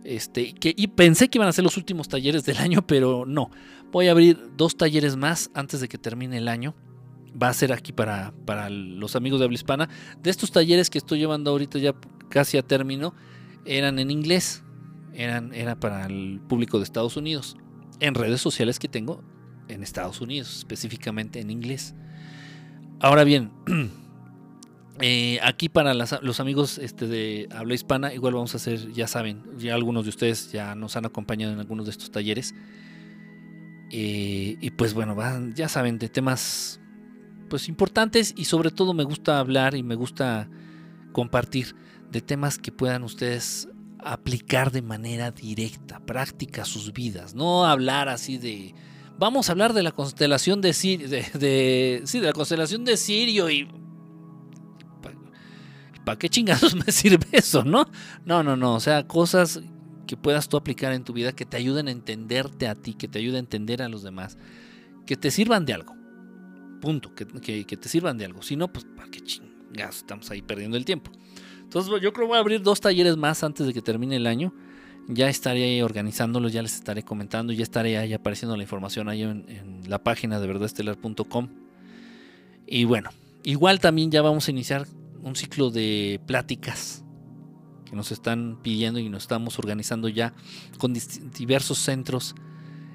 Este, y pensé que iban a ser los últimos talleres del año, pero no. Voy a abrir dos talleres más antes de que termine el año va a ser aquí para, para los amigos de habla hispana. De estos talleres que estoy llevando ahorita ya casi a término, eran en inglés, eran, era para el público de Estados Unidos, en redes sociales que tengo en Estados Unidos, específicamente en inglés. Ahora bien, eh, aquí para los amigos este, de habla hispana, igual vamos a hacer, ya saben, ya algunos de ustedes ya nos han acompañado en algunos de estos talleres. Eh, y pues bueno, van, ya saben, de temas pues importantes y sobre todo me gusta hablar y me gusta compartir de temas que puedan ustedes aplicar de manera directa, práctica sus vidas, no hablar así de vamos a hablar de la constelación de, Sirio, de, sí, de la constelación de Sirio y ¿para qué chingados me sirve eso, no? No, no, no, o sea, cosas que puedas tú aplicar en tu vida que te ayuden a entenderte a ti, que te ayuden a entender a los demás, que te sirvan de algo. Punto, que, te sirvan de algo. Si no, pues para qué chingas, estamos ahí perdiendo el tiempo. Entonces yo creo que voy a abrir dos talleres más antes de que termine el año. Ya estaré organizándolos, ya les estaré comentando, ya estaré ahí apareciendo la información ahí en, la página de verdadestelar.com. Y bueno, igual también ya vamos a iniciar un ciclo de pláticas que nos están pidiendo y nos estamos organizando ya con diversos centros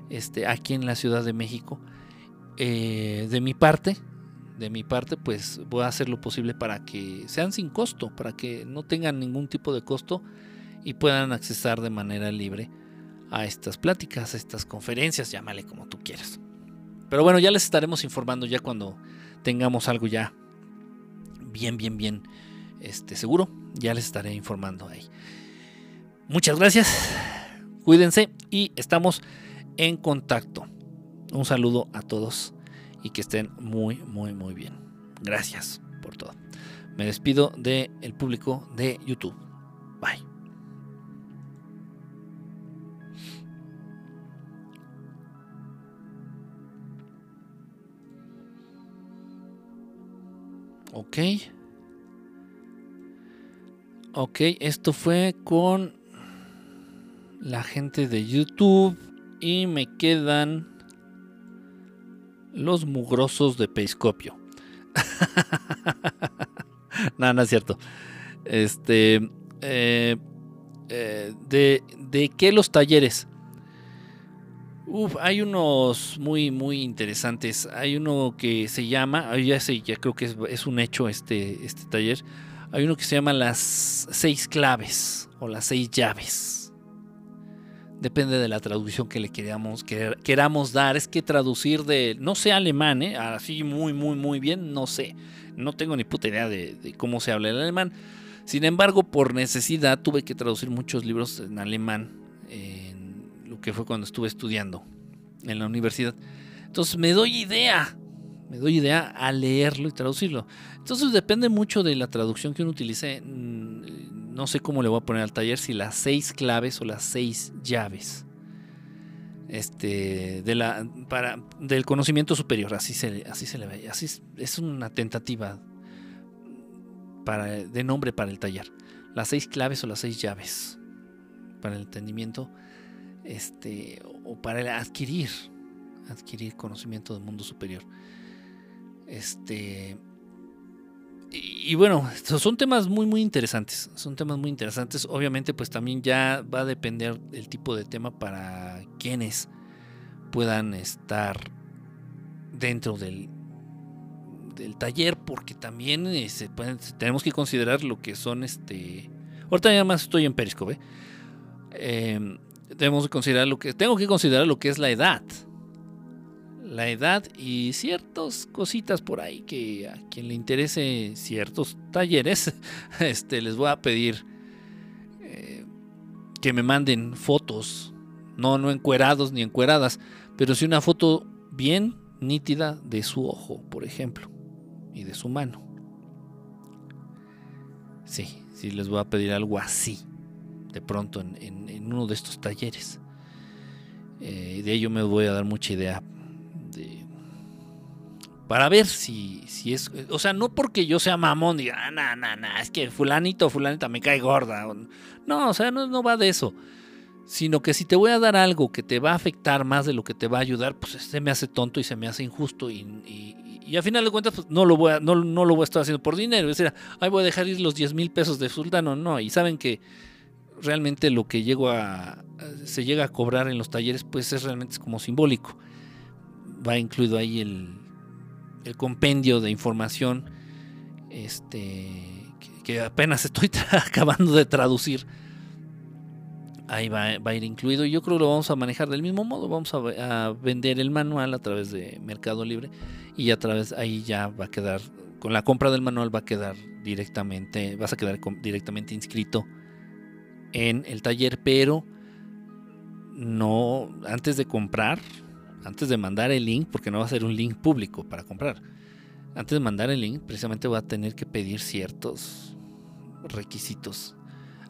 este, aquí en la Ciudad de México eh, de mi parte, de mi parte, pues voy a hacer lo posible para que sean sin costo, para que no tengan ningún tipo de costo y puedan accesar de manera libre a estas pláticas, a estas conferencias, llámale como tú quieras. Pero bueno, ya les estaremos informando ya cuando tengamos algo ya bien, bien, bien este, seguro. Ya les estaré informando ahí. Muchas gracias. Cuídense y estamos en contacto. Un saludo a todos y que estén muy, muy, muy bien. Gracias por todo. Me despido del el público de YouTube. Bye. Ok. Ok, esto fue con la gente de YouTube y me quedan los mugrosos de Peiscopio. no, no es cierto. Este. Eh, eh, de, ¿De qué los talleres? Uf, hay unos muy, muy interesantes. Hay uno que se llama, ya sé, ya creo que es, es, un hecho este, este taller. Hay uno que se llama las seis claves o las seis llaves depende de la traducción que le queramos, queramos dar. Es que traducir de, no sé alemán, ¿eh? así muy, muy, muy bien, no sé. No tengo ni puta idea de, cómo se habla el alemán. Sin embargo, por necesidad tuve que traducir muchos libros en alemán, en lo que fue cuando estuve estudiando en la universidad. Entonces me doy idea, me doy idea a leerlo y traducirlo. Entonces depende mucho de la traducción que uno utilice. No sé cómo le voy a poner al taller, si las seis claves o las seis llaves. Este, de la, para, del conocimiento superior, así se, así se le ve, así es, una tentativa para, de nombre para el taller. Las seis claves o las seis llaves para el entendimiento, este, o para adquirir, adquirir conocimiento del mundo superior. Este, y, bueno, son temas muy, muy interesantes. Son temas muy interesantes. Obviamente, pues también ya va a depender el tipo de tema para quienes puedan estar dentro del, del taller, porque también eh, tenemos que considerar lo que son este. Ahorita ya más estoy en Periscope. Eh, tenemos que considerar lo que tengo que considerar lo que es la edad la edad y ciertas cositas por ahí que a quien le interese ciertos talleres, este, les voy a pedir eh, que me manden fotos, no, no encuerados ni encueradas, pero sí una foto bien nítida de su ojo, por ejemplo, y de su mano. Sí, sí les voy a pedir algo así, de pronto en, uno de estos talleres. Eh, de ello me voy a dar mucha idea para ver si, si es. O sea, no porque yo sea mamón y ah, no, no, no, es que Fulanito Fulanita me cae gorda. No, o sea, no, no va de eso. Sino que si te voy a dar algo que te va a afectar más de lo que te va a ayudar, pues se me hace tonto y se me hace injusto. Y, y, al final de cuentas, pues no lo, voy a, no, no, lo voy a estar haciendo por dinero. Es decir, ay, voy a dejar ir los 10 mil pesos de sultano. No, y saben que realmente lo que llego a, se llega a cobrar en los talleres, pues es realmente como simbólico. Va incluido ahí el, el compendio de información este, que, apenas estoy acabando de traducir. Ahí va, a ir incluido. Yo creo que lo vamos a manejar del mismo modo. Vamos a, vender el manual a través de Mercado Libre y a través ahí ya va a quedar con la compra del manual va a quedar directamente, vas a quedar directamente inscrito en el taller, pero no antes de comprar antes de mandar el link, porque no va a ser un link público para comprar, antes de mandar el link, precisamente va a tener que pedir ciertos requisitos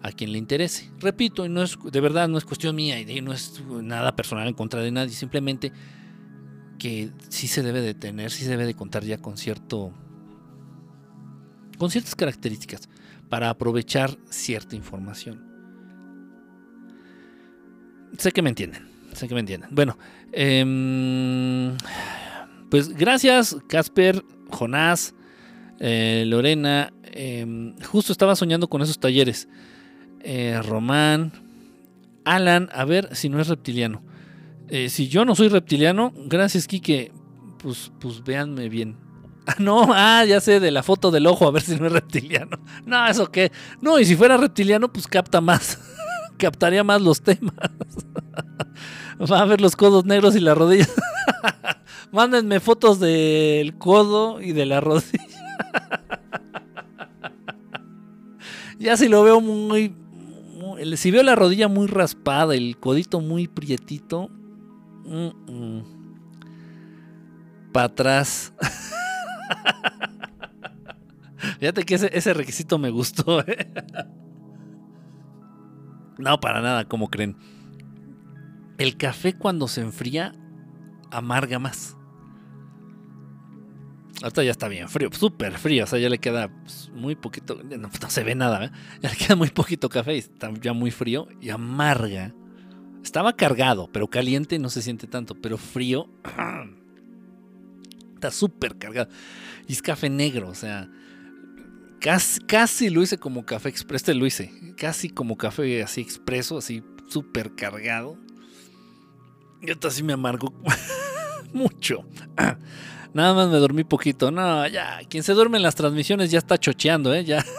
a quien le interese. Repito, no es, de verdad no es cuestión mía y no es nada personal en contra de nadie, simplemente que sí se debe de tener, sí se debe de contar ya con cierto con ciertas características para aprovechar cierta información. Sé que me entienden, sé que me entienden. Bueno, Em, pues gracias, Casper, Jonás, eh, Lorena. Em, justo estaba soñando con esos talleres. Eh, Román, Alan, a ver si no es reptiliano. Eh, si yo no soy reptiliano, gracias, Kike. Pues, pues véanme bien. Ah, no, ah, ya sé, de la foto del ojo, a ver si no es reptiliano. No, eso qué. No, y si fuera reptiliano, pues capta más. Captaría más los temas. Va a ver los codos negros y las rodillas. Mándenme fotos del codo y de la rodilla. ya si lo veo muy, Si veo la rodilla muy raspada, el codito muy prietito. Para atrás. Fíjate que ese, requisito me gustó. ¿eh? No, para nada, como creen el café cuando se enfría amarga más. Ahorita ya está bien frío, súper frío, o sea, ya le queda pues, muy poquito, no, se ve nada, ¿eh? ya le queda muy poquito café y está ya muy frío y amarga. Estaba cargado, pero caliente no se siente tanto, pero frío está súper cargado. Y es café negro, o sea, casi, casi lo hice como café expreso, este lo hice, casi como café así expreso, así súper cargado. Yo así me amargo mucho. Nada más me dormí poquito. No, ya. Quien se duerme en las transmisiones ya está chocheando, ¿eh? Ya.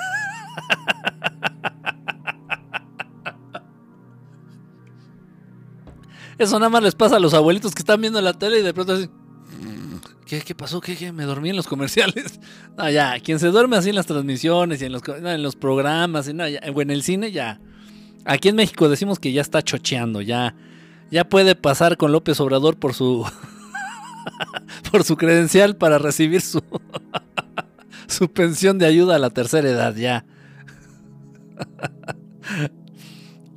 Eso nada más les pasa a los abuelitos que están viendo la tele y de pronto así. ¿Qué, pasó? ¿Qué, ¿Qué, Me dormí en los comerciales. No, ya. Quien se duerme así en las transmisiones y en los, programas y en el cine, ya. Aquí en México decimos que ya está chocheando, ya ya puede pasar con López Obrador por su por su credencial para recibir su su pensión de ayuda a la tercera edad ya.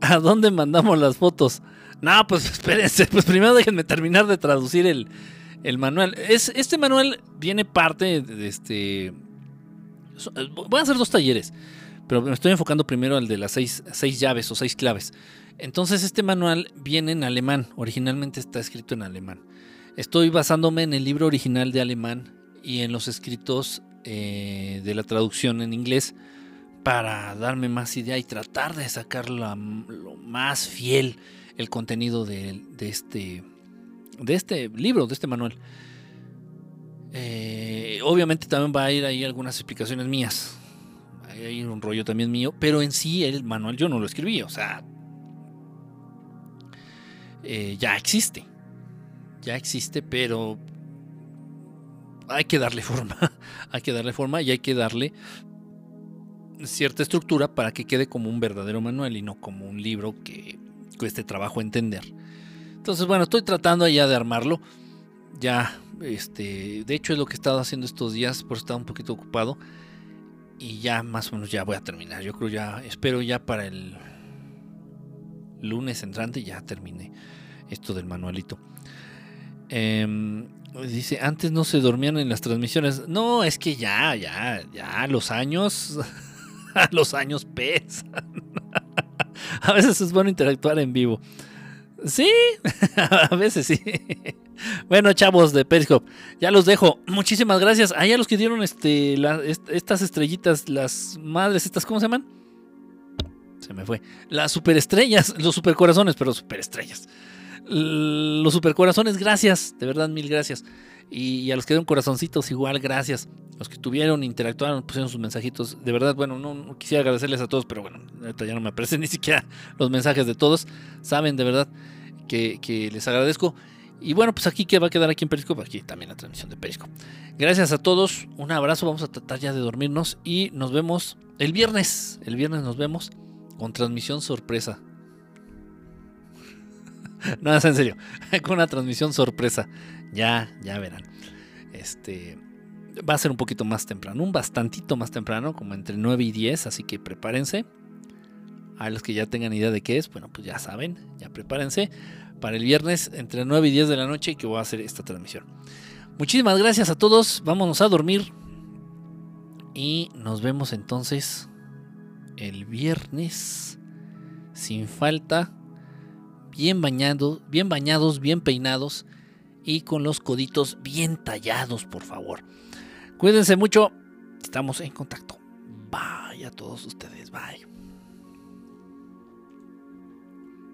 ¿A dónde mandamos las fotos? No, pues espérense, pues primero déjenme terminar de traducir el, manual. Es, este manual viene parte de este... Voy a hacer dos talleres, pero me estoy enfocando primero al de las seis, seis llaves o seis claves. Entonces este manual viene en alemán, originalmente está escrito en alemán. Estoy basándome en el libro original de alemán y en los escritos eh, de la traducción en inglés para darme más idea y tratar de sacar lo más fiel el contenido de, este, de este libro, de este manual. Eh, obviamente también va a ir ahí algunas explicaciones mías. Hay un rollo también mío, pero en sí el manual yo no lo escribí, o sea, eh, ya existe. Ya existe, pero hay que darle forma. hay que darle forma y hay que darle cierta estructura para que quede como un verdadero manual y no como un libro que cueste trabajo entender. Entonces, bueno, estoy tratando ya de armarlo. Ya, este, de hecho es lo que he estado haciendo estos días, por estaba un poquito ocupado. Y ya más o menos ya voy a terminar. Yo creo ya, espero ya para el lunes entrante ya termine esto del manualito. Em, dice, antes no se dormían en las transmisiones. No, es que ya, ya, ya, los años los años pesan. a veces es bueno interactuar en vivo. Sí, a veces sí. Bueno, chavos de Periscope, ya los dejo. Muchísimas gracias. Ahí a los que dieron este, estas estrellitas, las madres, estas, ¿cómo se llaman? Se me fue. Las superestrellas, los supercorazones, pero superestrellas. Los supercorazones, gracias. De verdad, mil gracias. Y, a los que dieron corazoncitos, igual, gracias. Los que tuvieron, interactuaron, pusieron sus mensajitos. De verdad, bueno, no, quisiera agradecerles a todos, pero bueno, ya no me aparecen ni siquiera los mensajes de todos. Saben de verdad que, les agradezco. Y bueno, pues aquí que va a quedar aquí en Periscope, aquí también la transmisión de Periscope. Gracias a todos, un abrazo, vamos a tratar ya de dormirnos y nos vemos el viernes. El viernes nos vemos con transmisión sorpresa. no, en serio, con una transmisión sorpresa. Ya, ya verán. Este va a ser un poquito más temprano, un bastantito más temprano, como entre 9 y 10, así que prepárense. A los que ya tengan idea de qué es, bueno, pues ya saben, ya prepárense para el viernes entre 9 y 10 de la noche que voy a hacer esta transmisión. Muchísimas gracias a todos, vámonos a dormir y nos vemos entonces el viernes sin falta, bien bañados, bien bañados, bien peinados y con los coditos bien tallados, por favor. Cuídense mucho, estamos en contacto. Bye a todos ustedes, bye.